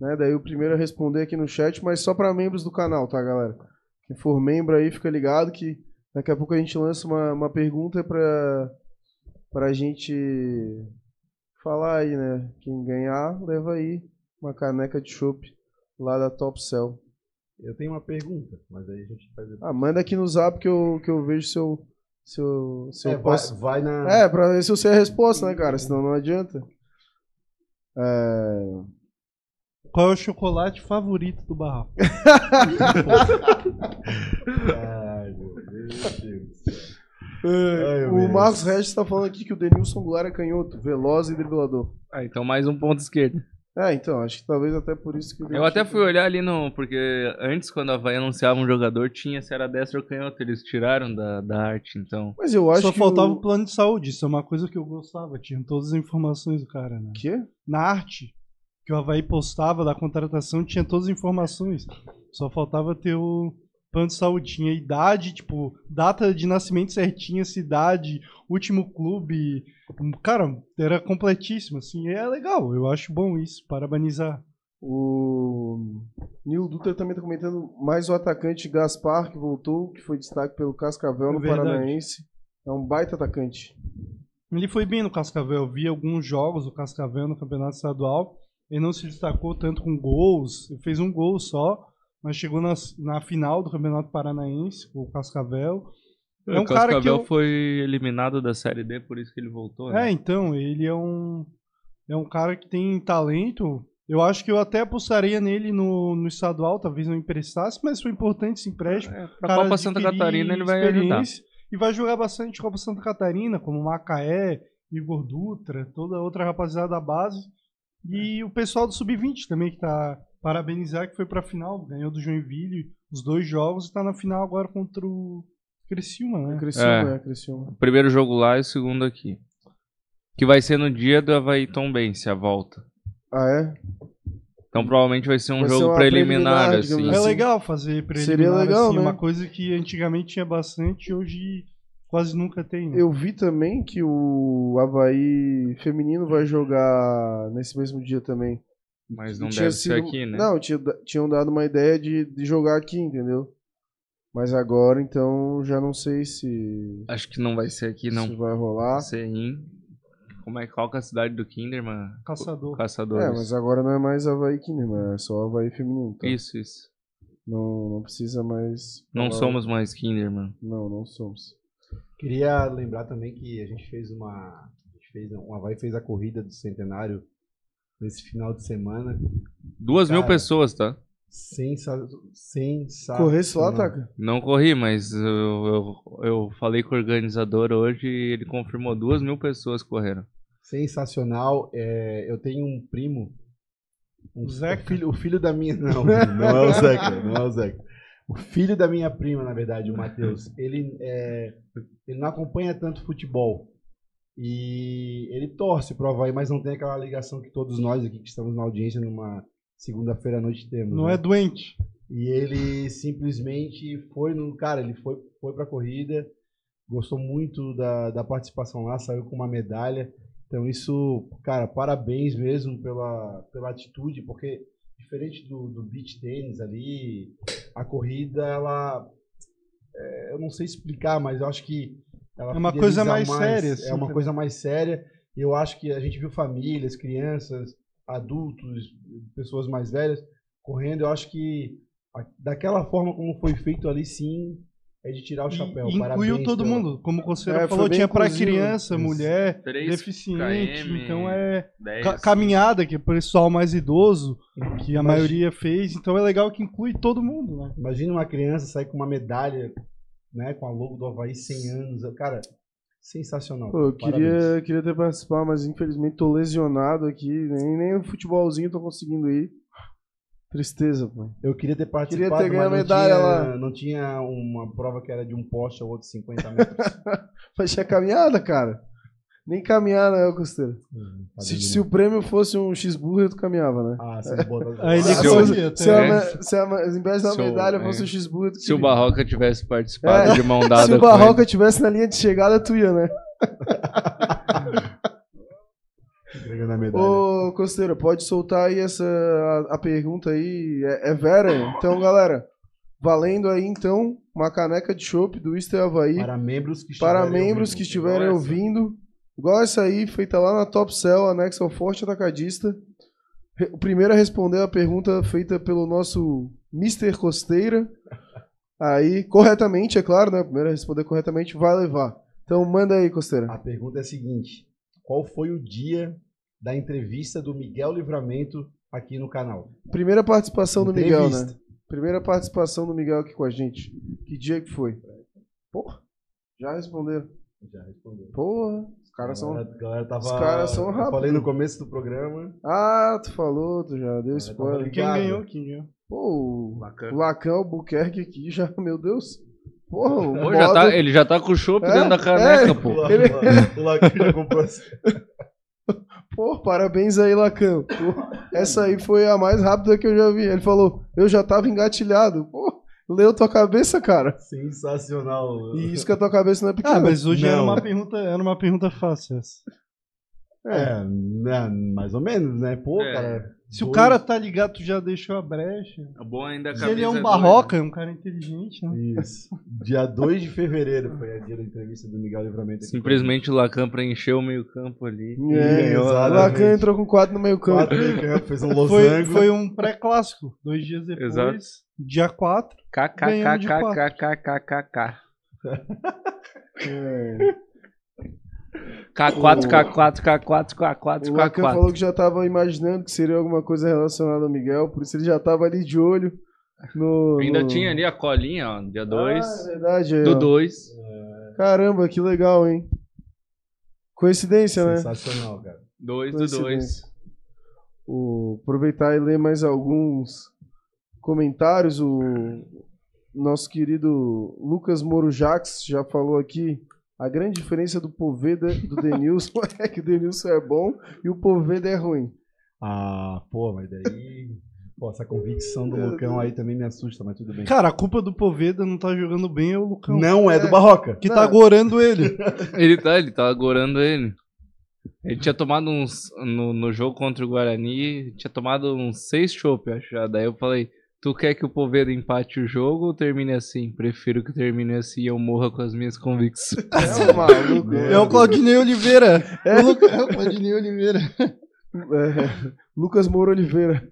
né? Daí o primeiro a responder aqui no chat, mas só pra membros do canal, tá, galera? Quem for membro aí, fica ligado que daqui a pouco a gente lança uma, uma pergunta pra, pra gente falar aí, né? Quem ganhar, leva aí uma caneca de chopp lá da Top Cell. Eu tenho uma pergunta, mas aí a gente faz. Ah, manda aqui no zap que eu, que eu vejo se eu, se eu, se eu É, vai, posso... vai na. É, pra ver se eu sei a resposta, né, cara? Senão não adianta. É... Qual é o chocolate favorito do barraco? Ai, meu Deus. É, o meu Marcos Regis tá falando aqui que o Denilson Goulart é canhoto, veloz e driblador. Ah, então mais um ponto esquerdo. É, então, acho que talvez até por isso que Eu Denilson- até fui olhar ali no. Porque antes, quando a Havaí anunciava um jogador, tinha se era destro ou canhoto. Eles tiraram da, da arte, então. Mas eu acho Só que faltava o o... plano de saúde, isso é uma coisa que eu gostava, tinha todas as informações do cara, né? Quê? Na arte que o Havaí postava da contratação tinha todas as informações. Só faltava ter o plano de saúde. Tinha idade, tipo, data de nascimento certinha, cidade, último clube. Cara, era completíssimo, assim. É legal, eu acho bom isso, parabenizar. O Nil Dutra também tá comentando mais o atacante Gaspar, que voltou, que foi destaque pelo Cascavel É no verdade. Paranaense. É um baita atacante. Ele foi bem no Cascavel, vi alguns jogos do Cascavel no Campeonato Estadual. Ele não se destacou tanto com gols, ele fez um gol só, mas chegou na, na final do Campeonato Paranaense, o Cascavel. É um o cara que Cascavel eu- foi eliminado da Série D, por isso que ele voltou. É, Né? então, ele é um é um cara que tem talento. Eu acho que eu até apostaria nele no, no estadual, talvez não emprestasse, mas foi importante esse empréstimo. É, pra Copa Santa Catarina ele vai ajudar. E vai jogar bastante Copa Santa Catarina, como Macaé, Igor Dutra, toda outra rapaziada da base. E o pessoal do Sub-20 também, que tá parabenizar, que foi pra final, ganhou do Joinville os dois jogos e tá na final agora contra o Criciúma, né? Criciúma, É. é, Criciúma. O primeiro jogo lá e o segundo aqui. Que vai ser no dia do Havaí Tom Bense, a volta. Ah, é? Então provavelmente vai ser um Vai ser jogo uma preliminar, preliminar, assim. É assim. legal fazer preliminar, Seria legal, assim, né? uma coisa que antigamente tinha bastante, hoje quase nunca tem. Né? Eu vi também que o Havaí feminino vai jogar nesse mesmo dia também. Mas não tinha deve ser sido- aqui, né? Não, tinha, tinham dado uma ideia de, de jogar aqui, entendeu? Mas agora, então, já não sei se, Acho que não vai ser aqui, não. se vai rolar. Ser em... Como é, qual que é a cidade do Kinderman? Caçador. Caçadores. É, mas agora não é mais Havaí Kinderman, é só Havaí feminino. Tá? Isso, isso. Não, não precisa mais. Não falar- somos mais Kinderman. Não, não somos. Queria lembrar também que a gente fez uma. A gente fez, o Havaí fez a corrida do centenário nesse final de semana. Duas mil Cara. pessoas, tá? Sensa, sensacional. Corresse lá, Taka? Não corri, mas eu, eu, eu falei com o organizador hoje e ele confirmou duas mil pessoas correram. Sensacional. É, eu tenho um primo. Um O Zeca? O filho, o filho da minha. Não, não é o Zeca. Não é o Zeca. O filho da minha prima, na verdade, o Matheus, ele, é, ele não acompanha tanto futebol. E ele torce pro Havaí, mas não tem aquela ligação que todos nós aqui que estamos na audiência numa segunda-feira à noite temos. Não né? é doente. E ele simplesmente foi no. Cara, ele foi, foi pra corrida, gostou muito da, da participação lá, saiu com uma medalha. Então, isso, cara, parabéns mesmo pela, pela atitude, porque diferente do, do beach tênis ali, a corrida, ela. é, eu não sei explicar, mas eu acho que. Ela É uma coisa mais séria, assim, É uma tá? coisa mais séria. E eu acho que a gente viu famílias, crianças, adultos, pessoas mais velhas correndo. Eu acho que a- daquela forma como foi feito ali, sim, é de tirar o chapéu. e incluiu Parabéns todo pela- mundo. Como o Conselheiro É, falou, tinha pra inclusivo. criança, mulher, 3 deficiente. km, Então é. 10. ca- caminhada, que é o pessoal mais idoso, que a Imagina- maioria fez. Então é legal que inclui todo mundo, né? Imagina uma criança sair com uma medalha, né, com a logo do Havaí 100 anos. Cara, sensacional. Pô, eu queria, queria ter participado, mas infelizmente tô lesionado aqui. Nem, nem o futebolzinho tô conseguindo ir. Tristeza, pô. Eu queria ter participado, Queria ter mas a não medalha tinha, lá. não tinha uma prova que era de um poste ao outro 50 metros. Mas tinha caminhada, cara. Nem caminhada, né, Costeiro? Hum, Se, se o prêmio fosse um X-Burger, tu caminhava, né? Ah, se botar... Aí ele Se se, a, É. se a, da Se o- medalha é. fosse um X-Burger, tu Se o queria. Barroca tivesse participado É. de mão dada Se o com Barroca ele. tivesse na linha de chegada, tu ia, né? entregando a medalha. Ô, Costeiro, pode soltar aí essa a, a pergunta aí. É, é Vera? Então, galera, valendo aí então uma caneca de chopp do Easter Havaí Para membros que para estiverem membros ouvindo. que estiverem ouvindo. Igual essa aí, feita lá na Top Cell, anexo ao Forte Atacadista. O primeiro a responder a pergunta feita pelo nosso Mr. Costeira. Aí, corretamente, é claro, né? O primeiro a responder corretamente vai levar. Então, manda aí, Costeira. A pergunta é a seguinte: qual foi o dia da entrevista do Miguel Livramento aqui no canal? Primeira participação do Miguel, Entrevista. né? Primeira participação do Miguel aqui com a gente. Que dia que foi? Porra, já responderam. Já respondeu. Porra, caras são. Galera tava, os caras são rápidos. falei no começo do programa. Ah, tu falou, tu já deu tava spoiler. Quem ganhou? Quem ganhou? Pô, o Bacana. o Lacan Albuquerque aqui já, meu Deus. Porra, o Pô, já tá, ele já tá com o chopp É, dentro da caneca, é. pô. O Ele- Lacan- o Lacan já comprou essa. Pô, parabéns aí, Lacan. Pô, essa aí foi a mais rápida que eu já vi. Ele falou, eu já tava engatilhado. Pô, leu tua cabeça, cara. Sensacional. E isso que a tua cabeça não é pequena. Ah, mas hoje era uma pergunta, era uma pergunta fácil essa. É, né, mais ou menos, né? Pô, É. cara. Se o dois- cara tá ligado, tu já deixou a brecha. É bom ainda a Se ele é um dois, barroca, é um cara inteligente, né? Isso. Dia 2 de fevereiro foi a dia da entrevista do Miguel Livramento. aqui. Simplesmente o Lacan preencheu o meio campo ali. É, o exatamente. Lacan entrou com 4 no meio campo. Quatro meio fez um Foi, losango. foi um pré-clássico. Dois dias depois, Exato. Dia 4. Ganhamos de KKKKKKKK. É. K4, K4, K4, K4, O Lacan falou K4. que já tava imaginando que seria alguma coisa relacionada ao Miguel, por isso ele já tava ali de olho no. Ainda no- tinha ali a colinha, ó, dia 2. Ah, é do ó. 2. Caramba, que legal, hein? Coincidência, né? Sensacional, cara. 2 do 2. Coincidência. O, aproveitar e ler mais alguns comentários. O nosso querido Lucas Moro Jax já falou aqui a grande diferença do Poveda e do Denilson é que o Denilson é bom e o Poveda é ruim. Ah, pô, mas daí. Pô, essa convicção do Lucão aí também me assusta, mas tudo bem. Cara, a culpa do Poveda não tá jogando bem é o Lucão. Não é do Barroca. Que Não. tá gorando ele. Ele tá, ele tá agorando ele. Ele tinha tomado uns. No, no jogo contra o Guarani, tinha tomado uns seis chopp, acho já. Daí eu falei: Tu quer que o Poveiro empate o jogo ou termine assim? Prefiro que termine assim e eu morra com as minhas convicções. É o maluco. É o Claudinei Oliveira. É o, Lu- é o Claudinei Oliveira. É, Lucas Moura Oliveira.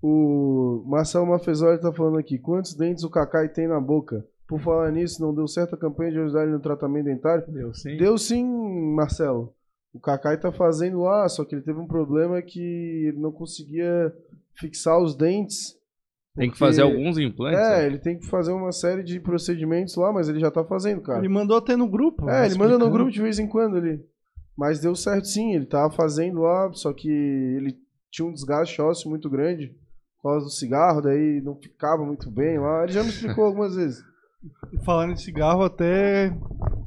O Marcelo Mafezoli tá falando aqui. Quantos dentes o Kakai tem na boca? Por falar nisso, não deu certo a campanha de ajudar ele no tratamento dentário? Deu sim. Deu sim, Marcelo. O Kakai tá fazendo lá, só que ele teve um problema que ele não conseguia fixar os dentes. Tem que fazer alguns implantes. É, né? ele tem que fazer uma série de procedimentos lá, mas ele já tá fazendo, cara. Ele mandou até no grupo. É, ele manda no grupo de vez em quando ali. Mas deu certo sim, ele tava fazendo lá, só que ele tinha um desgaste ósseo muito grande por causa do cigarro, daí não ficava muito bem lá. Ele já me explicou algumas vezes. Falando em cigarro, até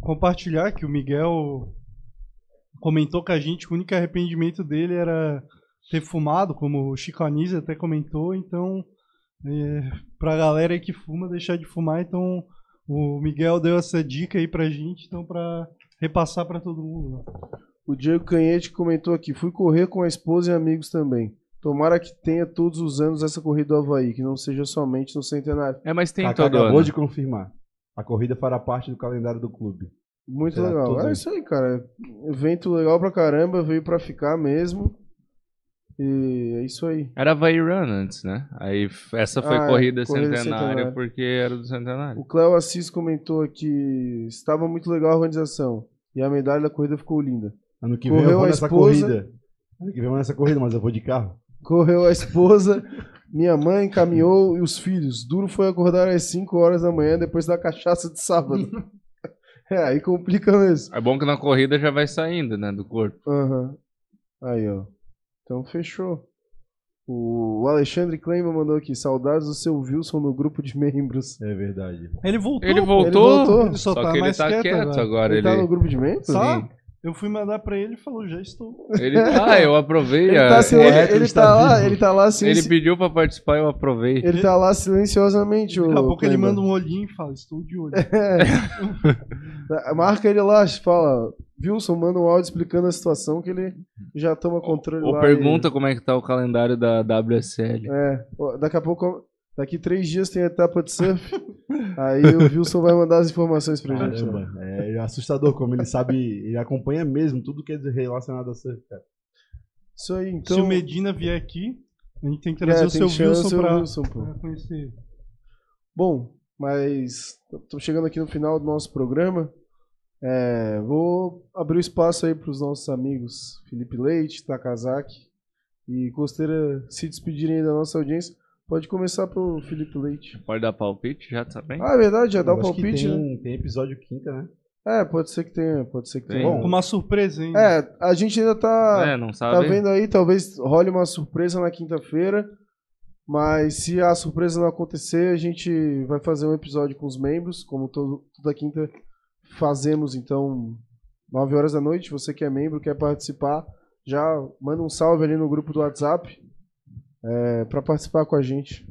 compartilhar que o Miguel comentou com a gente que o único arrependimento dele era ter fumado, como o Chico Anísio até comentou, então é, pra galera aí que fuma, deixar de fumar, então o Miguel deu essa dica aí pra gente, então pra repassar pra todo mundo. né? O Diego Canhete comentou aqui: fui correr com a esposa e amigos também. Tomara que tenha todos os anos essa corrida do Havaí, que não seja somente no centenário. É, mas tem Kaká todo acabou ano. de confirmar. A corrida fará parte do calendário do clube. Muito Será legal. É isso aí, cara. Evento legal pra caramba, veio pra ficar mesmo. E é isso aí. Era Havaí Run antes, né? Aí essa foi Ah, é, corrida, corrida centenária, centenária. porque era do centenário. O Cléo Assis comentou que estava muito legal a organização. E a medalha da corrida ficou linda. Ano que Correu vem eu vou a nessa esposa. corrida. Ano que vem eu vou nessa corrida, mas eu vou de carro. Correu a esposa, minha mãe caminhou e os filhos. Duro foi acordar às 5 horas da manhã depois da cachaça de sábado. é, aí complica mesmo. É bom que na corrida já vai saindo, né, do corpo. Aham. Aí, ó. Então fechou. O Alexandre Kleiman mandou aqui. Saudades do seu Wilson no grupo de membros. É verdade. Ele voltou. Ele voltou, Ele voltou. Ele só só, tá que ele mais tá quieto quieto, agora. agora. Ele, Ele, tá no grupo de membros? Tá? Eu fui mandar pra ele e falou, já estou. ele tá, eu aprovei. Ele a- tá, silen- ele está tá lá, ele tá lá silenci- ele pediu pra participar, eu aprovei. ele tá lá silenciosamente. Daqui a pouco ele manda um olhinho e fala, estou de olho. É. Marca ele lá, fala. Wilson, manda um áudio explicando a situação que ele já toma controle Ou lá. pergunta como é que tá o calendário da WSL. e- É, daqui a pouco, daqui três dias tem a etapa de surf. aí o Wilson vai mandar as informações pra gente. lá. Caramba, é assustador como ele sabe, ele acompanha mesmo tudo que é relacionado a surf, cara. Isso aí, Se então. o Medina vier aqui, a gente tem que é, trazer o tem seu Wilson o seu pra, Wilson, pô. pra conhecer. Bom, mas estamos chegando aqui no final do nosso programa. É, vou abrir o espaço aí para os nossos amigos Felipe Leite, Takazaki e Costeira se despedirem aí da nossa audiência. Pode começar pelo Felipe Leite. Pode dar palpite já também? Ah, é verdade, já dá o palpite, né? tem, tem episódio quinta, né? É, pode ser que tenha, pode ser que Tem. tenha. Bom, Uma surpresa, hein? É, a gente ainda tá, é, não tá sabe? vendo aí, talvez role uma surpresa na quinta-feira. Mas se a surpresa não acontecer, a gente vai fazer um episódio com os membros, como todo, toda quinta fazemos, então, 9 horas da noite. Você que é membro, quer participar, já manda um salve ali no grupo do WhatsApp é, para participar com a gente.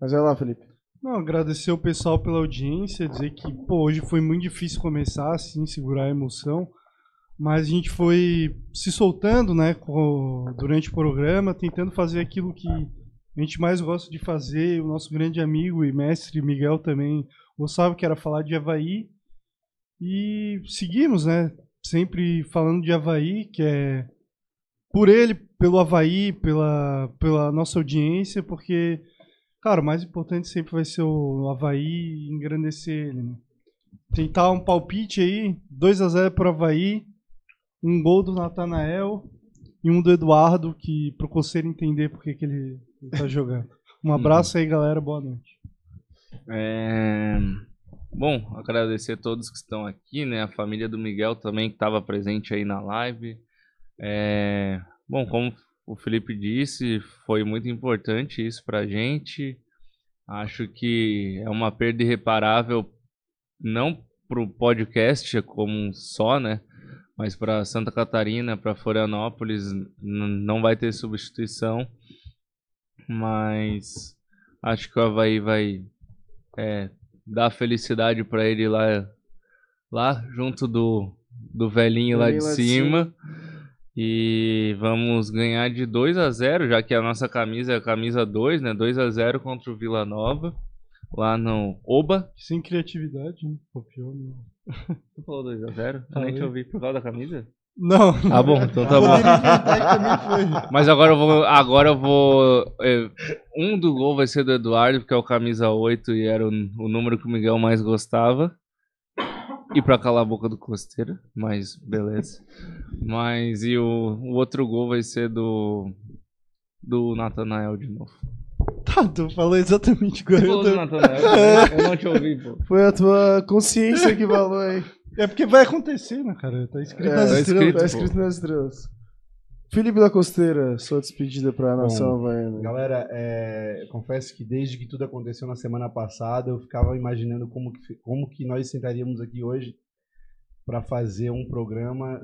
Mas vai lá, Felipe. Não, agradecer o pessoal pela audiência, dizer que, pô, hoje foi muito difícil começar, assim, segurar a emoção, mas a gente foi se soltando, né, durante o programa, tentando fazer aquilo que a gente mais gosta de fazer, o nosso grande amigo e mestre Miguel também gostava, que era falar de Havaí, e seguimos, né, sempre falando de Havaí, que é por ele, pelo Havaí, pela, pela nossa audiência, porque Cara, o mais importante sempre vai ser o Havaí e engrandecer ele, né? Tentar um palpite aí, 2 a 0 pro Havaí, um gol do Natanael e um do Eduardo, que pro Coceiro entender por que que ele, ele tá jogando. Um abraço aí, galera, boa noite. É, Bom, agradecer a todos que estão aqui, né? A família do Miguel também que estava presente aí na live. É, Bom, como o Felipe disse, foi muito importante isso pra gente. Acho que é uma perda irreparável, não pro podcast como um só, né? Mas para Santa Catarina, para Florianópolis, não vai ter substituição. Mas acho que o Havaí vai é, dar felicidade para ele lá, lá junto do, do velhinho lá de lá de cima. E vamos ganhar de 2 a 0 já que a nossa camisa é a camisa 2, né? 2 a 0 contra o Vila Nova. Lá no Oba. Sem criatividade, né? Copiou. né? Tu falou 2 a 0 Eu nem te ouvi por causa da camisa? Não. Ah, bom, então tá bom. Foi. Mas agora eu vou. Agora eu vou. é, um do gol vai ser do Eduardo, porque é o camisa 8 e era o, o número que o Miguel mais gostava. E pra calar a boca do Costeira, mas beleza. Mas e o, o outro gol vai ser do. Do Natanael de novo. Tá, tu falou exatamente igual. Eu tô-? Eu não te ouvi, pô. Foi a tua consciência que falou aí. É porque vai acontecer, né, cara? Tá escrito É, nas tá estrelas. escrito. Tá pô. escrito nas estrelas. Felipe da Costeira, sua despedida pra nação havaiana. Galera, é, confesso que desde que tudo aconteceu na semana passada, eu ficava imaginando como que, como que nós sentaríamos aqui hoje para fazer um programa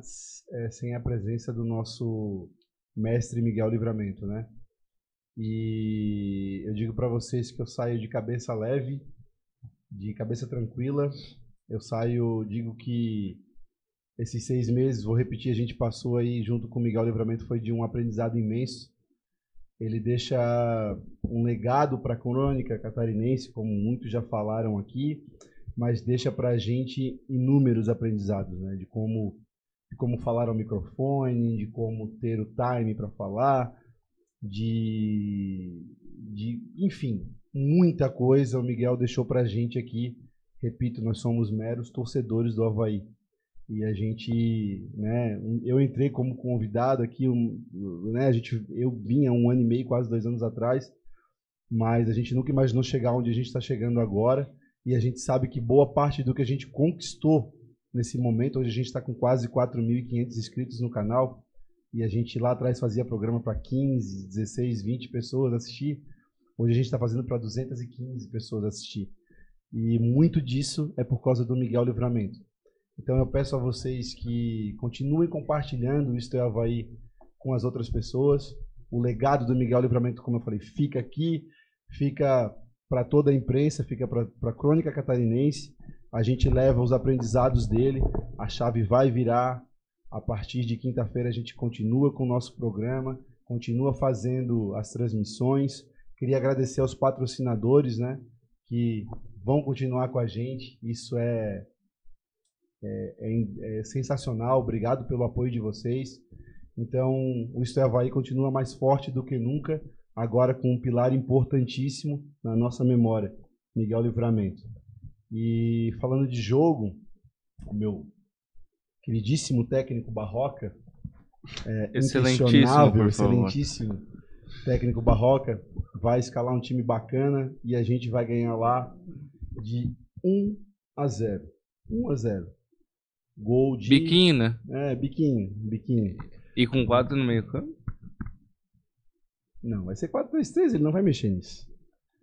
é, sem a presença do nosso mestre Miguel Livramento, né? E eu digo para vocês que eu saio de cabeça leve, de cabeça tranquila. Eu saio, digo que esses seis meses, vou repetir, a gente passou aí junto com o Miguel Livramento, foi de um aprendizado imenso. Ele deixa um legado para a crônica catarinense, como muitos já falaram aqui, mas deixa para a gente inúmeros aprendizados, né? De como, de como falar ao microfone, de como ter o time para falar, de, de, enfim, muita coisa o Miguel deixou para a gente aqui. Repito, nós somos meros torcedores do Havaí. E a gente, né, eu entrei como convidado aqui, um, né, a gente, eu vinha um ano e meio, quase dois anos atrás, mas a gente nunca imaginou chegar onde a gente está chegando agora, e a gente sabe que boa parte do que a gente conquistou nesse momento, hoje a gente está com quase 4.500 inscritos no canal, e a gente lá atrás fazia programa para 15, 16, 20 pessoas assistir, hoje a gente está fazendo para 215 pessoas assistir. E muito disso é por causa do Miguel Livramento. Então eu peço a vocês que continuem compartilhando o Isto é Havaí com as outras pessoas. O legado do Miguel Livramento, como eu falei, fica aqui, fica para toda a imprensa, fica para a crônica catarinense. A gente leva os aprendizados dele, a chave vai virar. A partir de quinta-feira a gente continua com o nosso programa, continua fazendo as transmissões. Queria agradecer aos patrocinadores, né, que vão continuar com a gente. Isso é é, é sensacional. Obrigado pelo apoio de vocês. Então, o Isto é Havaí continua mais forte do que nunca, agora com um pilar importantíssimo na nossa memória, Miguel Livramento. E falando de jogo, o meu queridíssimo técnico Barroca, é, Excelentíssimo, excelentíssimo técnico Barroca, vai escalar um time bacana e a gente vai ganhar lá de 1 a 0. 1 a 0. Gol de. Biquinho, né? É, biquinho, biquinho. E com 4 no meio campo. Não, vai ser 4-2-3, ele não vai mexer nisso.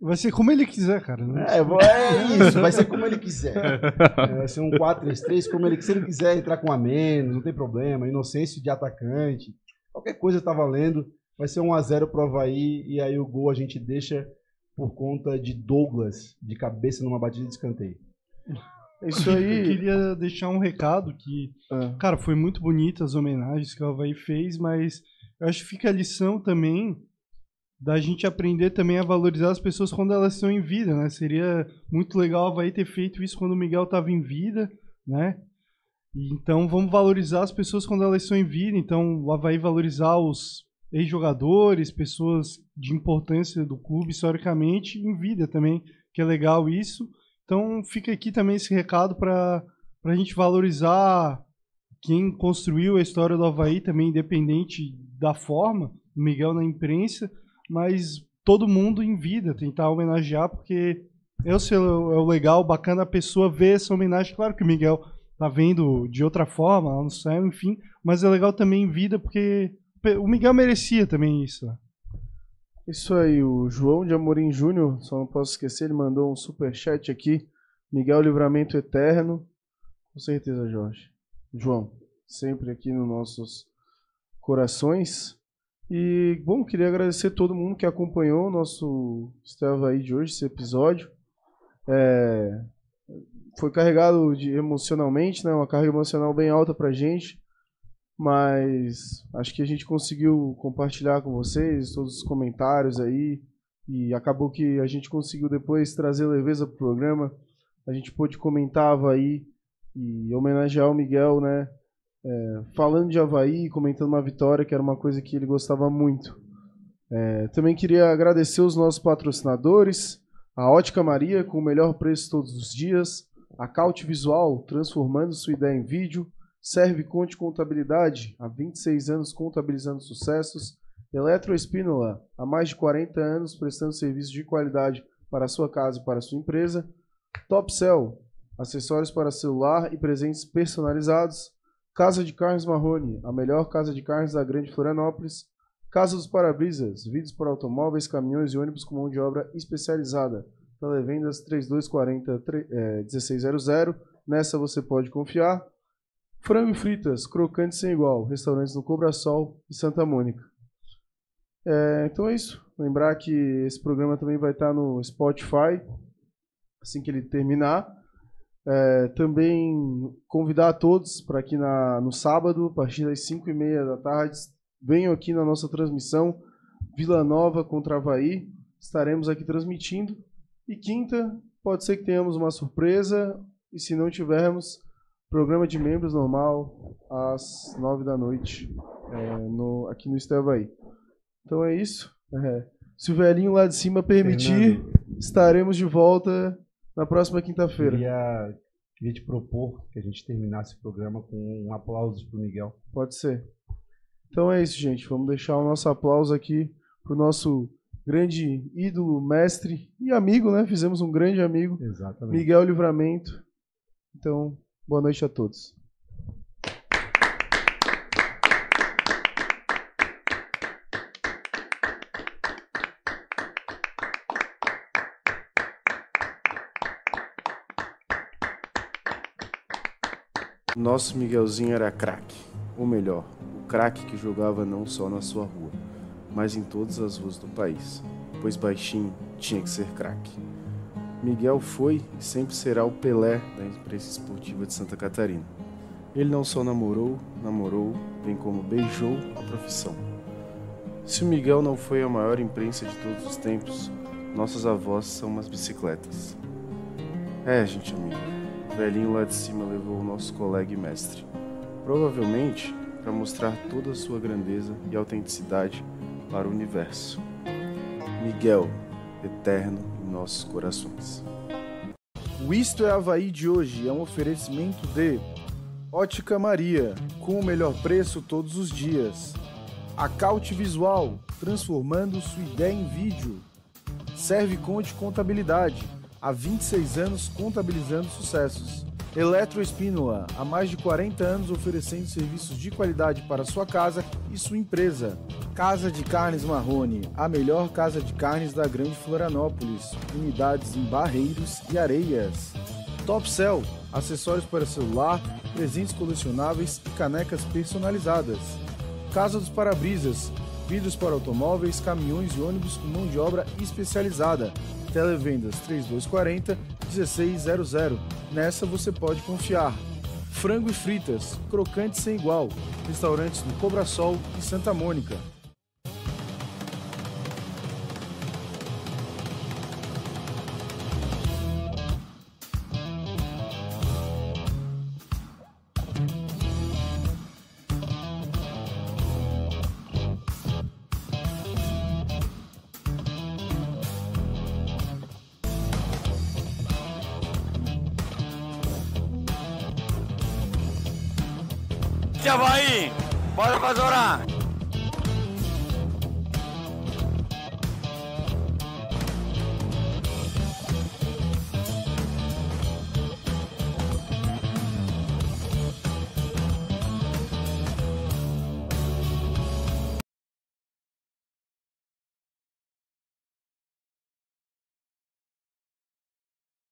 Vai ser como ele quiser, cara. Não É, vou- é isso, vai ser como ele quiser. É, vai ser um 4-3-3, como ele, se ele quiser entrar com a menos, não tem problema. Inocêncio de atacante, qualquer coisa tá valendo. Vai ser 1x0 pro Havaí e aí o gol a gente deixa por conta de Douglas de cabeça numa batida de escanteio. É Isso Eu aí. queria deixar um recado que, Ah, cara, foi muito bonita as homenagens que o Havaí fez, mas eu acho que fica a lição também da gente aprender também a valorizar as pessoas quando elas estão em vida, né? Seria muito legal o Havaí ter feito isso quando o Miguel estava em vida, né? Então vamos valorizar as pessoas quando elas estão em vida. Então o Havaí valorizar os ex-jogadores, pessoas de importância do clube historicamente em vida também, que é legal isso. Então fica aqui também esse recado para a gente valorizar quem construiu a história do Havaí também, independente da forma, o Miguel na imprensa, mas todo mundo em vida, tentar homenagear, porque é o, seu, é o legal, bacana a pessoa ver essa homenagem. Claro que o Miguel tá vendo de outra forma, lá no céu, enfim, mas é legal também em vida, porque o Miguel merecia também isso. né? Isso aí, o João de Amorim Júnior, só não posso esquecer, ele mandou um superchat aqui. Miguel Livramento Eterno. Com certeza, Jorge. João, sempre aqui nos nossos corações. E, bom, queria agradecer todo mundo que acompanhou o nosso Estava aí de hoje, esse episódio. É, foi carregado de, emocionalmente, né? Uma carga emocional bem alta pra gente. Mas acho que a gente conseguiu compartilhar com vocês todos os comentários aí. E acabou que a gente conseguiu depois trazer leveza pro programa. A gente pôde comentar Havaí e homenagear o Miguel, né? É, falando de Havaí, comentando uma vitória, que era uma coisa que ele gostava muito. É, também queria agradecer os nossos patrocinadores, a Ótica Maria, com o melhor preço todos os dias, a Caute Visual, transformando sua ideia em vídeo, Serve Conte Contabilidade, há 26 anos contabilizando sucessos, Eletroespínola, há mais de 40 anos prestando serviços de qualidade para a sua casa e para a sua empresa, Topcell, acessórios para celular e presentes personalizados, Casa de Carnes Marrone, a melhor casa de carnes da Grande Florianópolis, Casa dos Parabrisas, vídeos para automóveis, caminhões e ônibus com mão de obra especializada. Televendas 3240 1600. Nessa você pode confiar. Frango e fritas, crocante sem igual. Restaurantes no Cobra Sol e Santa Mônica. É, então é isso. Lembrar que esse programa também vai estar no Spotify assim que ele terminar. É, também convidar a todos para aqui na, no sábado, a partir das 5 e meia da tarde, venham aqui na nossa transmissão Vila Nova contra Havaí. Estaremos aqui transmitindo. E quinta, pode ser que tenhamos uma surpresa. E se não tivermos, programa de membros normal às nove da noite é, no, aqui no Estavaí. Então é isso. É, se o velhinho lá de cima permitir, Fernando. estaremos de volta na próxima quinta-feira. Queria, queria te propor que a gente terminasse o programa com um aplauso para o Miguel. Pode ser. Então é isso, gente. Vamos deixar o nosso aplauso aqui pro nosso grande ídolo, mestre e amigo, né? Fizemos um grande amigo. Exatamente. Miguel Livramento. Então, boa noite a todos. Nosso Miguelzinho era craque, ou melhor, craque que jogava não só na sua rua, mas em todas as ruas do país, pois baixinho tinha que ser craque. Miguel foi e sempre será o Pelé da imprensa esportiva de Santa Catarina. Ele não só namorou, namorou, bem como beijou a profissão. Se o Miguel não foi a maior imprensa de todos os tempos, nossas avós são umas bicicletas. É, gente amiga, o velhinho lá de cima levou o nosso colega e mestre. Provavelmente para mostrar toda a sua grandeza e autenticidade para o universo. Miguel, eterno em nossos corações. O Isto é Havaí de hoje é um oferecimento de Ótica Maria, com o melhor preço todos os dias. Acaute Visual, transformando sua ideia em vídeo. Serve Conte Contabilidade, há 26 anos contabilizando sucessos. Eletroespínola, há mais de 40 anos oferecendo serviços de qualidade para sua casa e sua empresa. Casa de Carnes Marrone, a melhor casa de carnes da Grande Florianópolis. Unidades em Barreiros e Areias. Top Cell, acessórios para celular, presentes colecionáveis e canecas personalizadas. Casa dos Parabrisas, vidros para automóveis, caminhões e ônibus com mão de obra especializada. Televendas 3240 1600. Nessa você pode confiar. Frango e fritas, crocante sem igual. Restaurantes no Cobra Sol e Santa Mônica.